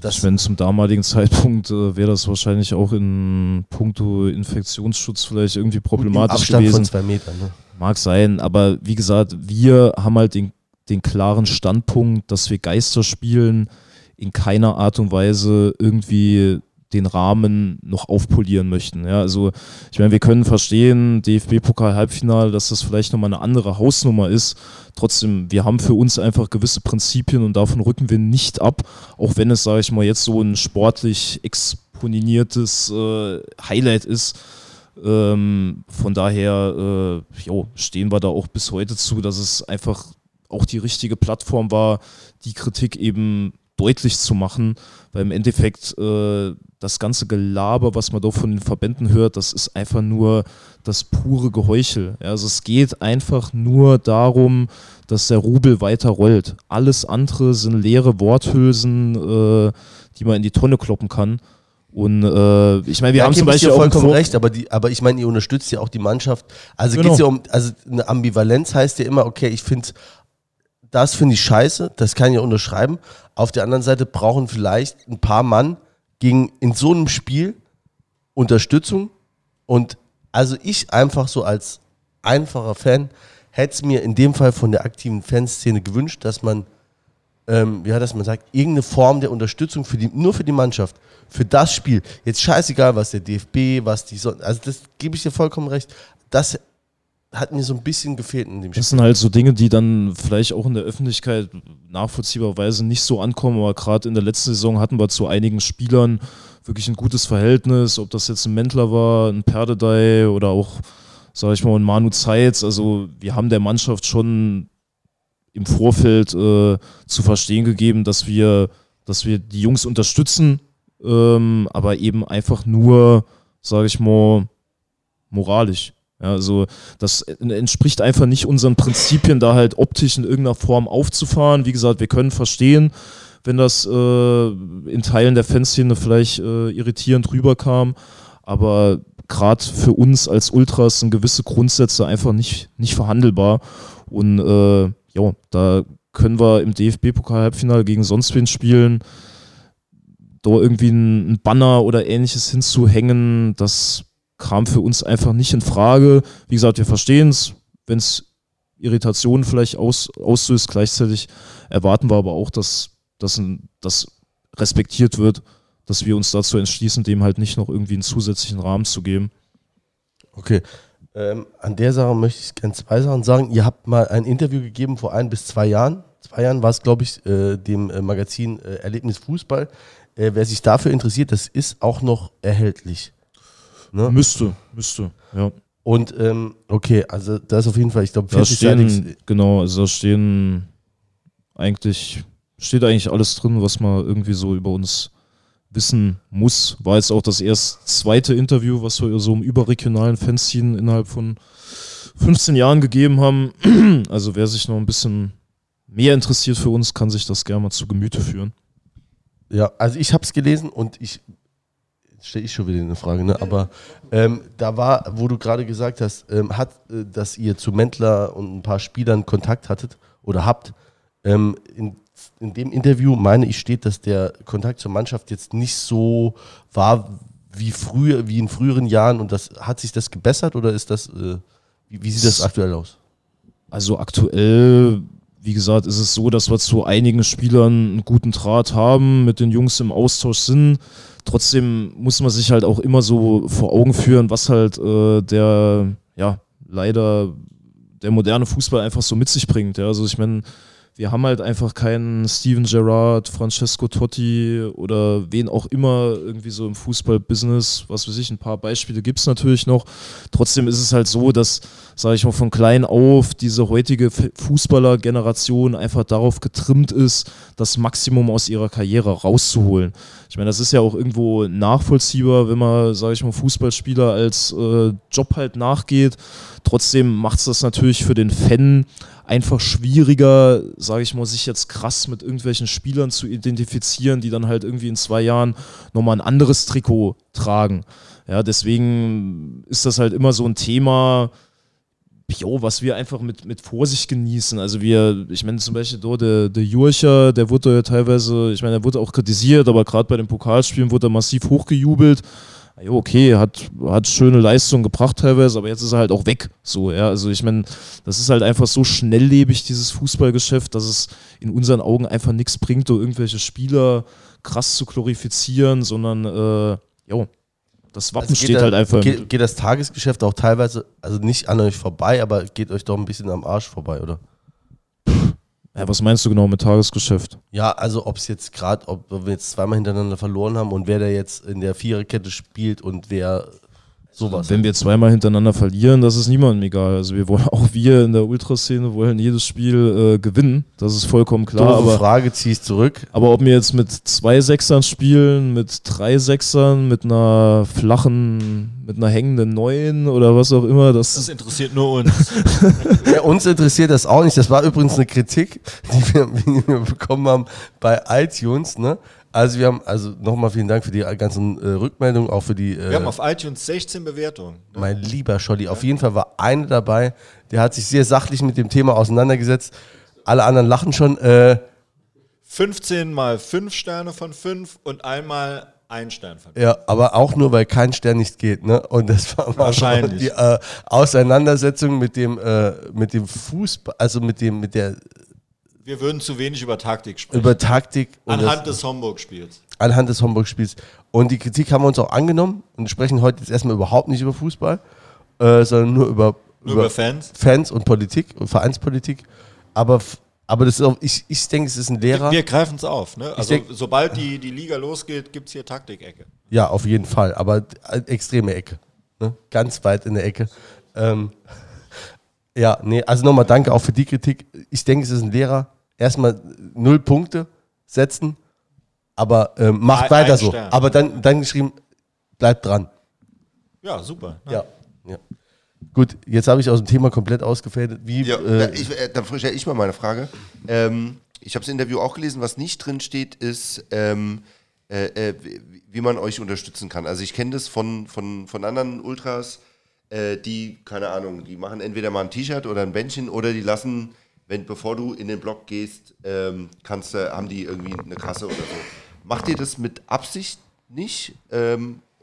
Das ich meine, zum damaligen <laughs> Zeitpunkt äh, wäre das wahrscheinlich auch in puncto Infektionsschutz vielleicht irgendwie problematisch Abstand gewesen. von zwei Metern. Ne? Mag sein, aber wie gesagt, wir haben halt den, den klaren Standpunkt, dass wir Geister spielen, in keiner Art und Weise irgendwie den Rahmen noch aufpolieren möchten. Ja, also ich meine, wir können verstehen, DFB-Pokal-Halbfinale, dass das vielleicht nochmal eine andere Hausnummer ist. Trotzdem, wir haben für uns einfach gewisse Prinzipien und davon rücken wir nicht ab, auch wenn es, sage ich mal, jetzt so ein sportlich exponiertes äh, Highlight ist. Ähm, von daher äh, jo, stehen wir da auch bis heute zu, dass es einfach auch die richtige Plattform war, die Kritik eben deutlich zu machen, weil im Endeffekt äh, das ganze Gelaber, was man da von den Verbänden hört, das ist einfach nur das pure Geheuchel. Ja, also es geht einfach nur darum, dass der Rubel weiter rollt. Alles andere sind leere Worthülsen, äh, die man in die Tonne kloppen kann. Und äh, ich meine, wir Ja, haben zum Beispiel auch vollkommen recht, aber, die, aber ich meine, ihr unterstützt ja auch die Mannschaft. Also Genau. geht's ja um, also eine Ambivalenz heißt ja immer, okay, ich finde, das finde ich scheiße, das kann ich ja unterschreiben. Auf der anderen Seite brauchen vielleicht ein paar Mann gegen in so einem Spiel Unterstützung. Und also ich einfach so als einfacher Fan hätte es mir in dem Fall von der aktiven Fanszene gewünscht, dass man ähm, ja, dass man sagt, irgendeine Form der Unterstützung für die, nur für die Mannschaft, für das Spiel. Jetzt scheißegal, was der DFB, was die so, also das gebe ich dir vollkommen recht. Das hat mir so ein bisschen gefehlt in dem Spiel. Das sind halt so Dinge, die dann vielleicht auch in der Öffentlichkeit nachvollziehbarweise nicht so ankommen, aber gerade in der letzten Saison hatten wir zu einigen Spielern wirklich ein gutes Verhältnis, ob das jetzt ein Mentler war, ein Perdedei oder auch, sage ich mal, ein Manu Zeitz. Also wir haben der Mannschaft schon im Vorfeld äh, zu verstehen gegeben, dass wir, dass wir die Jungs unterstützen, ähm, aber eben einfach nur, sage ich mal, moralisch. Ja, also das entspricht einfach nicht unseren Prinzipien, da halt optisch in irgendeiner Form aufzufahren. Wie gesagt, wir können verstehen, wenn das äh, in Teilen der Fanszene vielleicht äh, irritierend rüberkam, aber gerade für uns als Ultras sind gewisse Grundsätze einfach nicht, nicht verhandelbar. Und äh, ja, da können wir im DFB-Pokal-Halbfinale gegen sonst wen spielen. Da irgendwie ein, Banner oder ähnliches hinzuhängen, das kam für uns einfach nicht in Frage. Wie gesagt, wir verstehen es, wenn es Irritationen vielleicht aus, auslöst. Gleichzeitig erwarten wir aber auch, dass das respektiert wird, dass wir uns dazu entschließen, dem halt nicht noch irgendwie einen zusätzlichen Rahmen zu geben. Okay. Ähm, an der Sache möchte ich gerne zwei Sachen sagen. Ihr habt mal ein Interview gegeben vor ein bis zwei Jahren. Zwei Jahren war es, glaube ich, äh, dem äh, Magazin äh, Erlebnis Fußball. Äh, wer sich dafür interessiert, das ist auch noch erhältlich. Ne? Müsste, müsste, ja. Und ähm, okay, also da ist auf jeden Fall, ich glaube, Da 40 stehen, genau, also da stehen eigentlich, steht eigentlich alles drin, was man irgendwie so über uns wissen muss. War jetzt auch das erst zweite Interview, was wir so im überregionalen Fanzine innerhalb von 15 Jahren gegeben haben. <clears throat> Also wer sich noch ein bisschen mehr interessiert für uns, kann sich das gerne mal zu Gemüte führen. Ja, also ich habe es gelesen und ich stelle ich schon wieder eine Frage, ne? Aber ähm, da war, wo du gerade gesagt hast, ähm, hat, äh, dass ihr zu Mentler und ein paar Spielern Kontakt hattet oder habt. Ähm, in, in dem Interview meine ich steht, dass der Kontakt zur Mannschaft jetzt nicht so war wie früher, wie in früheren Jahren und das hat sich das gebessert oder ist das äh, wie, wie sieht das aktuell aus? Also aktuell, wie gesagt, ist es so, dass wir zu einigen Spielern einen guten Draht haben, mit den Jungs im Austausch sind. Trotzdem muss man sich halt auch immer so vor Augen führen, was halt äh, der, ja, leider der moderne Fußball einfach so mit sich bringt. Ja. Also ich meine, wir haben halt einfach keinen Steven Gerrard, Francesco Totti oder wen auch immer irgendwie so im Fußballbusiness, was weiß ich, ein paar Beispiele gibt es natürlich noch. Trotzdem ist es halt so, dass, sage ich mal, von klein auf diese heutige Fußballergeneration einfach darauf getrimmt ist, das Maximum aus ihrer Karriere rauszuholen. Ich meine, das ist ja auch irgendwo nachvollziehbar, wenn man, sage ich mal, Fußballspieler als äh, Job halt nachgeht. Trotzdem macht es das natürlich für den Fan einfach schwieriger, sage ich mal, sich jetzt krass mit irgendwelchen Spielern zu identifizieren, die dann halt irgendwie in zwei Jahren nochmal ein anderes Trikot tragen. Ja, deswegen ist das halt immer so ein Thema, jo, was wir einfach mit, mit Vorsicht genießen. Also wir, ich meine zum Beispiel dort der, der Jurcher, der wurde ja teilweise, ich meine, der wurde auch kritisiert, aber gerade bei den Pokalspielen wurde er massiv hochgejubelt okay, hat, hat schöne Leistung gebracht teilweise, aber jetzt ist er halt auch weg. So, ja. Also ich meine, das ist halt einfach so schnelllebig, dieses Fußballgeschäft, dass es in unseren Augen einfach nichts bringt, um irgendwelche Spieler krass zu glorifizieren, sondern äh, jo, das Wappen also steht da, halt einfach. Geht, geht das Tagesgeschäft auch teilweise, also nicht an euch vorbei, aber geht euch doch ein bisschen am Arsch vorbei, oder? Ja, was meinst du genau mit Tagesgeschäft? Ja, also ob es jetzt gerade, ob wir jetzt zweimal hintereinander verloren haben und wer da jetzt in der Viererkette spielt und wer sowas. Wenn wir zweimal hintereinander verlieren, das ist niemandem egal. Also wir wollen <laughs> auch wir in der Ultraszene wollen jedes Spiel äh, gewinnen. Das ist vollkommen klar. Doofe aber Frage ziehst zurück. Aber ob wir jetzt mit zwei Sechsern spielen, mit drei Sechsern, mit einer flachen, mit einer hängenden Neuen oder was auch immer, das, das interessiert nur uns. <laughs> ja, uns interessiert das auch nicht. Das war übrigens eine Kritik, die wir, die wir bekommen haben bei iTunes. Ne? Also wir haben, also nochmal vielen Dank für die ganzen äh, Rückmeldungen, auch für die. Äh, wir haben auf iTunes 16 Bewertungen. Ne? Mein lieber Scholli, auf jeden Fall war eine dabei, der hat sich sehr sachlich mit dem Thema auseinandergesetzt. Alle anderen lachen schon. Äh, 15 mal 5 Sterne von 5 und einmal ein Stern 5. Ja, aber auch nur, weil kein Stern nicht geht, ne? Und das war wahrscheinlich die äh, Auseinandersetzung mit dem, äh, mit dem Fußball, also mit dem, mit der wir würden zu wenig über Taktik sprechen. Über Taktik. Anhand des Homburg-Spiels. Anhand des Homburg-Spiels. Und die Kritik haben wir uns auch angenommen und sprechen heute jetzt erstmal überhaupt nicht über Fußball, äh, sondern nur über, nur über, über Fans. Fans und Politik und Vereinspolitik. Aber, aber das ist auch, ich, ich denke, es ist ein Lehrer. Wir, greifen es auf. Ne? Also denk, sobald die, die Liga losgeht, gibt es hier Taktikecke. Ja, auf jeden Fall. Aber extreme Ecke. Ne? Ganz weit in der Ecke. Ähm, <laughs> ja, nee, also nochmal danke auch für die Kritik. Ich denke, es ist ein Lehrer erstmal null Punkte setzen, aber ähm, macht ein, weiter so. Stern. Aber dann, dann geschrieben, bleibt dran. Ja, super. Ne? Ja. ja. Gut, jetzt habe ich aus dem Thema komplett ausgefädelt. Wie, ja, äh, ich, äh, dann stelle ich mal meine Frage. Ähm, ich habe das Interview auch gelesen, was nicht drin steht, ist, ähm, äh, äh, wie man euch unterstützen kann. Also ich kenne das von, von, von anderen Ultras, äh, die, keine Ahnung, die machen entweder mal ein T-Shirt oder ein Bändchen oder die lassen wenn bevor du in den Blog gehst, ähm, kannst, haben die irgendwie eine Kasse oder so. Macht ihr das mit Absicht nicht?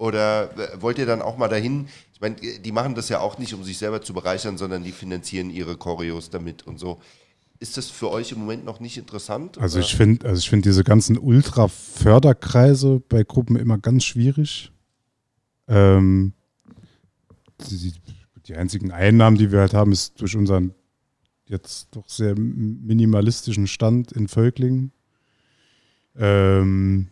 Oder äh, wollt ihr dann auch mal dahin? Ich meine, die machen das ja auch nicht, um sich selber zu bereichern, sondern die finanzieren ihre Choreos damit und so. Ist das für euch im Moment noch nicht interessant? Also oder? ich finde also find diese ganzen Ultra-Förderkreise bei Gruppen immer ganz schwierig. Ähm, die, die einzigen Einnahmen, die wir halt haben, ist durch unseren jetzt doch sehr minimalistischen Stand in Völklingen. Ähm,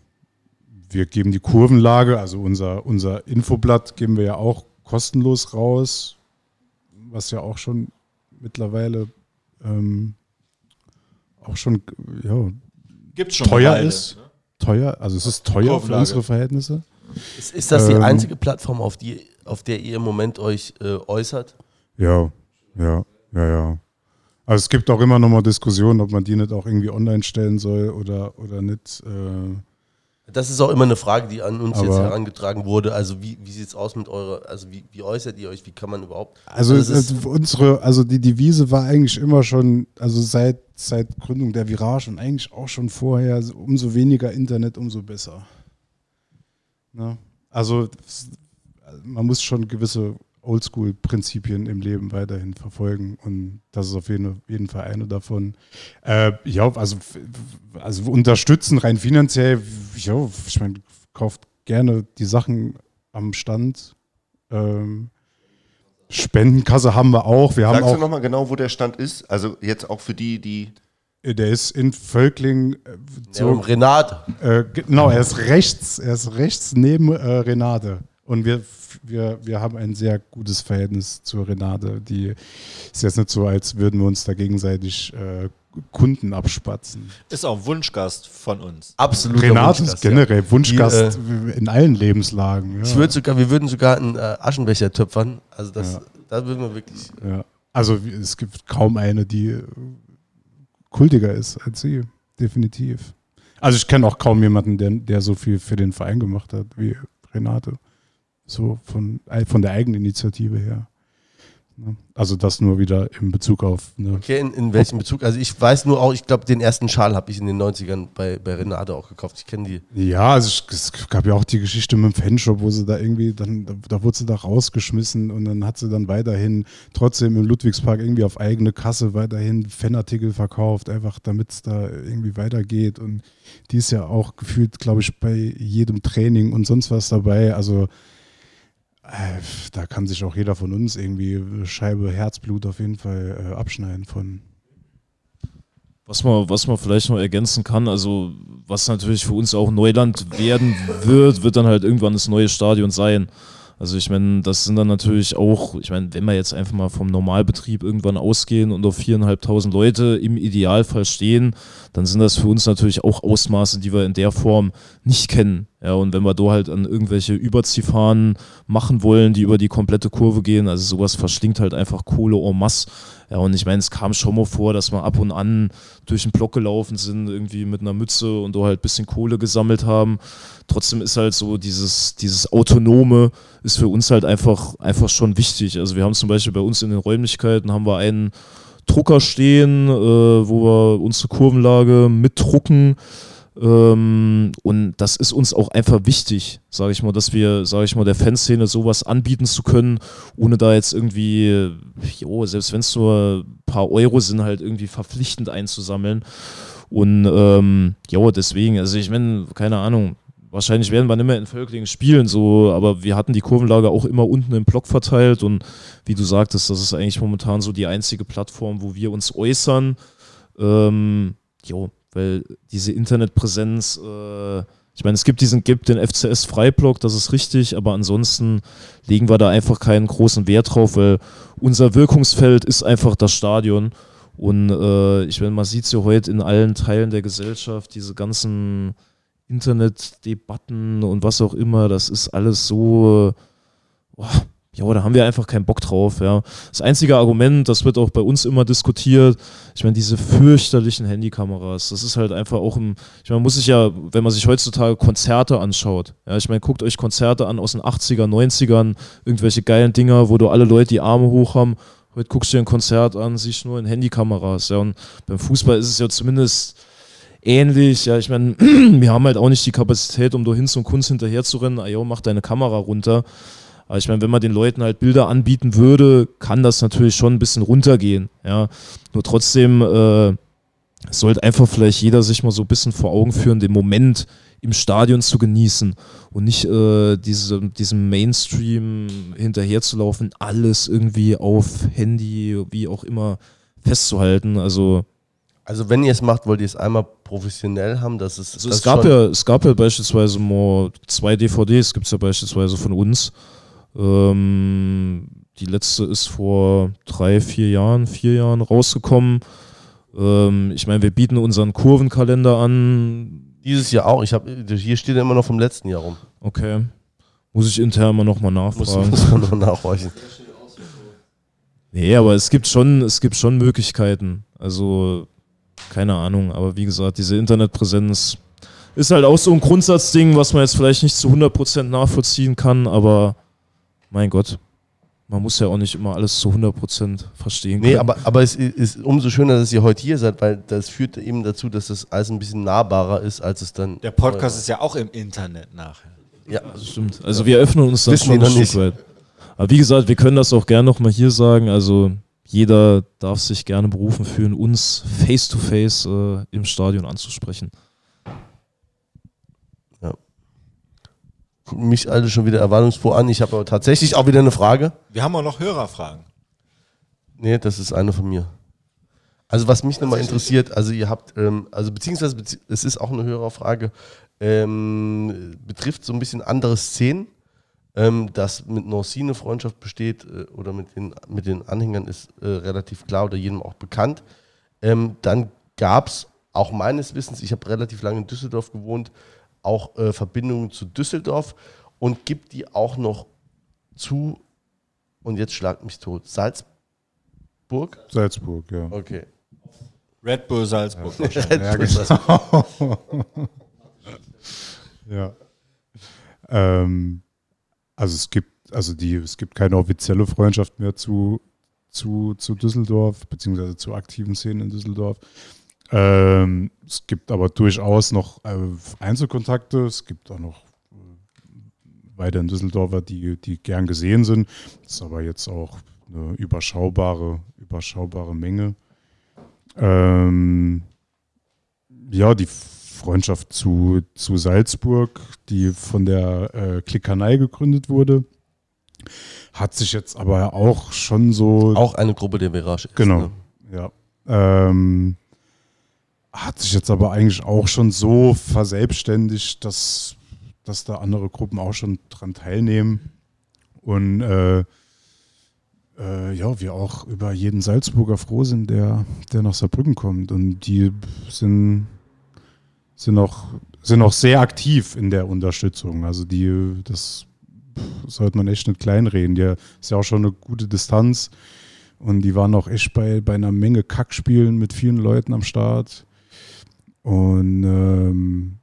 wir geben die Kurvenlage, also unser, unser Infoblatt geben wir ja auch kostenlos raus, was ja auch schon mittlerweile ähm, auch schon ja, Gibt's schon teuer Weile, ist. Ne? Teuer, also es ist teuer für unsere Verhältnisse. Ist, ist das die ähm, einzige Plattform, auf, die, auf der ihr im Moment euch äh, äußert? Ja, ja, ja, ja. Also es gibt auch immer noch mal Diskussionen, ob man die nicht auch irgendwie online stellen soll oder, oder nicht. Äh das ist auch immer eine Frage, die an uns jetzt herangetragen wurde. Also wie, wie sieht es aus mit eurer, also wie, wie äußert ihr euch, wie kann man überhaupt. Also, also unsere, also die Devise war eigentlich immer schon, also seit, seit Gründung der Virage und eigentlich auch schon vorher, umso weniger Internet, umso besser. Na? Also man muss schon gewisse Oldschool-Prinzipien im Leben weiterhin verfolgen und das ist auf jeden, jeden Fall eine davon. Äh, ja, also, also unterstützen rein finanziell, ja, ich meine, kauft gerne die Sachen am Stand. Ähm, Spendenkasse haben wir auch. Wir Sagst haben auch du nochmal genau, wo der Stand ist? Also jetzt auch für die, die Der ist in Völkling äh, So, so, Renate. äh, genau, er ist rechts, er ist rechts neben äh, Renate. Und wir, wir, wir haben ein sehr gutes Verhältnis zu Renate. Die ist jetzt nicht so, als würden wir uns da gegenseitig äh, Kunden abspatzen. Ist auch Wunschgast von uns. Absolut. Renate ist generell Wunschgast Die, in allen Lebenslagen. Ja. Ich würde sogar, wir würden sogar einen äh, Aschenbecher töpfern. Also das, Ja. da würden wir wirklich. Ja. Also es gibt kaum eine, die äh, kultiger ist als sie, definitiv. Also ich kenne auch kaum jemanden, der, der so viel für den Verein gemacht hat wie Renate. So von, äh, von der Eigeninitiative her. Ne? Also das nur wieder in Bezug auf ne, Okay, in, in welchem Bezug? Also ich weiß nur auch, ich glaube, den ersten Schal habe ich in den 90ern bei, bei Renate auch gekauft. Ich kenne die. Ja, also ich, es gab ja auch die Geschichte mit dem Fanshop, wo sie da irgendwie, dann, da, da wurde sie da rausgeschmissen und dann hat sie dann weiterhin trotzdem im Ludwigspark irgendwie auf eigene Kasse weiterhin Fanartikel verkauft, einfach damit es da irgendwie weitergeht. Und die ist ja auch gefühlt, glaube ich, bei jedem Training und sonst was dabei. Also da kann sich auch jeder von uns irgendwie Scheibe Herzblut auf jeden Fall äh, abschneiden von. Was man, was man vielleicht noch ergänzen kann, also was natürlich für uns auch Neuland werden wird, wird dann halt irgendwann das neue Stadion sein. Also ich meine, das sind dann natürlich auch, ich meine, wenn wir jetzt einfach mal vom Normalbetrieb irgendwann ausgehen und auf viereinhalbtausend Leute im Idealfall stehen, dann sind das für uns natürlich auch Ausmaße, die wir in der Form nicht kennen. Ja, und wenn wir da halt an irgendwelche Überziehfahnen machen wollen, die über die komplette Kurve gehen, also sowas verschlingt halt einfach Kohle en masse. Ja, und ich meine, es kam schon mal vor, dass wir ab und an durch den Block gelaufen sind, irgendwie mit einer Mütze und da halt ein bisschen Kohle gesammelt haben. Trotzdem ist halt so dieses, dieses Autonome ist für uns halt einfach, einfach schon wichtig. Also wir haben zum Beispiel bei uns in den Räumlichkeiten haben wir einen Drucker stehen, äh, wo wir unsere Kurvenlage mitdrucken. Ähm, und das ist uns auch einfach wichtig, sage ich mal, dass wir, sage ich mal, der Fanszene sowas anbieten zu können, ohne da jetzt irgendwie, jo, selbst wenn es nur ein paar Euro sind, halt irgendwie verpflichtend einzusammeln. Und ähm, jo, deswegen, also ich meine, keine Ahnung, wahrscheinlich werden wir nicht mehr in Völklingen spielen, so, aber wir hatten die Kurvenlage auch immer unten im Block verteilt und wie du sagtest, das ist eigentlich momentan so die einzige Plattform, wo wir uns äußern. Ähm, jo, weil diese Internetpräsenz, äh, ich meine, es gibt diesen, gibt den FCS Freiblock, das ist richtig, aber ansonsten legen wir da einfach keinen großen Wert drauf, weil unser Wirkungsfeld ist einfach das Stadion. Und äh, ich meine, man sieht es ja heute in allen Teilen der Gesellschaft, diese ganzen Internetdebatten und was auch immer, das ist alles so, boah, ja, da haben wir einfach keinen Bock drauf, ja. Das einzige Argument, das wird auch bei uns immer diskutiert, ich meine, diese fürchterlichen Handykameras, das ist halt einfach auch im, ich meine, man muss sich ja, wenn man sich heutzutage Konzerte anschaut, ja, ich meine, guckt euch Konzerte an aus den 80er, 90ern, irgendwelche geilen Dinger, wo du alle Leute die Arme hoch haben, heute guckst du dir ein Konzert an, siehst nur in Handykameras, ja, und beim Fußball ist es ja zumindest ähnlich. Ja, ich meine, <clears throat> wir haben halt auch nicht die Kapazität, um da hin zum Kunst hinterher zu rennen. Ah, jo, mach deine Kamera runter. Aber ich meine, wenn man den Leuten halt Bilder anbieten würde, kann das natürlich schon ein bisschen runtergehen. Ja, nur trotzdem äh, sollte einfach vielleicht jeder sich mal so ein bisschen vor Augen führen, den Moment im Stadion zu genießen und nicht äh, diese, diesem Mainstream hinterherzulaufen, alles irgendwie auf Handy, wie auch immer, festzuhalten. Also Also wenn ihr es macht, wollt ihr es einmal professionell haben, dass es. Also das es, gab ja, es gab ja beispielsweise mal zwei DVDs, gibt es ja beispielsweise von uns. Ähm, die letzte ist vor drei, vier Jahren, vier Jahren rausgekommen. Ähm, ich meine, wir bieten unseren Kurvenkalender an. Dieses Jahr auch. Ich hab, hier steht er immer noch vom letzten Jahr rum. Okay. Muss ich intern mal nochmal Muss, nachfragen. muss man noch nachhorchen. Nee, aber es gibt schon, es gibt schon Möglichkeiten. Also, keine Ahnung, aber wie gesagt, diese Internetpräsenz ist halt auch so ein Grundsatzding, was man jetzt vielleicht nicht zu 100% nachvollziehen kann, aber mein Gott, man muss ja auch nicht immer alles zu 100% verstehen Nee, können. aber, aber es ist umso schöner, dass ihr heute hier seid, weil das führt eben dazu, dass das alles ein bisschen nahbarer ist, als es dann. Der Podcast ist ja auch im Internet nachher. Ja, Das stimmt. Also wir öffnen uns dann Wissen schon ein Stück weit. Aber wie gesagt, wir können das auch gerne nochmal hier sagen. Also jeder darf sich gerne berufen fühlen, uns face-to-face äh, im Stadion anzusprechen. Gucken mich alle schon wieder erwartungsfroh an. Ich habe aber tatsächlich auch wieder eine Frage. Wir haben auch noch Hörerfragen. Nee, das ist eine von mir. Also was mich nochmal interessiert, also ihr habt, ähm, also beziehungsweise bezie es ist auch eine höhere Frage, ähm, betrifft so ein bisschen andere Szenen. Ähm, dass mit Nancy eine Freundschaft besteht äh, oder mit den, mit den Anhängern ist äh, relativ klar oder jedem auch bekannt. Ähm, dann gab es auch meines Wissens, ich habe relativ lange in Düsseldorf gewohnt, auch äh, Verbindungen zu Düsseldorf und gibt die auch noch zu, und jetzt schlagt mich tot, Salzburg? Salzburg, ja. Okay. Red Bull Salzburg. Ja, genau. ja. Ähm, also es gibt, also die, es gibt keine offizielle Freundschaft mehr zu, zu, zu Düsseldorf, beziehungsweise zu aktiven Szenen in Düsseldorf. Ähm, es gibt aber durchaus noch äh, Einzelkontakte, es gibt auch noch äh, weiterhin Düsseldorfer, die, die gern gesehen sind. Das ist aber jetzt auch eine überschaubare, überschaubare Menge. Ähm, ja, die Freundschaft zu, zu Salzburg, die von der äh, Klickanei gegründet wurde, hat sich jetzt aber auch schon so. Auch eine Gruppe der Virage ist. Genau. Ne? Ja. Ähm, hat sich jetzt aber eigentlich auch schon so verselbstständigt, dass, dass da andere Gruppen auch schon dran teilnehmen. Und äh, äh, ja, wir auch über jeden Salzburger froh sind, der, der nach Saarbrücken kommt. Und die sind, sind, auch, sind auch sehr aktiv in der Unterstützung. Also die, das sollte man echt nicht kleinreden. Die ist ja auch schon eine gute Distanz. Und die waren auch echt bei, bei einer Menge Kackspielen mit vielen Leuten am Start. Und ähm,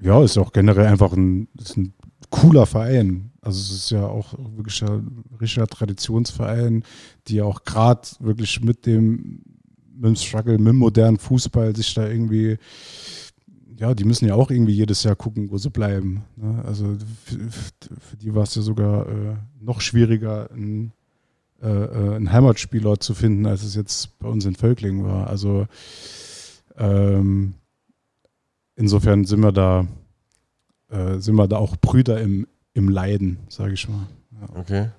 ja, ist auch generell einfach ein, ein cooler Verein. Also es ist ja auch wirklich ein richtiger Traditionsverein, die auch gerade wirklich mit dem, mit dem Struggle, mit dem modernen Fußball sich da irgendwie, ja, die müssen ja auch irgendwie jedes Jahr gucken, wo sie bleiben. Ne? Also für, für, die war es ja sogar äh, noch schwieriger, ein, äh, äh einen Heimatspielort zu finden, als es jetzt bei uns in Völklingen war. Also ähm, insofern sind wir da, äh, sind wir da auch Brüder im, im Leiden, sage ich mal. Ja. Okay.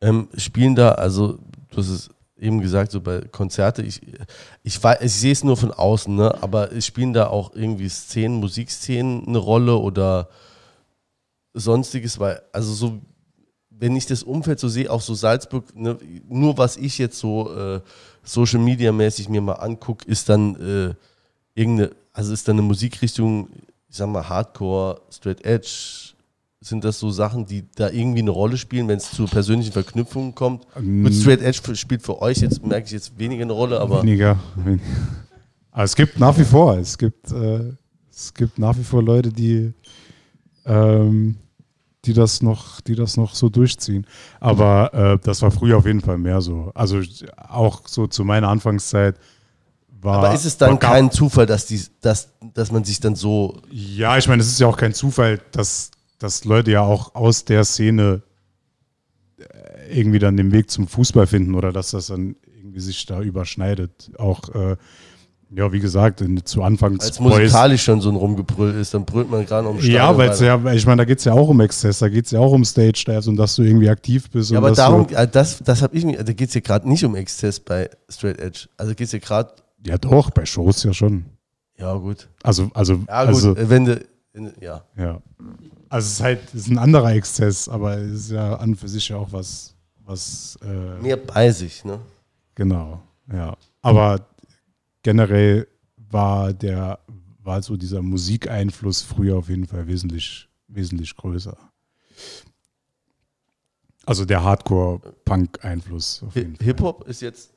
Ähm, spielen da, also du hast es eben gesagt, so bei Konzerte, ich, ich, ich sehe es nur von außen, ne? aber spielen da auch irgendwie Szenen, Musikszenen eine Rolle oder sonstiges, weil, also so, wenn ich das Umfeld so sehe, auch so Salzburg, ne, nur was ich jetzt so äh, Social Media mäßig mir mal angucke, ist dann äh, irgendeine, also ist dann eine Musikrichtung, ich sag mal Hardcore, Straight Edge, sind das so Sachen, die da irgendwie eine Rolle spielen, wenn es zu persönlichen Verknüpfungen kommt? Ähm, Mit Straight Edge spielt für euch jetzt, merke ich jetzt weniger eine Rolle, aber. Weniger. Aber es gibt nach wie vor, es gibt, äh, es gibt nach wie vor Leute, die, ähm, die, das noch, die das noch so durchziehen. Aber äh, das war früher auf jeden Fall mehr so. Also auch so zu meiner Anfangszeit. War, Aber ist es dann kein Zufall, dass, die, dass, dass man sich dann so. Ja, ich meine, es ist ja auch kein Zufall, dass dass Leute ja auch aus der Szene äh, irgendwie dann den Weg zum Fußball finden oder dass das dann irgendwie sich da überschneidet. Auch, äh, ja, wie gesagt, in, zu Anfangs. Als musikalisch schon so ein Rumgebrüll ist, dann brüllt man gerade um Stadion. Ja, weil ja, ich meine, da geht es ja auch um Exzess, da geht es ja auch um Stage Dives und dass du irgendwie aktiv bist. Ja, aber darum, äh, das, das habe ich mir, da geht es ja gerade nicht um Exzess bei Straight Edge. Also geht es ja gerade. Ja, doch, bei Shows ja schon. Ja, gut. Also, also, ja, gut, also, wenn du, ja. Ja. Also es ist halt es ist ein anderer Exzess, aber es ist ja an für sich ja auch was, was äh, mehr bei sich, ne? Genau, ja. Aber generell war der, war so dieser Musikeinfluss früher auf jeden Fall wesentlich, wesentlich größer. Also der Hardcore-Punk-Einfluss. Hip-Hop ist jetzt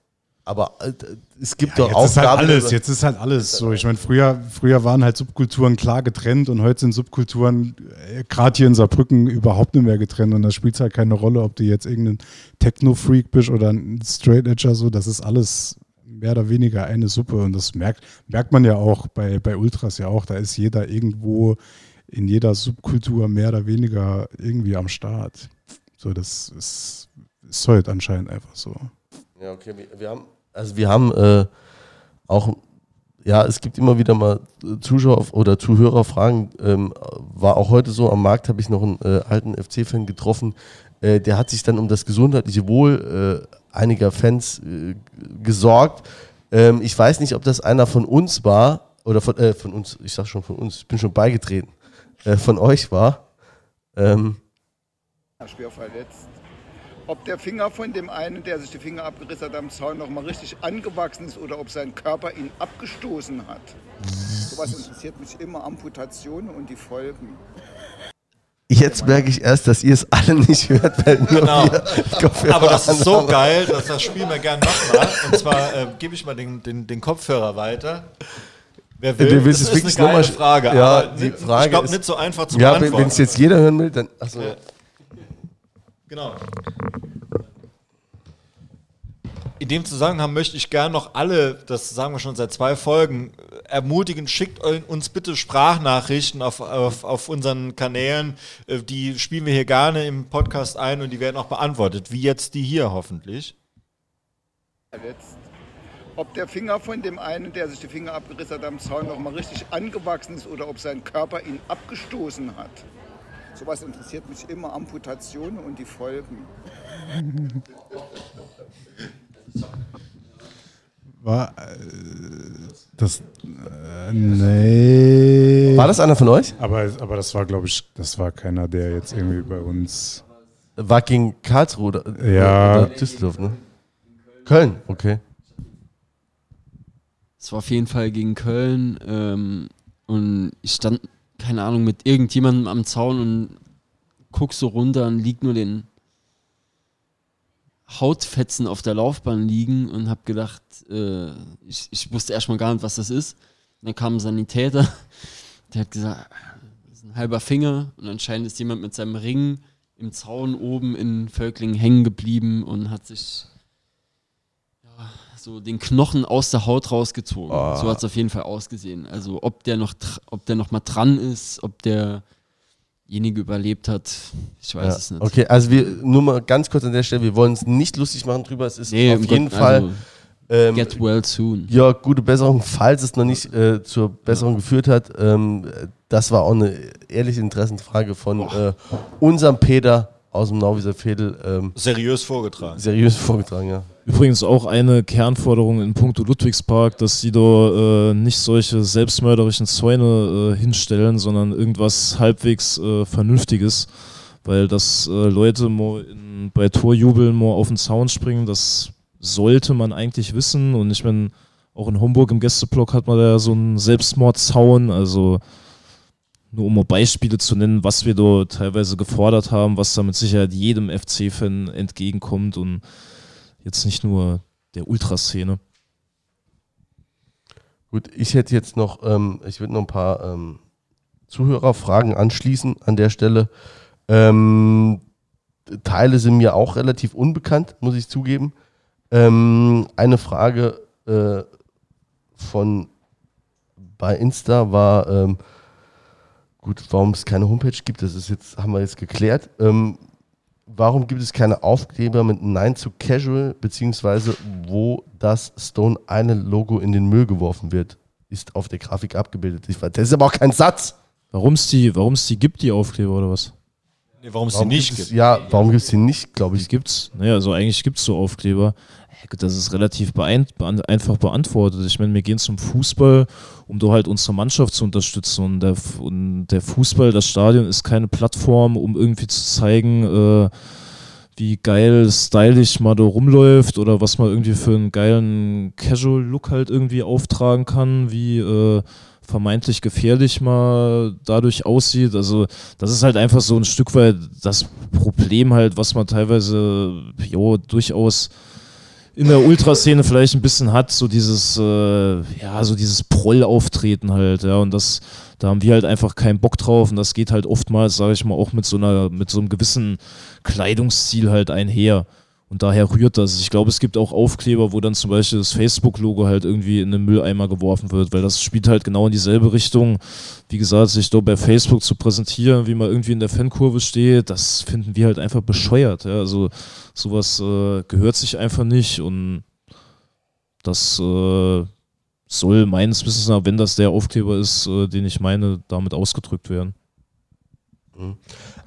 aber äh, es gibt ja, doch auch. Ist halt alles, jetzt ist halt alles so. Ich meine, früher, früher waren halt Subkulturen klar getrennt und heute sind Subkulturen, äh, gerade hier in Saarbrücken, überhaupt nicht mehr getrennt. Und da spielt es halt keine Rolle, ob du jetzt irgendein Techno-Freak bist oder ein Straight Edger, so. Das ist alles mehr oder weniger eine Suppe. Und das merkt, merkt man ja auch bei, bei Ultras ja auch. Da ist jeder irgendwo in jeder Subkultur mehr oder weniger irgendwie am Start. So, das ist, ist heute anscheinend einfach so. Ja, okay. Wir, wir haben also wir haben äh, auch, ja, es gibt immer wieder mal Zuschauer oder Zuhörerfragen. Ähm, war auch heute so, am Markt habe ich noch einen äh, alten FC-Fan getroffen, äh, der hat sich dann um das gesundheitliche Wohl äh, einiger Fans äh, gesorgt. Ähm, ich weiß nicht, ob das einer von uns war, oder von, äh, von uns, ich sag schon von uns, ich bin schon beigetreten, äh, von euch war. Ähm, schwer verletzt. Ob der Finger von dem einen, der sich die Finger abgerissen hat am Zaun, noch mal richtig angewachsen ist oder ob sein Körper ihn abgestoßen hat. Sowas interessiert mich immer, Amputationen und die Folgen. Jetzt merke ich erst, dass ihr es alle nicht hört, weil nur Genau. wir Kopfhörer Aber das ist so geil, dass das spielen wir gerne nochmal. Und zwar äh, gebe ich mal den, den, den Kopfhörer weiter. Wer will, Du willst das es ist wirklich eine geile nochmal- Frage. Ja, aber die Frage ich glaube ist- nicht so einfach zu Ja, wenn beantworten. es jetzt jeder hören will, dann. Achso. Genau. In dem Zusammenhang möchte ich gerne noch alle, das sagen wir schon seit zwei Folgen, ermutigen, schickt uns bitte Sprachnachrichten auf, auf, auf unseren Kanälen. Äh, Die spielen wir hier gerne im Podcast ein und die werden auch beantwortet, wie jetzt die hier hoffentlich. verletzt. Ob der Finger von dem einen, der sich die Finger abgerissen hat am Zaun, noch mal richtig angewachsen ist oder ob sein Körper ihn abgestoßen hat. Sowas interessiert mich immer, Amputationen und die Folgen. War äh, das. Äh, nee. War das einer von euch? Aber, aber das war, glaube ich, das war keiner, der jetzt irgendwie bei uns. War gegen Karlsruhe oder, Ja. oder Düsseldorf, ne? Köln, okay. Es war auf jeden Fall gegen Köln ähm, und ich stand, keine Ahnung, mit irgendjemandem am Zaun und guck so runter und lieg nur den Hautfetzen auf der Laufbahn liegen und hab gedacht, äh, ich, ich wusste erstmal gar nicht, was das ist. Und dann kam ein Sanitäter, <laughs> der hat gesagt, das ist ein halber Finger und anscheinend ist jemand mit seinem Ring im Zaun oben in Völklingen hängen geblieben und hat sich so den Knochen aus der Haut rausgezogen. So hat es auf jeden Fall ausgesehen. Also ob der noch, ob der noch mal dran ist, ob derjenige überlebt hat, ich weiß Ja. es nicht. Okay, also wir nur mal ganz kurz an der Stelle, wir wollen es nicht lustig machen drüber. Es ist Nee, auf jeden Gott, Fall also, ähm, get well soon. ja gute Besserung, falls es noch nicht äh, zur Besserung geführt hat. Ähm, das war auch eine ehrliche Interessenfrage von äh, unserem Peter aus dem Nauwieser Fädel. Ähm, Seriös vorgetragen. seriös vorgetragen, ja. Übrigens auch eine Kernforderung in puncto Ludwigspark, dass sie da äh, nicht solche selbstmörderischen Zäune äh, hinstellen, sondern irgendwas halbwegs äh, Vernünftiges. Weil dass äh, Leute mal in, bei Torjubeln mal auf den Zaun springen, das sollte man eigentlich wissen. Und ich meine, auch in Homburg im Gästeblock hat man da so einen Selbstmordzaun. Also nur um mal Beispiele zu nennen, was wir da teilweise gefordert haben, was da mit Sicherheit jedem FC-Fan entgegenkommt und jetzt nicht nur der Ultraszene. Gut, ich hätte jetzt noch, ähm, ich würde noch ein paar ähm, Zuhörerfragen anschließen an der Stelle. Ähm, Teile sind mir auch relativ unbekannt, muss ich zugeben. Ähm, eine Frage äh, von bei Insta war, ähm, gut, warum es keine Homepage gibt, das ist jetzt, haben wir jetzt geklärt. Ähm, warum gibt es keine Aufkleber mit Nein zu Casual, beziehungsweise wo das Stone Island Logo in den Müll geworfen wird, ist auf der Grafik abgebildet. Ich das ist aber auch kein Satz. Warum es die, warum's die gibt, die Aufkleber oder was? Nee, warum es die nicht gibt es, gibt. Ja, warum gibt es die nicht, glaube Die ich. gibt's. Naja, also eigentlich gibt's so Aufkleber. Das ist relativ einfach beantwortet. Ich meine, wir gehen zum Fußball, um da halt unsere Mannschaft zu unterstützen. Und der, und der Fußball, das Stadion ist keine Plattform, um irgendwie zu zeigen, äh, wie geil stylisch man da rumläuft oder was man irgendwie für einen geilen Casual-Look halt irgendwie auftragen kann, wie äh, vermeintlich gefährlich man dadurch aussieht. Also das ist halt einfach so ein Stück weit das Problem halt, was man teilweise jo, durchaus in der Ultraszene vielleicht ein bisschen hat, so dieses, äh, ja, so dieses Proll-Auftreten halt, ja, und das, da haben wir halt einfach keinen Bock drauf und das geht halt oftmals, sage ich mal, auch mit so einer, mit so einem gewissen Kleidungsstil halt einher. Und daher rührt das. Ich glaube, es gibt auch Aufkleber, wo dann zum Beispiel das Facebook-Logo halt irgendwie in den Mülleimer geworfen wird, weil das spielt halt genau in dieselbe Richtung. Wie gesagt, sich dort bei Facebook zu präsentieren, wie man irgendwie in der Fankurve steht, das finden wir halt einfach bescheuert. Ja? Also sowas äh, gehört sich einfach nicht und das äh, soll meines Wissens nach, wenn das der Aufkleber ist, äh, den ich meine, damit ausgedrückt werden.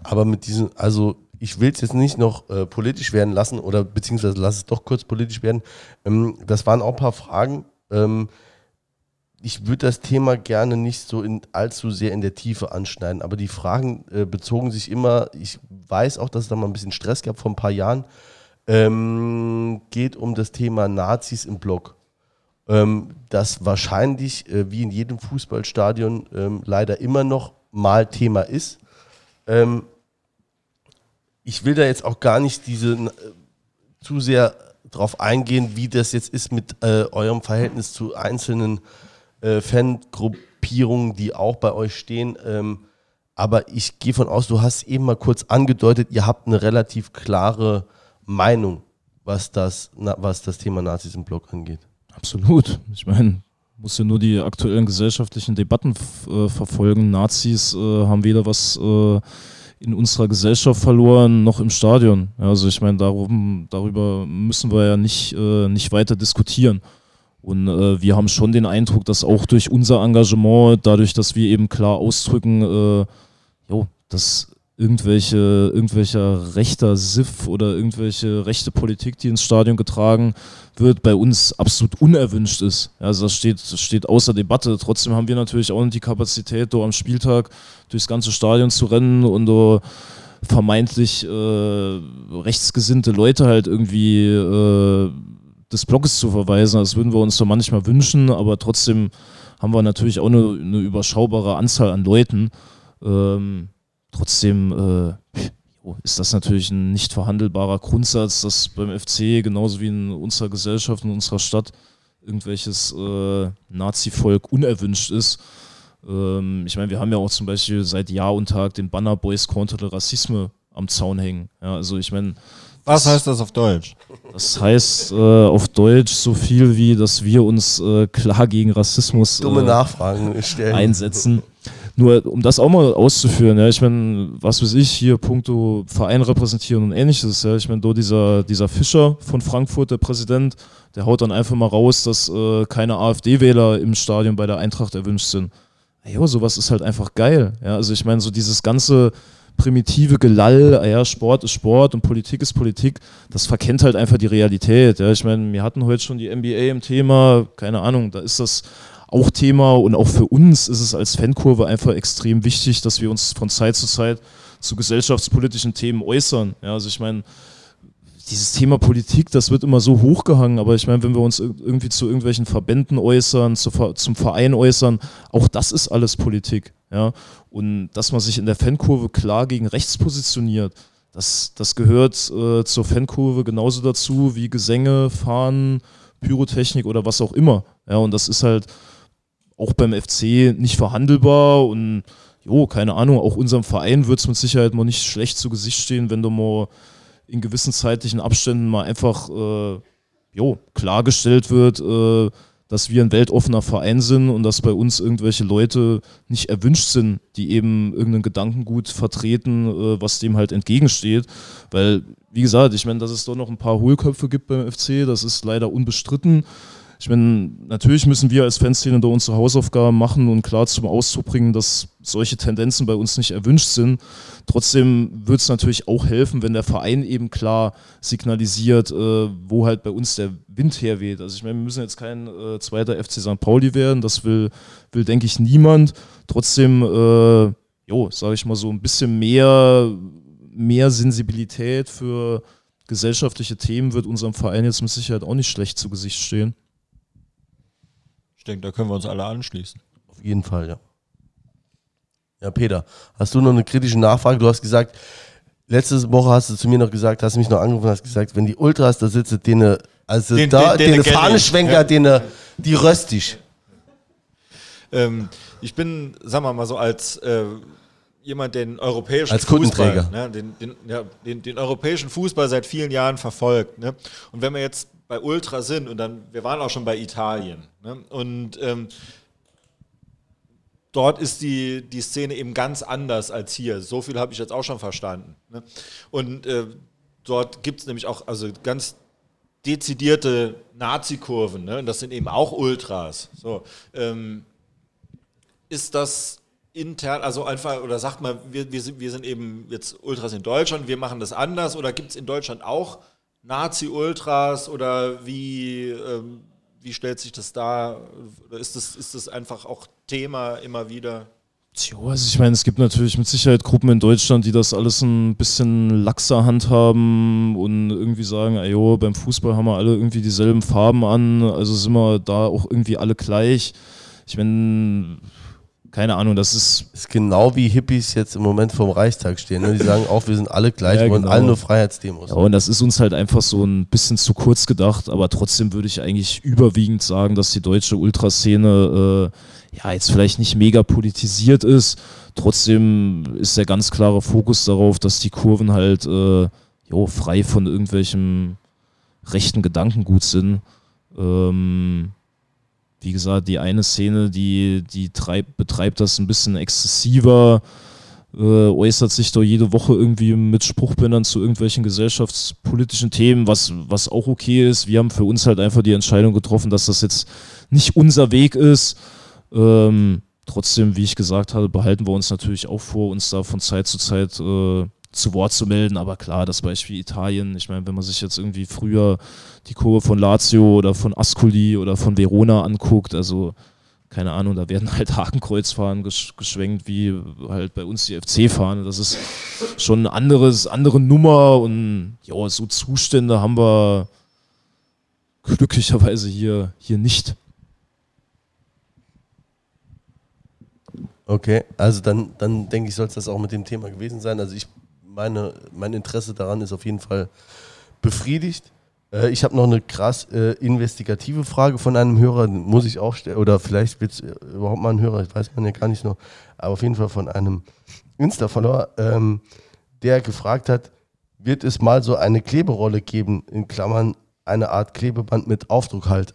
Aber mit diesen, also ich will es jetzt nicht noch äh, politisch werden lassen oder beziehungsweise lass es doch kurz politisch werden. Ähm, das waren auch ein paar Fragen Ähm, ich würde das Thema gerne nicht so in, allzu sehr in der Tiefe anschneiden, aber die Fragen äh, bezogen sich immer, ich weiß auch, dass es da mal ein bisschen Stress gab vor ein paar Jahren, ähm, geht um das Thema Nazis im Block. Ähm, das wahrscheinlich, äh, wie in jedem Fußballstadion, ähm, leider immer noch mal Thema ist. Ähm, ich will da jetzt auch gar nicht diese äh, zu sehr drauf eingehen, wie das jetzt ist mit äh, eurem Verhältnis zu einzelnen äh, Fangruppierungen, die auch bei euch stehen. Ähm, aber ich gehe von aus, du hast eben mal kurz angedeutet, ihr habt eine relativ klare Meinung, was das, na, was das Thema Nazis im Blog angeht. Absolut. Ich meine, muss ja nur die aktuellen gesellschaftlichen Debatten äh, verfolgen. Nazis äh, haben weder was äh, in unserer Gesellschaft verloren noch im Stadion. Also ich meine, darum, darüber müssen wir ja nicht, äh, nicht weiter diskutieren. Und äh, wir haben schon den Eindruck, dass auch durch unser Engagement, dadurch, dass wir eben klar ausdrücken, äh, jo, dass irgendwelche, irgendwelcher rechter SIF oder irgendwelche rechte Politik, die ins Stadion getragen wird, bei uns absolut unerwünscht ist. Also das steht, das steht außer Debatte. Trotzdem haben wir natürlich auch nicht die Kapazität, da am Spieltag durchs ganze Stadion zu rennen und da vermeintlich äh, rechtsgesinnte Leute halt irgendwie äh, des Blogs zu verweisen. Das würden wir uns doch manchmal wünschen, aber trotzdem haben wir natürlich auch eine, eine überschaubare Anzahl an Leuten. Ähm, trotzdem äh, ist das natürlich ein nicht verhandelbarer Grundsatz, dass beim FC genauso wie in unserer Gesellschaft, in unserer Stadt irgendwelches äh, Nazi-Volk unerwünscht ist. Ähm, ich meine, wir haben ja auch zum Beispiel seit Jahr und Tag den Banner Boys contre le Rassisme am Zaun hängen. Ja, also ich meine, was heißt das auf Deutsch? Das heißt äh, auf Deutsch so viel wie, dass wir uns äh, klar gegen Rassismus Dumme äh, Nachfragen stellen. einsetzen. Nur um das auch mal auszuführen, ja, ich meine, was weiß ich, hier puncto Verein repräsentieren und ähnliches, ja, ich meine, dieser, dieser Fischer von Frankfurt, der Präsident, der haut dann einfach mal raus, dass äh, keine AfD-Wähler im Stadion bei der Eintracht erwünscht sind. Ja, sowas ist halt einfach geil. Ja, also ich meine, so dieses ganze primitive Gelall, ja, Sport ist Sport und Politik ist Politik, das verkennt halt einfach die Realität. Ja. Ich meine, wir hatten heute schon die NBA im Thema, keine Ahnung, da ist das auch Thema und auch für uns ist es als Fankurve einfach extrem wichtig, dass wir uns von Zeit zu Zeit zu gesellschaftspolitischen Themen äußern. Ja, also ich meine, dieses Thema Politik, das wird immer so hochgehangen, aber ich meine, wenn wir uns irgendwie zu irgendwelchen Verbänden äußern, zu, zum Verein äußern, auch das ist alles Politik. Ja? Und dass man sich in der Fankurve klar gegen rechts positioniert, das, das gehört äh, zur Fankurve genauso dazu wie Gesänge, Fahnen, Pyrotechnik oder was auch immer. Ja, und das ist halt auch beim FC nicht verhandelbar und jo, keine Ahnung, auch unserem Verein wird es mit Sicherheit mal nicht schlecht zu Gesicht stehen, wenn du mal in gewissen zeitlichen Abständen mal einfach äh, jo, klargestellt wird, äh, dass wir ein weltoffener Verein sind und dass bei uns irgendwelche Leute nicht erwünscht sind, die eben irgendein Gedankengut vertreten, äh, was dem halt entgegensteht. Weil, wie gesagt, ich meine, dass es doch noch ein paar Hohlköpfe gibt beim FC, das ist leider unbestritten. Ich meine, natürlich müssen wir als Fanszene da unsere Hausaufgaben machen und klar zum Ausdruck bringen, dass solche Tendenzen bei uns nicht erwünscht sind. Trotzdem wird es natürlich auch helfen, wenn der Verein eben klar signalisiert, äh, wo halt bei uns der Wind herweht. Also ich meine, wir müssen jetzt kein äh, zweiter FC St. Pauli werden, das will, will denke ich, niemand. Trotzdem, äh, jo, sage ich mal so, ein bisschen mehr, mehr Sensibilität für gesellschaftliche Themen wird unserem Verein jetzt mit Sicherheit auch nicht schlecht zu Gesicht stehen. Ich denke, da können wir uns alle anschließen. Auf jeden Fall, ja. Ja, Peter, hast du noch eine kritische Nachfrage? Du hast gesagt, letzte Woche hast du zu mir noch gesagt, hast mich noch angerufen, hast gesagt, wenn die Ultras da sitzen, denen, also den, da, den, den, den Fahneschwenker, ja. den, die röstig. Ähm, ich bin, sagen wir mal so, als äh, jemand, den europäischen als Fußball, ne, den, den, ja, den, den, europäischen Fußball seit vielen Jahren verfolgt. Ne? Und wenn wir jetzt bei Ultra sind und dann, wir waren auch schon bei Italien. Ne? Und ähm, dort ist die, die Szene eben ganz anders als hier. So viel habe ich jetzt auch schon verstanden. Ne? Und äh, dort gibt es nämlich auch also ganz dezidierte Nazi-Kurven. Ne? Und das sind eben auch Ultras. So, ähm, ist das intern, also einfach, oder sagt man, wir, wir, sind, wir sind eben jetzt Ultras in Deutschland, wir machen das anders, oder gibt es in Deutschland auch Nazi-Ultras oder wie, ähm, wie stellt sich das? Oder ist das, ist das einfach auch Thema immer wieder? Tja, also ich meine, es gibt natürlich mit Sicherheit Gruppen in Deutschland, die das alles ein bisschen laxer handhaben und irgendwie sagen, ey, beim Fußball haben wir alle irgendwie dieselben Farben an, also sind wir da auch irgendwie alle gleich. Ich meine, keine Ahnung, das ist. Ist genau wie Hippies jetzt im Moment vom Reichstag stehen. Ne? Die sagen auch, wir sind alle gleich, Ja, wir wollen genau. alle nur Freiheitsdemos. Ja, und das ist uns halt einfach so ein bisschen zu kurz gedacht, aber trotzdem würde ich eigentlich überwiegend sagen, dass die deutsche Ultraszene äh, ja jetzt vielleicht nicht mega politisiert ist. Trotzdem ist der ganz klare Fokus darauf, dass die Kurven halt äh, jo, frei von irgendwelchem rechten Gedankengut sind. Ähm, wie gesagt, die eine Szene, die, die treibt, betreibt das ein bisschen exzessiver, äh, äußert sich doch jede Woche irgendwie mit Spruchbändern zu irgendwelchen gesellschaftspolitischen Themen, was, was auch okay ist. Wir haben für uns halt einfach die Entscheidung getroffen, dass das jetzt nicht unser Weg ist. Ähm, trotzdem, wie ich gesagt habe, behalten wir uns natürlich auch vor, uns da von Zeit zu Zeit äh, zu Wort zu melden. Aber klar, das Beispiel Italien, ich meine, wenn man sich jetzt irgendwie früher die Kurve von Lazio oder von Ascoli oder von Verona anguckt, also keine Ahnung, da werden <laughs> halt Hakenkreuzfahnen gesch geschwenkt, wie halt bei uns die FC-Fahne. Das ist schon eine anderes, andere Nummer und ja, so Zustände haben wir glücklicherweise hier, hier nicht. Okay, also dann, dann denke ich, soll es das auch mit dem Thema gewesen sein. Also ich meine, mein Interesse daran ist auf jeden Fall befriedigt. Äh, ich habe noch eine krass äh, investigative Frage von einem Hörer, muss ich auch stellen, oder vielleicht wird es überhaupt mal ein Hörer, ich weiß man ja gar nicht noch, aber auf jeden Fall von einem Insta-Follower, ähm, der gefragt hat, wird es mal so eine Kleberolle geben, in Klammern eine Art Klebeband mit Aufdruck halt.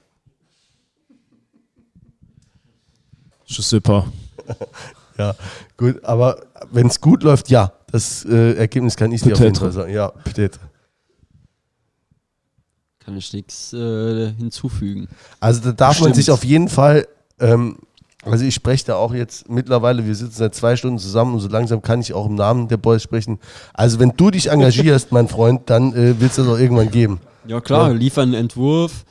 Tschüss, Sipper. <laughs> Ja, gut, aber wenn es gut läuft, ja. Das äh, Ergebnis kann ich dir auf jeden. Fall sagen. Ja, peut-être. Kann ich nichts äh, hinzufügen. Also da darf man Stimmt. sich auf jeden Fall, ähm, also ich spreche da auch jetzt mittlerweile, wir sitzen seit zwei Stunden zusammen und so langsam kann ich auch im Namen der Boys sprechen. Also wenn du dich engagierst, mein Freund, dann äh, wird es das auch irgendwann geben. Ja klar, Ja. liefern einen Entwurf,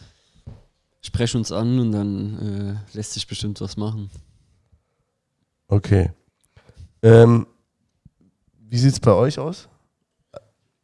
sprech uns an und dann äh, lässt sich bestimmt was machen. Okay. Ähm, wie sieht es bei euch aus?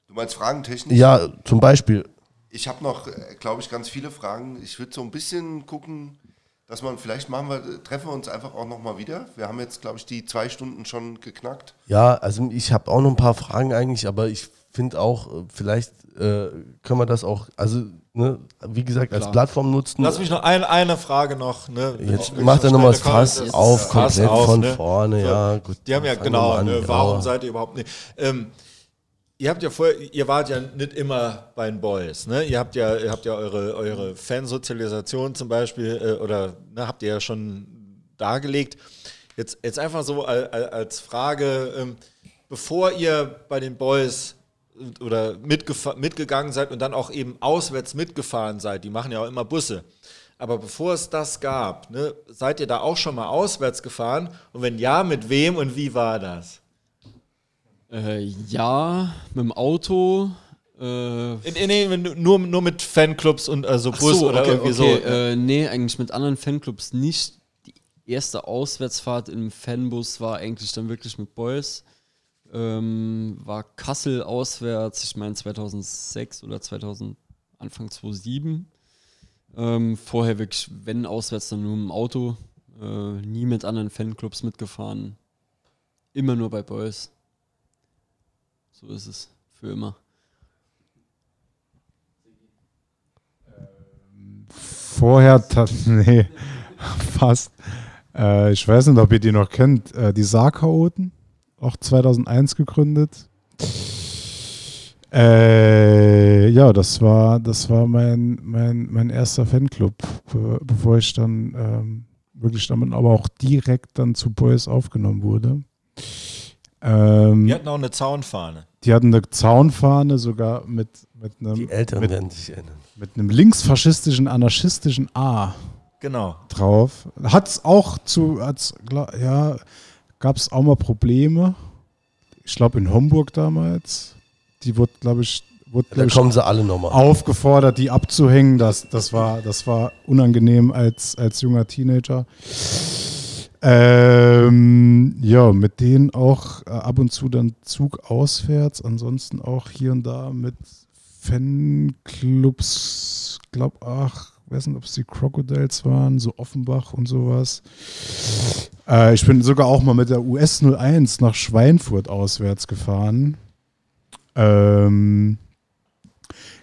Du meinst fragentechnisch? Ja, zum Beispiel. Ich habe noch, glaube ich, ganz viele Fragen. Ich würde so ein bisschen gucken, dass man, vielleicht machen wir, treffen wir uns einfach auch nochmal wieder. Wir haben jetzt, glaube ich, die zwei Stunden schon geknackt. Ja, also ich habe auch noch ein paar Fragen eigentlich, aber ich finde auch, äh, vielleicht äh, können wir das auch, also ne, wie gesagt, als Klar. Plattform nutzen. Lass mich noch ein, eine Frage noch. Ne, Jetzt macht er noch nochmal das Fass auf, Fass komplett auf, von ne? vorne, So. ja, gut. Die haben ja genau, an, ne, warum genau. seid ihr überhaupt nicht? Ähm, ihr habt ja vorher, ihr wart ja nicht immer bei den Boys, ne? Ihr habt ja, ihr habt ja eure, eure Fansozialisation zum Beispiel, äh, oder ne, habt ihr ja schon dargelegt. Jetzt, jetzt einfach so al- al- als Frage, ähm, bevor ihr bei den Boys oder mitgegangen seid und dann auch eben auswärts mitgefahren seid, die machen ja auch immer Busse. Aber bevor es das gab, ne, seid ihr da auch schon mal auswärts gefahren? Und wenn ja, mit wem und wie war das? Äh, ja, mit dem Auto. Äh, In, in, in, nur, nur mit Fanclubs und also ach Bus so, oder okay, irgendwie okay, so. Äh, nee, eigentlich mit anderen Fanclubs nicht. Die erste Auswärtsfahrt im Fanbus war eigentlich dann wirklich mit Boys. Ähm, war Kassel auswärts, ich meine 2006 oder 2000, Anfang 2007. Ähm, vorher wirklich, wenn auswärts, dann nur im Auto. Äh, nie mit anderen Fanclubs mitgefahren. Immer nur bei Boys. So ist es. Für immer. Vorher, <laughs> nee, fast. Äh, ich weiß nicht, ob ihr die noch kennt. Äh, die Saarchaoten, auch 2001 gegründet. Äh, ja, das war, das war mein, mein, mein erster Fanclub, be bevor ich dann ähm, wirklich damit aber auch direkt dann zu Boys aufgenommen wurde. Ähm, Wir hatten auch eine Zaunfahne. Die hatten eine Zaunfahne sogar mit, mit einem Die Älteren mit, werden sich erinnern. mit einem linksfaschistischen, anarchistischen A Genau. drauf. Hat es auch zu, hat's, ja, gab es auch mal Probleme. Ich glaube in Homburg damals. Die wurde, glaube ich, wurde Da glaub ich, kommen sie alle nochmal. aufgefordert, die abzuhängen. Das, das, war, das war unangenehm als, als junger Teenager. Ähm, ja, mit denen auch äh, ab und zu dann Zug auswärts, ansonsten auch hier und da mit Fanclubs, glaub, ach, weiß nicht, ob es die Crocodiles waren, so Offenbach und sowas. Äh, ich bin sogar auch mal mit der US 01 nach Schweinfurt auswärts gefahren. Ähm,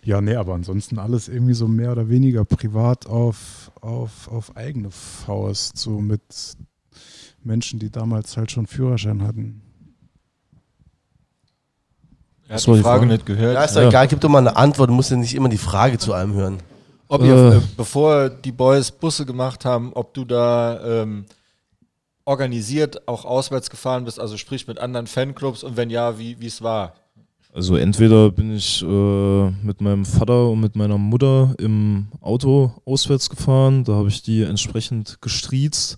ja, nee, aber ansonsten alles irgendwie so mehr oder weniger privat auf, auf, auf eigene Faust, so mit Menschen, die damals halt schon Führerschein hatten. Er hat war die Frage Frage. nicht gehört. Ja, ist doch Ja. egal, gib doch mal eine Antwort. Du musst ja nicht immer die Frage zu allem hören. Ob ihr, Äh. äh, bevor die Boys Busse gemacht haben, ob du da ähm, organisiert auch auswärts gefahren bist, also sprich mit anderen Fanclubs und wenn ja, wie es war? Also entweder bin ich äh, mit meinem Vater und mit meiner Mutter im Auto auswärts gefahren, da habe ich die entsprechend gestriezt.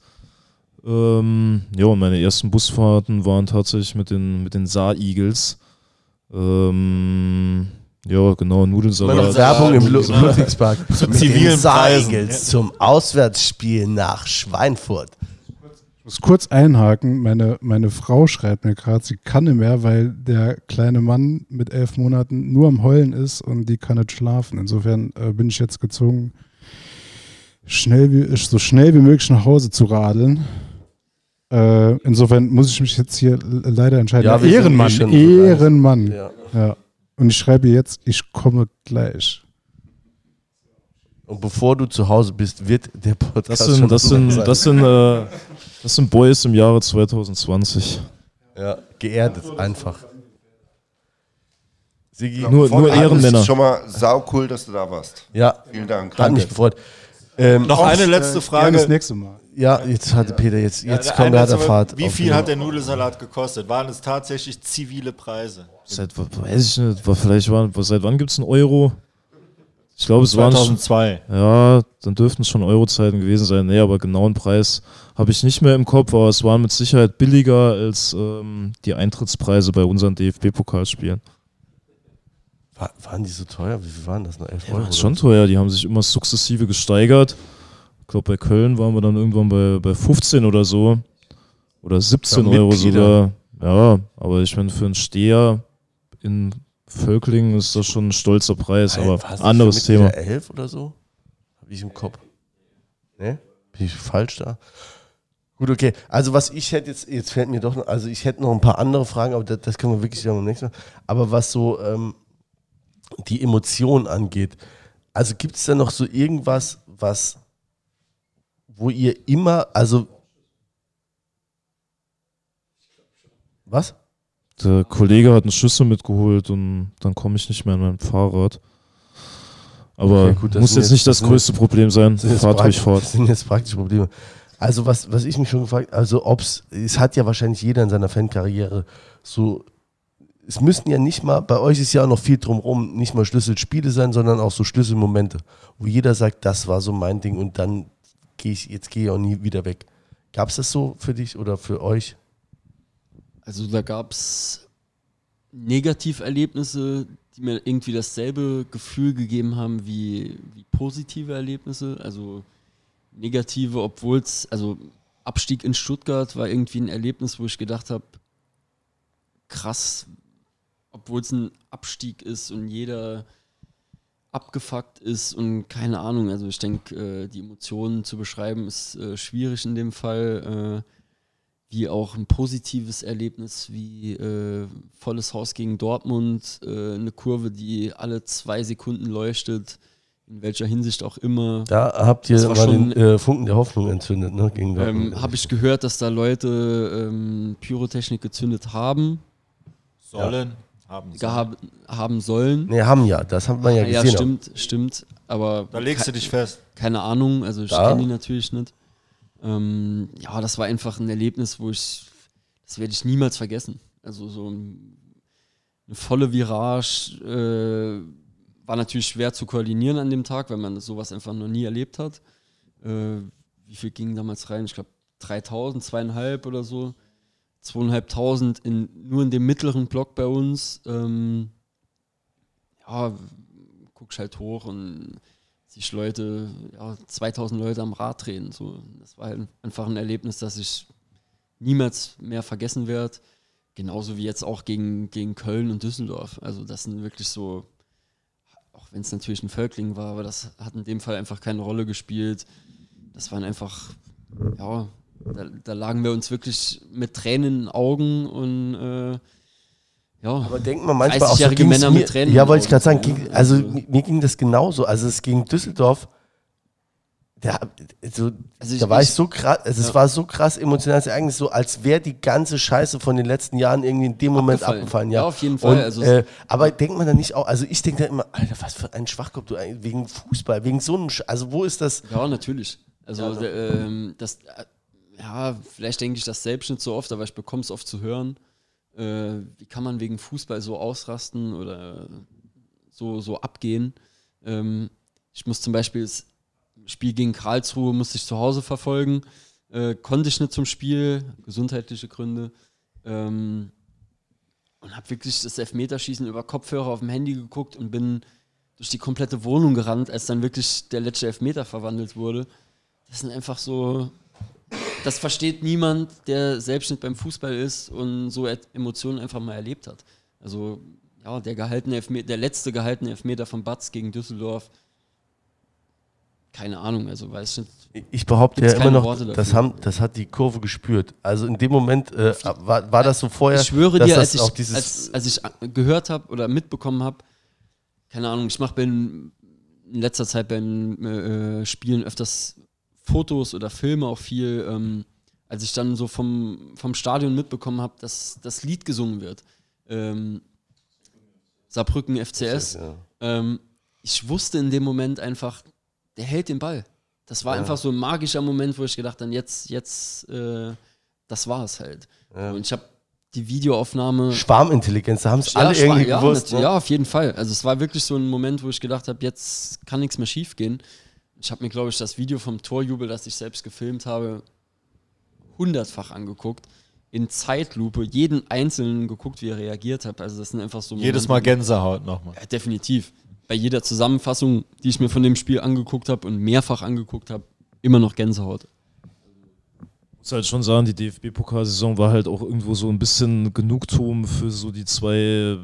Ähm, ja, und meine ersten Busfahrten waren tatsächlich mit den, mit den Saar-Eagles. Ähm, ja, genau, Nudelsalat. Werbung im Lu-. Ludwigspark. Zu zivilen Preisen. zum Auswärtsspiel nach Schweinfurt. Ich muss kurz einhaken, meine, meine Frau schreibt mir gerade, sie kann nicht mehr, weil der kleine Mann mit elf Monaten nur am Heulen ist und die kann nicht schlafen. Insofern äh, bin ich jetzt gezwungen, schnell wie, so schnell wie möglich nach Hause zu radeln. Äh, insofern muss ich mich jetzt hier leider entscheiden. Ja, eh Ehrenmann, Ehrenmann. Ja. Ja. Und ich schreibe jetzt, ich komme gleich. Und bevor du zu Hause bist, wird der Podcast Das schon sind, das online sind, sein. das sind, äh, das sind Boys im Jahre 2020. ja, geerdet einfach. Sigi, Nur- nur Ehrenmänner. Schon mal sau cool, dass du da warst. ja, Vielen Dank. hat mich gefreut. Ähm, Noch eine letzte Gerne Frage. das nächste Mal. ja, jetzt hatte Peter, jetzt, jetzt Ja, kommt er letzte- Fahrt. Wie viel hat der Nudelsalat gekostet? Waren es tatsächlich zivile Preise? Seit, weiß ich nicht, vielleicht war, seit wann gibt es einen Euro? Ich glaube, es waren schon, 2002. Ja, dann dürften es schon Eurozeiten gewesen sein. Nee, aber genauen Preis habe ich nicht mehr im Kopf, aber es waren mit Sicherheit billiger als ähm, die Eintrittspreise bei unseren DFB-Pokalspielen. War, waren die so teuer? Wie viel waren das? Noch 11 Ja, Euro? schon so? teuer, die haben sich immer sukzessive gesteigert. Ich glaube, bei Köln waren wir dann irgendwann bei, bei 15 oder so. Oder 17 Ja, Euro sogar. Ja, aber ich meine, für einen Steher in Völklingen ist das schon ein stolzer Preis, Nein, aber anderes Thema. 11 oder so? Habe ich im Kopf. Ne? Bin ich falsch da? Gut, okay. Also was ich hätte jetzt, jetzt fällt mir doch noch, also ich hätte noch ein paar andere Fragen, aber das, das können wir wirklich dann beim nächsten Mal. Aber was so ähm, die Emotionen angeht, also gibt es da noch so irgendwas, was, wo ihr immer, also was? Der Kollege hat einen Schlüssel mitgeholt und dann komme ich nicht mehr an mein Fahrrad. Aber Okay, gut, das muss jetzt nicht das größte Problem sein. Fahrt ruhig fort. Das sind jetzt praktische Probleme. Also was, was ich mich schon gefragt, also ob's, es hat ja wahrscheinlich jeder in seiner Fankarriere so, es müssten ja nicht mal, bei euch ist ja auch noch viel drumherum, nicht mal Schlüsselspiele sein, sondern auch so Schlüsselmomente, wo jeder sagt, das war so mein Ding und dann gehe ich, jetzt gehe ich auch nie wieder weg. Gab es das so für dich oder für euch? Also da gab es Negativerlebnisse, die mir irgendwie dasselbe Gefühl gegeben haben wie, wie positive Erlebnisse. Also negative, obwohl es, also Abstieg in Stuttgart war irgendwie ein Erlebnis, wo ich gedacht habe, krass, obwohl es ein Abstieg ist und jeder abgefuckt ist und keine Ahnung. Also ich denke, äh, die Emotionen zu beschreiben ist äh, schwierig in dem Fall. Äh, wie auch ein positives Erlebnis, wie äh, volles Haus gegen Dortmund, äh, eine Kurve, die alle zwei Sekunden leuchtet, in welcher Hinsicht auch immer. Da habt ihr mal schon- den äh, Funken der Hoffnung entzündet, ne? Gegen Dortmund. Ähm, Habe ich gehört, dass da Leute ähm, Pyrotechnik gezündet haben, Sollen, haben sollen. haben sollen. nee, haben ja, das hat man ja ja, gesehen. stimmt, stimmt. Aber Da legst du dich fest. keine Ahnung, also ich kenne die natürlich nicht. Ähm, ja, das war einfach ein Erlebnis, wo ich, das werde ich niemals vergessen. Also so ein, eine volle Virage äh, war natürlich schwer zu koordinieren an dem Tag, weil man sowas einfach noch nie erlebt hat. Äh, wie viel ging damals rein? Ich glaube 3000, zweieinhalb oder so. Zweieinhalbtausend in, nur in dem mittleren Block bei uns. Ähm, ja, guckst halt hoch und siehst Leute, ja, 2000 Leute am Rad drehen. So. Das war halt einfach ein Erlebnis, das ich niemals mehr vergessen werde. Genauso wie jetzt auch gegen, gegen Köln und Düsseldorf. Also das sind wirklich so, auch wenn es natürlich ein Völkling war, aber das hat in dem Fall einfach keine Rolle gespielt. Das waren einfach, ja, da, da lagen wir uns wirklich mit Tränen in den Augen und äh, ja. Aber denkt man manchmal auch so 30-jährige ging's Männer mir, mit Tränen Ja, wollte ich gerade sagen, ging, ja. also Also- mi- mir ging das genauso. Also es gegen Düsseldorf, da, so, Also ich- da war ich ich- so krass, also es ja. war so krass emotionales Ereignis, so als wäre die ganze Scheiße von den letzten Jahren irgendwie in dem Moment Abgefallen. abgefallen. Ja, Ja, auf jeden Fall. Und, Also- äh, aber denkt man dann nicht auch, also ich denke dann immer, Alter, was für ein Schwachkopf du eigentlich, wegen Fußball, wegen so einem, Sch also wo ist das? Ja, natürlich. Also der, ähm, das, äh, ja, vielleicht denke ich das selbst nicht so oft, aber ich bekomme es oft zu hören. Äh, wie kann man wegen Fußball so ausrasten oder so, so abgehen? Ähm, ich muss zum Beispiel das Spiel gegen Karlsruhe musste ich zu Hause verfolgen, äh, konnte ich nicht zum Spiel, gesundheitliche Gründe. Ähm, und habe wirklich das Elfmeterschießen über Kopfhörer auf dem Handy geguckt und bin durch die komplette Wohnung gerannt, als dann wirklich der letzte Elfmeter verwandelt wurde. Das sind einfach so. Das versteht niemand, der selbst nicht beim Fußball ist und so Emotionen einfach mal erlebt hat. Also, ja, der, gehaltene Elfmeter, der letzte gehaltene Elfmeter von Batz gegen Düsseldorf. Keine Ahnung, also weiß ich nicht. Ich behaupte ja immer noch, das, haben, das hat die Kurve gespürt. Also in dem Moment äh, war, war das so vorher, ich schwöre dir, als auch ich, dieses als, als ich gehört habe oder mitbekommen habe, keine Ahnung, ich mache in letzter Zeit beim äh, Spielen öfters Fotos oder Filme auch viel, ähm, als ich dann so vom, vom Stadion mitbekommen habe, dass das Lied gesungen wird. Ähm, Saarbrücken FCS. ja. Ähm, ich wusste in dem Moment einfach, der hält den Ball. Das war einfach so ein magischer Moment, wo ich gedacht habe, jetzt, jetzt, äh, das war es halt. Und ich habe die Videoaufnahme. Schwarmintelligenz, da haben es alle schwa- irgendwie ja, gewusst. Ne? ja, auf jeden Fall. Also es war wirklich so ein Moment, wo ich gedacht habe, jetzt kann nichts mehr schief gehen. Ich habe mir, glaube ich, das Video vom Torjubel, das ich selbst gefilmt habe, hundertfach angeguckt. In Zeitlupe, jeden Einzelnen geguckt, wie er reagiert hat. Also das sind einfach so Jedes Momente, Mal Gänsehaut nochmal. ja, definitiv. Bei jeder Zusammenfassung, die ich mir von dem Spiel angeguckt habe und mehrfach angeguckt habe, immer noch Gänsehaut. muss halt schon sagen, die DFB-Pokalsaison war halt auch irgendwo so ein bisschen Genugtuung für so die zwei.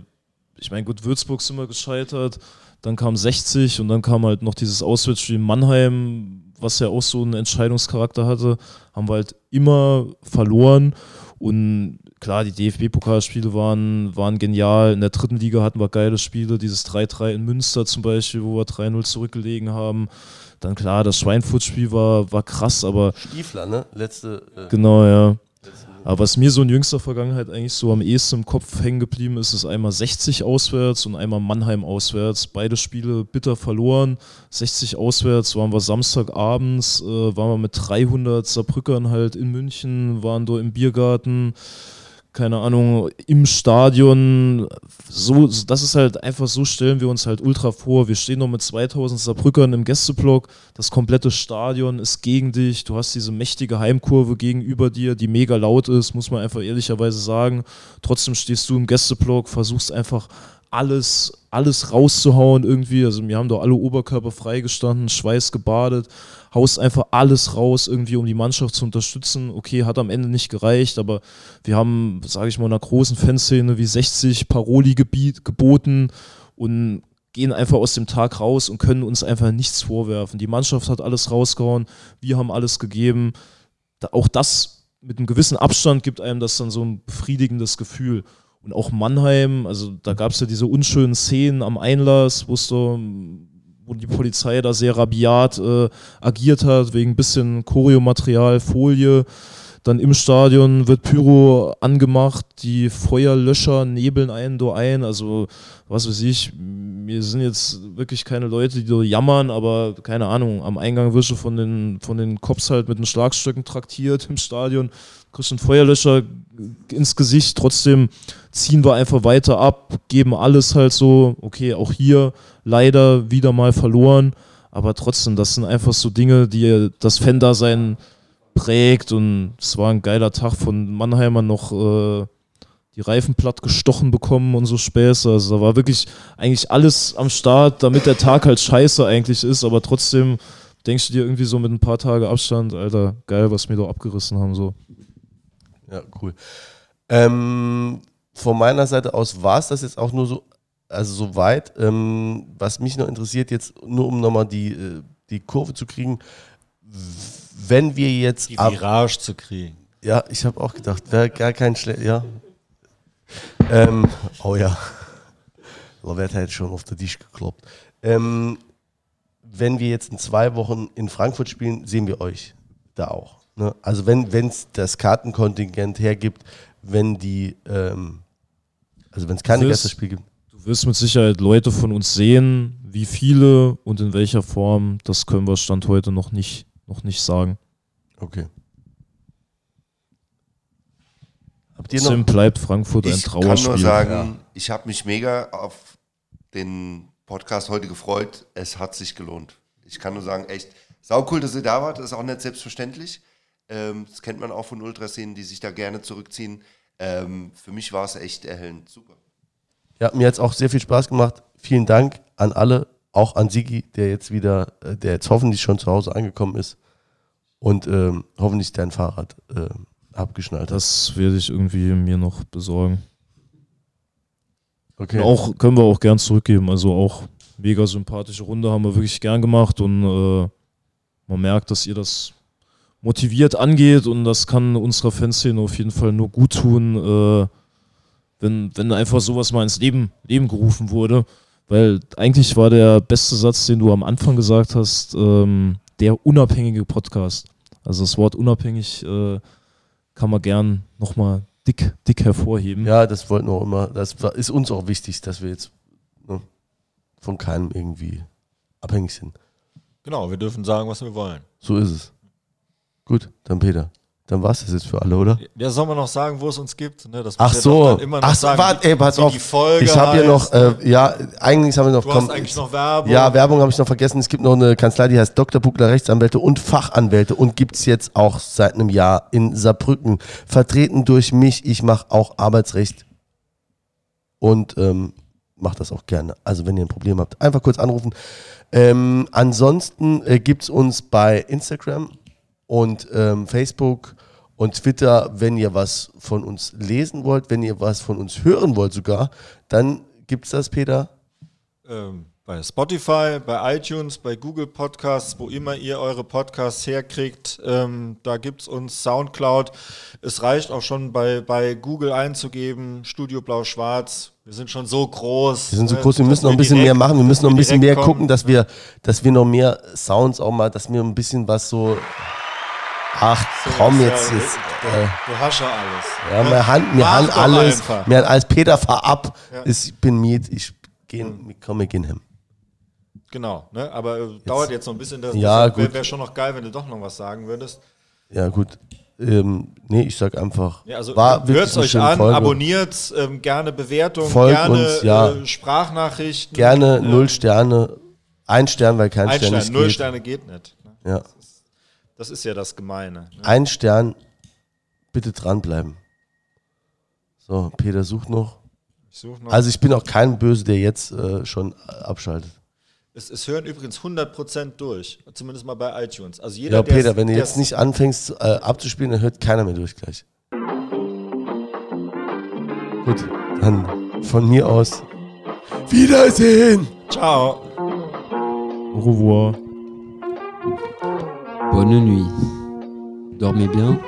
Ich meine, gut, Würzburg sind wir gescheitert, dann kam 60 und dann kam halt noch dieses Auswärtsspiel in Mannheim, was ja auch so einen Entscheidungscharakter hatte, haben wir halt immer verloren und klar, die DFB-Pokalspiele waren, waren genial. In der dritten Liga hatten wir geile Spiele, dieses 3-3 in Münster zum Beispiel, wo wir 3-0 zurückgelegen haben. Dann klar, das Schweinfurt-Spiel war, war krass, aber Stiefler, ne? Letzte. Äh, Genau, ja. Aber was mir so in jüngster Vergangenheit eigentlich so am ehesten im Kopf hängen geblieben ist, ist einmal 60 auswärts und einmal Mannheim auswärts. Beide Spiele bitter verloren. 60 auswärts waren wir Samstagabends, äh, waren wir mit 300 Saarbrückern halt in München, waren dort im Biergarten, keine Ahnung, im Stadion. So, das ist halt einfach so, stellen wir uns halt ultra vor. Wir stehen noch mit 2000 Saarbrückern im Gästeblock. Das komplette Stadion ist gegen dich. Du hast diese mächtige Heimkurve gegenüber dir, die mega laut ist, muss man einfach ehrlicherweise sagen. Trotzdem stehst du im Gästeblock, versuchst einfach alles, alles rauszuhauen irgendwie. Also wir haben doch alle Oberkörper freigestanden, Schweiß gebadet, haust einfach alles raus irgendwie, um die Mannschaft zu unterstützen. Okay, hat am Ende nicht gereicht, aber wir haben, sage ich mal, einer großen Fanszene wie 60 Paroli geboten und gehen einfach aus dem Tag raus und können uns einfach nichts vorwerfen. Die Mannschaft hat alles rausgehauen, wir haben alles gegeben. Auch das mit einem gewissen Abstand gibt einem das dann so ein befriedigendes Gefühl. Und auch Mannheim, also da gab es ja diese unschönen Szenen am Einlass, wo es so, wo die Polizei da sehr rabiat äh, agiert hat, wegen ein bisschen Choreomaterial, Folie. Dann im Stadion wird Pyro angemacht, die Feuerlöscher nebeln einen da ein. Also, was weiß ich, wir sind jetzt wirklich keine Leute, die so jammern, aber keine Ahnung, am Eingang wirst du von den, von den Cops halt mit den Schlagstöcken traktiert im Stadion, kriegst einen Feuerlöscher ins Gesicht, trotzdem ziehen wir einfach weiter ab, geben alles halt so, okay, auch hier leider wieder mal verloren, aber trotzdem, das sind einfach so Dinge, die das Fan-Dasein prägt und es war ein geiler Tag von Mannheimer noch äh, die Reifen platt gestochen bekommen und so Späße. Also da war wirklich eigentlich alles am Start, damit der Tag halt scheiße eigentlich ist, aber trotzdem denkst du dir irgendwie so mit ein paar Tage Abstand, Alter, geil, was wir da abgerissen haben. So. Ja, cool. Ähm, von meiner Seite aus war es das jetzt auch nur so, also soweit. Ähm, was mich noch interessiert, jetzt nur um nochmal die, äh, die Kurve zu kriegen, wenn wir jetzt Die Virage zu kriegen. Ja, ich habe auch gedacht, wäre gar kein schlecht, ja. Ähm, oh ja. Da wird halt schon auf den Tisch gekloppt. Ähm, wenn wir jetzt in zwei Wochen in Frankfurt spielen, sehen wir euch da auch. Ne? Also wenn es das Kartenkontingent hergibt, wenn die, ähm, also wenn es keine Gästespiele gibt. Du wirst mit Sicherheit Leute von uns sehen, wie viele und in welcher Form, das können wir Stand heute noch nicht, noch nicht sagen. Okay. Habt ihr noch? Trotzdem bleibt Frankfurt ein Ich kann Trauerspiel. nur sagen, ich habe mich mega auf den Podcast heute gefreut. Es hat sich gelohnt. Ich kann nur sagen, echt, saucool, dass ihr da wart. Das ist auch nicht selbstverständlich. Ähm, das kennt man auch von Ultraszenen, die sich da gerne zurückziehen. Ähm, für mich war es echt erhellend. Super. Ja, mir hat es auch sehr viel Spaß gemacht. Vielen Dank an alle, auch an Sigi, der jetzt wieder, äh, der jetzt hoffentlich schon zu Hause angekommen ist und ähm, hoffentlich dein Fahrrad äh, abgeschnallt hat. Das werde ich irgendwie mir noch besorgen. Okay. Auch können wir auch gern zurückgeben. Also auch mega sympathische Runde haben wir wirklich gern gemacht und äh, man merkt, dass ihr das motiviert angeht und das kann unserer Fanszene auf jeden Fall nur gut tun, äh, wenn, wenn einfach sowas mal ins Leben, Leben gerufen wurde. Weil eigentlich war der beste Satz, den du am Anfang gesagt hast, ähm, der unabhängige Podcast. Also das Wort unabhängig äh, kann man gern nochmal dick, dick hervorheben. Ja, das wollten wir auch immer. Das ist uns auch wichtig, dass wir jetzt ne, von keinem irgendwie abhängig sind. Genau, wir dürfen sagen, was wir wollen. So ist es. Gut, dann Peter. Dann war es das jetzt für alle, oder? Ja, soll man noch sagen, wo es uns gibt? Ne, das Ach so. Ach so, sagen, warte, ey, pass auf. Die Folge Ich habe hier noch, heißt. äh, ja, eigentlich haben wir noch. du hast eigentlich noch Werbung. Ja, Werbung habe ich noch vergessen. Es gibt noch eine Kanzlei, die heißt Dr. Buckler Rechtsanwälte und Fachanwälte und gibt es jetzt auch seit einem Jahr in Saarbrücken. Vertreten durch mich. Ich mache auch Arbeitsrecht und ähm, mache das auch gerne. Also wenn ihr ein Problem habt, einfach kurz anrufen. Ähm, ansonsten äh, gibt es uns bei Instagram und ähm, Facebook und Twitter, wenn ihr was von uns lesen wollt, wenn ihr was von uns hören wollt sogar, dann gibt es das, Peter. ähm, bei Spotify, bei iTunes, bei Google Podcasts, wo immer ihr eure Podcasts herkriegt. Ähm, da gibt es uns Soundcloud. Es reicht auch schon bei, bei Google einzugeben, Studio Blau-Schwarz. Wir sind schon so groß. Wir sind so ne, groß, wir müssen noch ein bisschen direkt- mehr machen, wir müssen noch ein bisschen mehr direkt gucken, kommen. dass wir, dass wir noch mehr Sounds auch mal, dass wir ein bisschen was so. Ach So, komm, jetzt ja, Äh, du hast ja alles. ja, mir Hand, mir Hand alles, mir hat alles Peter fahr ab. Ja. Ich bin mit, ich gehen, komm, wir gehen hin. Genau, ne? aber äh, dauert jetzt noch ein bisschen. Das, Ja, Wäre wär schon noch geil, wenn du doch noch was sagen würdest. Ja, gut. Ähm, nee, ich sag einfach. Ja, also hört euch an, Folge. abonniert, ähm, gerne Bewertung, Folgt gerne uns, ja. äh, Sprachnachrichten. Gerne null Sterne. Ein Stern, weil kein Ein Stern, Stern, null geht. Sterne geht nicht. ne? Ja. Das ist ja das Gemeine. Ne? Ein Stern, bitte dranbleiben. So, Peter sucht noch. Ich such noch. Also ich bin auch kein Böse, der jetzt äh, schon abschaltet. es, es hören übrigens 100% durch, zumindest mal bei iTunes. Also jeder, Ja, der's- Peter, wenn du jetzt nicht anfängst äh, abzuspielen, dann hört keiner mehr durch gleich. Gut, dann von mir aus. Wiedersehen! Ciao. Au revoir. Bonne nuit. Dormez bien.